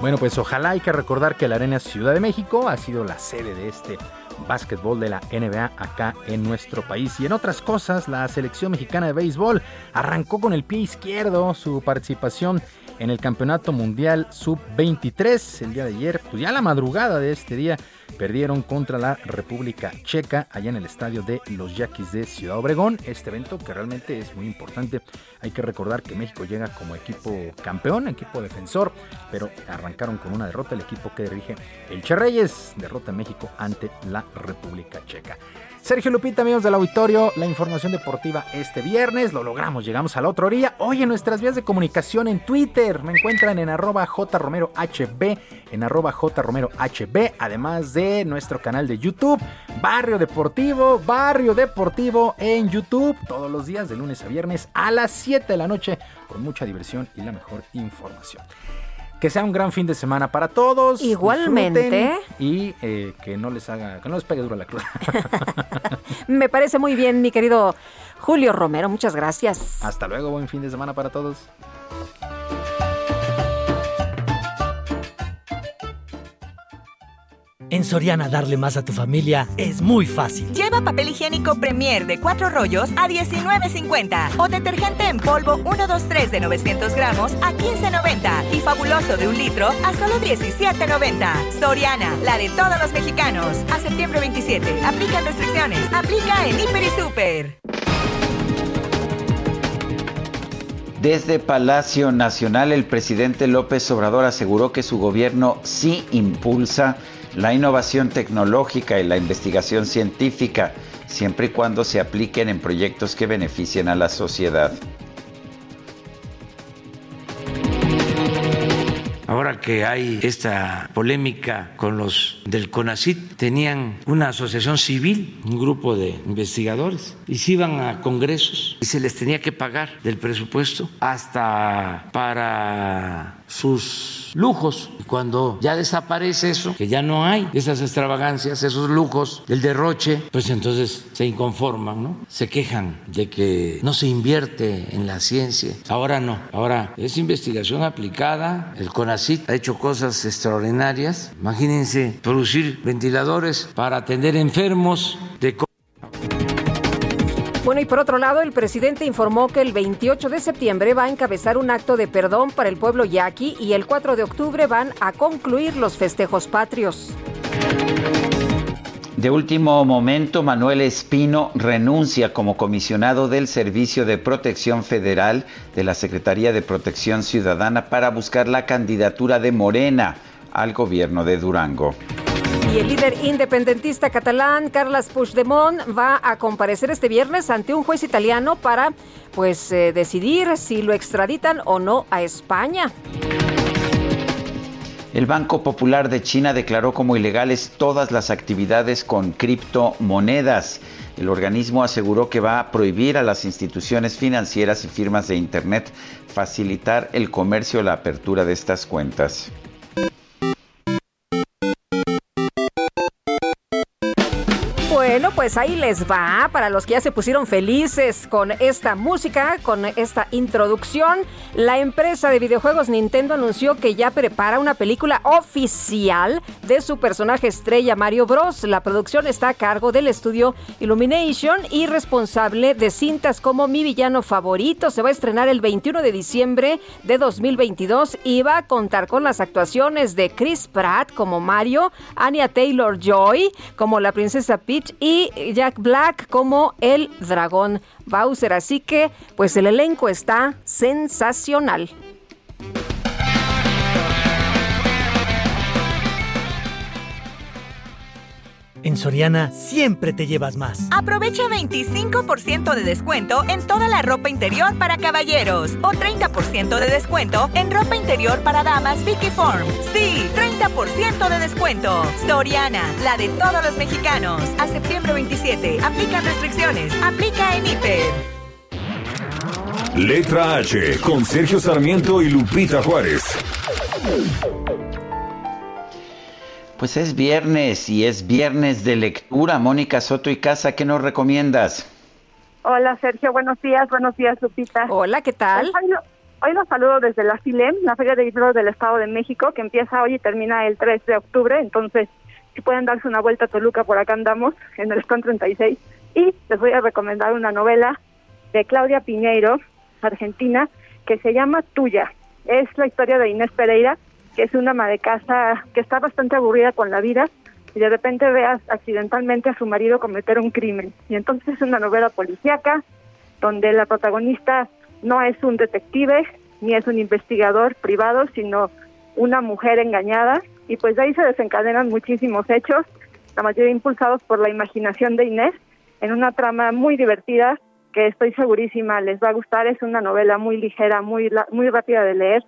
Bueno, pues ojalá hay que recordar que la Arena Ciudad de México ha sido la sede de este básquetbol de la NBA acá en nuestro país. Y en otras cosas, la selección mexicana de béisbol arrancó con el pie izquierdo su participación en el Campeonato Mundial Sub-23 el día de ayer, pues ya la madrugada de este día perdieron contra la República Checa allá en el estadio de los Yaquis de Ciudad Obregón. Este evento que realmente es muy importante. Hay que recordar que México llega como equipo campeón, equipo defensor, pero arrancaron con una derrota el equipo que dirige el Che derrota en México ante la República Checa. Sergio Lupita, amigos del auditorio, la información deportiva este viernes. Lo logramos, llegamos a la otra orilla. Hoy en nuestras vías de comunicación en Twitter me encuentran en arroba jromerohb, en arroba jromerohb, además de nuestro canal de YouTube, Barrio Deportivo, Barrio Deportivo en YouTube, todos los días de lunes a viernes a las 7 de la noche, con mucha diversión y la mejor información. Que sea un gran fin de semana para todos. Igualmente. Y eh, que no les haga, que no les pegue duro la cruz. Me parece muy bien, mi querido Julio Romero. Muchas gracias. Hasta luego, buen fin de semana para todos. En Soriana darle más a tu familia es muy fácil. Lleva papel higiénico Premier de 4 rollos a $19.50 o detergente en polvo 123 de 900 gramos a $15.90 y fabuloso de un litro a solo $17.90. Soriana, la de todos los mexicanos. A septiembre 27. Aplica restricciones. Aplica en Hiper y Super. Desde Palacio Nacional, el presidente López Obrador aseguró que su gobierno sí impulsa la innovación tecnológica y la investigación científica, siempre y cuando se apliquen en proyectos que beneficien a la sociedad. Ahora que hay esta polémica con los del CONACIT, tenían una asociación civil, un grupo de investigadores, y se iban a congresos y se les tenía que pagar del presupuesto hasta para sus lujos. Cuando ya desaparece eso, que ya no hay esas extravagancias, esos lujos, el derroche, pues entonces se inconforman, ¿no? Se quejan de que no se invierte en la ciencia. Ahora no, ahora es investigación aplicada. El CONACIT ha hecho cosas extraordinarias. Imagínense producir ventiladores para atender enfermos de bueno, y por otro lado, el presidente informó que el 28 de septiembre va a encabezar un acto de perdón para el pueblo yaqui y el 4 de octubre van a concluir los festejos patrios. De último momento, Manuel Espino renuncia como comisionado del Servicio de Protección Federal de la Secretaría de Protección Ciudadana para buscar la candidatura de Morena al gobierno de Durango. Y el líder independentista catalán, Carles Puigdemont, va a comparecer este viernes ante un juez italiano para pues eh, decidir si lo extraditan o no a España. El Banco Popular de China declaró como ilegales todas las actividades con criptomonedas. El organismo aseguró que va a prohibir a las instituciones financieras y firmas de Internet facilitar el comercio o la apertura de estas cuentas. Pues ahí les va para los que ya se pusieron felices con esta música, con esta introducción. La empresa de videojuegos Nintendo anunció que ya prepara una película oficial de su personaje estrella Mario Bros. La producción está a cargo del estudio Illumination y responsable de cintas como Mi villano favorito. Se va a estrenar el 21 de diciembre de 2022 y va a contar con las actuaciones de Chris Pratt como Mario, Anya Taylor Joy como la princesa Peach y Jack Black como el dragón Bowser. Así que, pues el elenco está sensacional. En Soriana siempre te llevas más. Aprovecha 25% de descuento en toda la ropa interior para caballeros o 30% de descuento en ropa interior para damas Vicky Form. Sí, 30% de descuento. Soriana, la de todos los mexicanos. A septiembre 27. Aplican restricciones. Aplica en Hiper. Letra H con Sergio Sarmiento y Lupita Juárez. Pues es viernes y es viernes de lectura. Mónica Soto y Casa, ¿qué nos recomiendas? Hola Sergio, buenos días, buenos días Lupita. Hola, ¿qué tal? Hoy, hoy los saludo desde la FILEM, la Feria de Libros del Estado de México, que empieza hoy y termina el 3 de octubre. Entonces, si pueden darse una vuelta a Toluca, por acá andamos, en el stand 36. Y les voy a recomendar una novela de Claudia Piñeiro, argentina, que se llama Tuya. Es la historia de Inés Pereira, que es una ama de casa que está bastante aburrida con la vida y de repente ve accidentalmente a su marido cometer un crimen. Y entonces es una novela policíaca donde la protagonista no es un detective ni es un investigador privado, sino una mujer engañada y pues de ahí se desencadenan muchísimos hechos, la mayoría impulsados por la imaginación de Inés, en una trama muy divertida que estoy segurísima les va a gustar. Es una novela muy ligera, muy, muy rápida de leer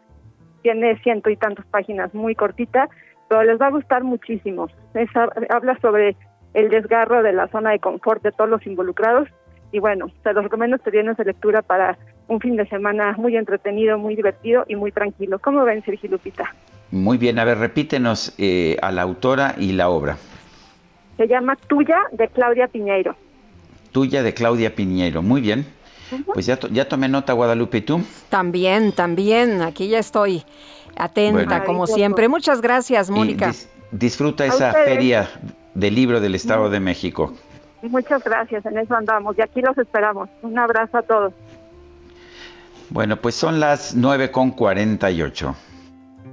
tiene ciento y tantas páginas, muy cortita, pero les va a gustar muchísimo. habla sobre el desgarro de la zona de confort de todos los involucrados y bueno, se los recomiendo este viernes de lectura para un fin de semana muy entretenido, muy divertido y muy tranquilo. ¿Cómo ven, Sergio Lupita? Muy bien, a ver, repítenos eh, a la autora y la obra. Se llama Tuya de Claudia Piñeiro. Tuya de Claudia Piñeiro, muy bien. Pues ya, ya tomé nota, Guadalupe, ¿y tú? También, también. Aquí ya estoy atenta, como siempre. Muchas gracias, Mónica. disfruta esa feria del libro del Estado de México. Muchas gracias, en eso andamos. Y aquí los esperamos. Un abrazo a todos. Bueno, pues son las 9 con 48.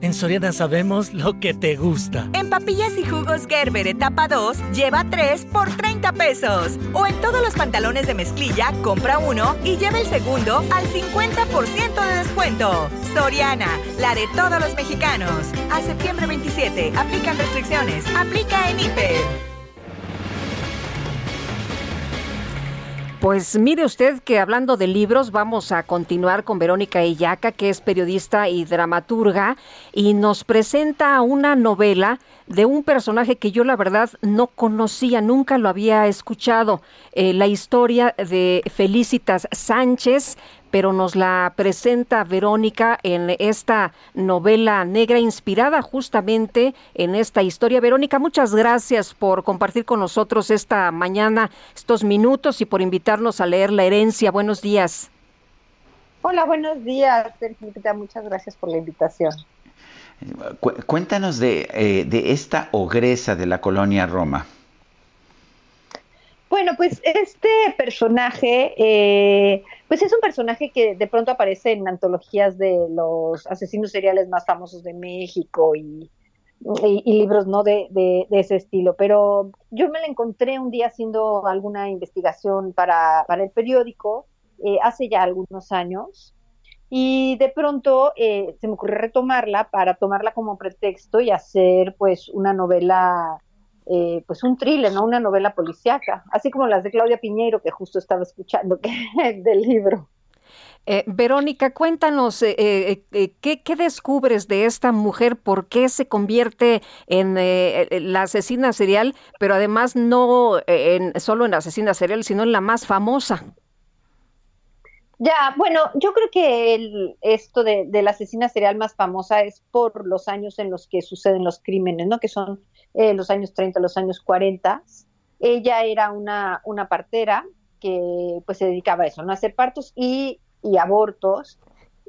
En Soriana sabemos lo que te gusta. En papillas y jugos Gerber etapa 2, lleva 3 por 30 pesos. O en todos los pantalones de mezclilla, compra uno y lleva el segundo al 50% de descuento. Soriana, la de todos los mexicanos. A septiembre 27, aplican restricciones. Aplica en Hiper. Pues mire usted que hablando de libros, vamos a continuar con Verónica Illaca, que es periodista y dramaturga, y nos presenta una novela de un personaje que yo la verdad no conocía, nunca lo había escuchado, eh, la historia de Felicitas Sánchez, pero nos la presenta Verónica en esta novela negra inspirada justamente en esta historia. Verónica, muchas gracias por compartir con nosotros esta mañana estos minutos y por invitarnos a leer La herencia. Buenos días. Hola, buenos días, Muchas gracias por la invitación. Cuéntanos de, eh, de esta ogresa de la colonia Roma. Bueno, pues este personaje, eh, pues es un personaje que de pronto aparece en antologías de los asesinos seriales más famosos de México y, libros no de, ese estilo. Pero yo me la encontré un día haciendo alguna investigación para, el periódico eh, hace ya algunos años y de pronto eh, se me ocurrió retomarla para tomarla como pretexto y hacer pues una novela eh, pues un thriller, ¿no? Una novela policíaca, así como las de Claudia Piñeiro que justo estaba escuchando del libro. Eh, Verónica, cuéntanos, eh, ¿qué, ¿qué, descubres de esta mujer? ¿Por qué se convierte en la asesina serial, pero además no en, solo en la asesina serial, sino en la más famosa? Ya, bueno, yo creo que el, esto de, de, la asesina serial más famosa es por los años en los que suceden los crímenes, ¿no? Que son eh, los años 30, los años 40. ella era una, una partera que pues se dedicaba a eso, ¿no? A hacer partos y, y abortos.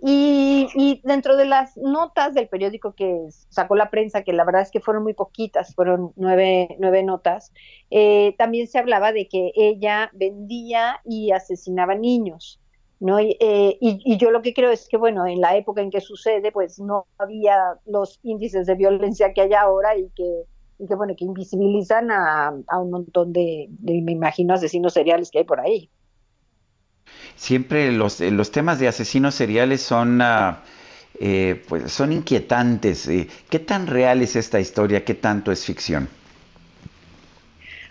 Y, dentro de las notas del periódico que sacó la prensa, que la verdad es que fueron muy poquitas, fueron nueve, nueve notas, eh, también se hablaba de que ella vendía y asesinaba niños. ¿no? Y, eh, y, y, yo lo que creo es que, bueno, en la época en que sucede, pues no había los índices de violencia que hay ahora y que, y que bueno, que invisibilizan a, a un montón de, de, me imagino, asesinos seriales que hay por ahí. Siempre los, eh, los temas de asesinos seriales son, uh, eh, pues son inquietantes. Eh, ¿Qué tan real es esta historia? ¿Qué tanto es ficción?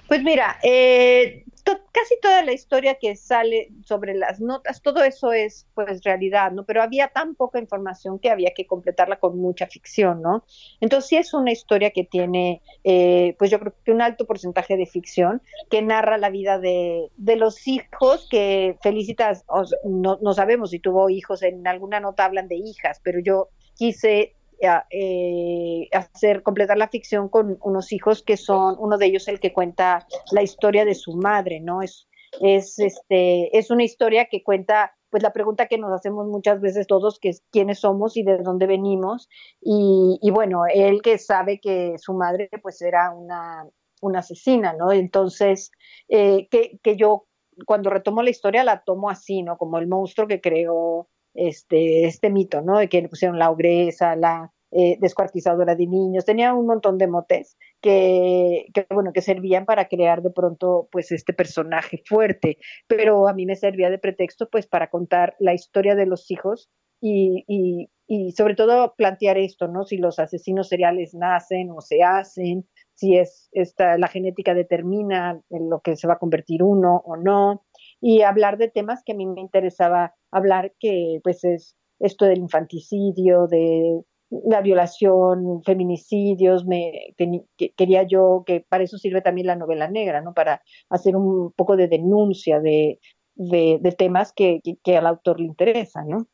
Pues mira, eh, casi toda la historia que sale sobre las notas, todo eso es pues realidad, ¿no? Pero había tan poca información que había que completarla con mucha ficción, ¿no? Entonces sí es una historia que tiene, eh, pues yo creo que un alto porcentaje de ficción que narra la vida de, de los hijos que Felicitas, no, no sabemos si tuvo hijos, en alguna nota hablan de hijas, pero yo quise eh, hacer completar la ficción con unos hijos que son uno de ellos el que cuenta la historia de su madre no es es este es una historia que cuenta pues la pregunta que nos hacemos muchas veces todos que es quiénes somos y de dónde venimos y, y bueno él que sabe que su madre pues era una una asesina no entonces eh, que, que yo cuando retomo la historia la tomo así no como el monstruo que creó este, este mito, ¿no? De que le pusieron la ogresa, la eh, descuartizadora de niños, tenía un montón de motes que, que, bueno, que servían para crear de pronto, pues, este personaje fuerte, pero a mí me servía de pretexto, pues, para contar la historia de los hijos y, y, sobre todo plantear esto, ¿no? Si los asesinos seriales nacen o se hacen, si es esta, la genética determina en lo que se va a convertir uno o no, y hablar de temas que a mí me interesaba hablar, que pues es esto del infanticidio, de la violación, feminicidios, me que, quería yo que para eso sirve también la novela negra, ¿no? Para hacer un poco de denuncia de, de, temas que, que, que, al autor le interesa, ¿no?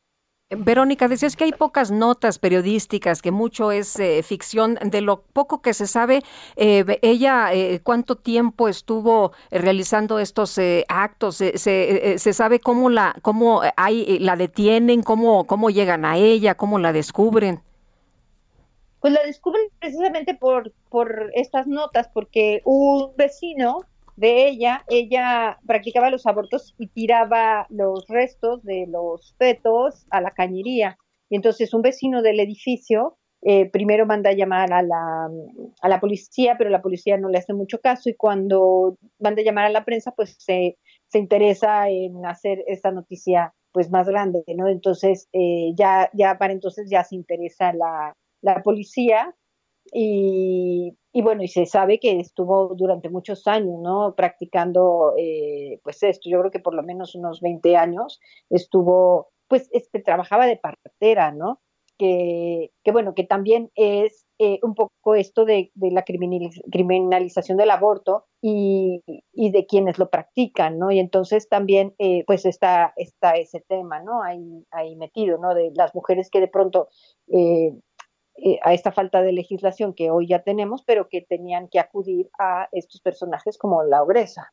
Verónica, decías que hay pocas notas periodísticas, que mucho es eh, ficción. De lo poco que se sabe, eh, ella, eh, ¿cuánto tiempo estuvo realizando estos eh, actos? ¿Se, se, se, sabe cómo la, cómo hay, la detienen, cómo, cómo llegan a ella, cómo la descubren? Pues la descubren precisamente por, por estas notas, porque un vecino de ella, ella practicaba los abortos y tiraba los restos de los fetos a la cañería. Y entonces un vecino del edificio eh, primero manda a llamar a la, a la policía, pero la policía no le hace mucho caso y cuando manda a llamar a la prensa, pues se, se interesa en hacer esta noticia pues más grande, ¿no? Entonces eh, ya, ya para entonces ya se interesa la, la policía y, y, bueno, y se sabe que estuvo durante muchos años, ¿no? Practicando, eh, pues esto, yo creo que por lo menos unos 20 años estuvo, pues, este, trabajaba de partera, ¿no? Que, que bueno, que también es eh, un poco esto de, de la criminalización del aborto y, y, de quienes lo practican, ¿no? Y entonces también, eh, pues, está, está ese tema, ¿no? Ahí, ahí metido, ¿no? De las mujeres que de pronto eh, a esta falta de legislación que hoy ya tenemos, pero que tenían que acudir a estos personajes como la ogresa.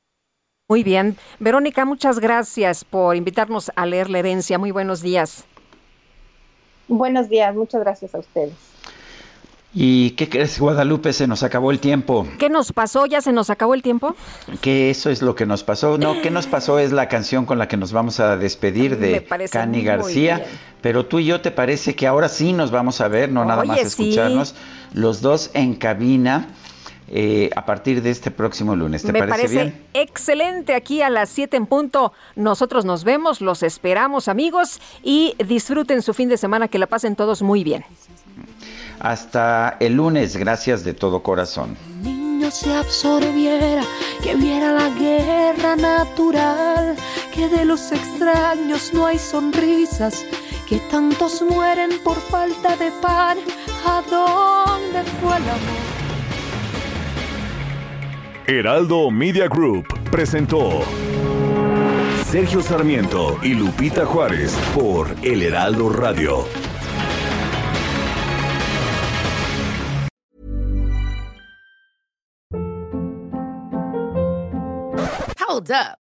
Muy bien. Verónica, muchas gracias por invitarnos a leer la herencia. Muy buenos días. Buenos días, muchas gracias a ustedes. ¿Y qué crees, Guadalupe? Se nos acabó el tiempo. ¿Qué nos pasó? ¿Ya se nos acabó el tiempo? Que eso es lo que nos pasó. No, ¿qué nos pasó? Es la canción con la que nos vamos a despedir de Cani García. Bien. Pero tú y yo, ¿te parece que ahora sí nos vamos a ver, no nada Oye, más escucharnos? Sí. Los dos en cabina. Eh, a partir de este próximo lunes. ¿Te Me parece, parece bien? excelente aquí a las 7 en punto. Nosotros nos vemos, los esperamos amigos y disfruten su fin de semana, que la pasen todos muy bien. Hasta el lunes, gracias de todo corazón. El niño se absorbiera, que viera la guerra natural, que de los extraños no hay sonrisas, que tantos mueren por falta de pan. ¿A dónde fue el amor? Heraldo Media Group presentó Sergio Sarmiento y Lupita Juárez por El Heraldo Radio. Hold up.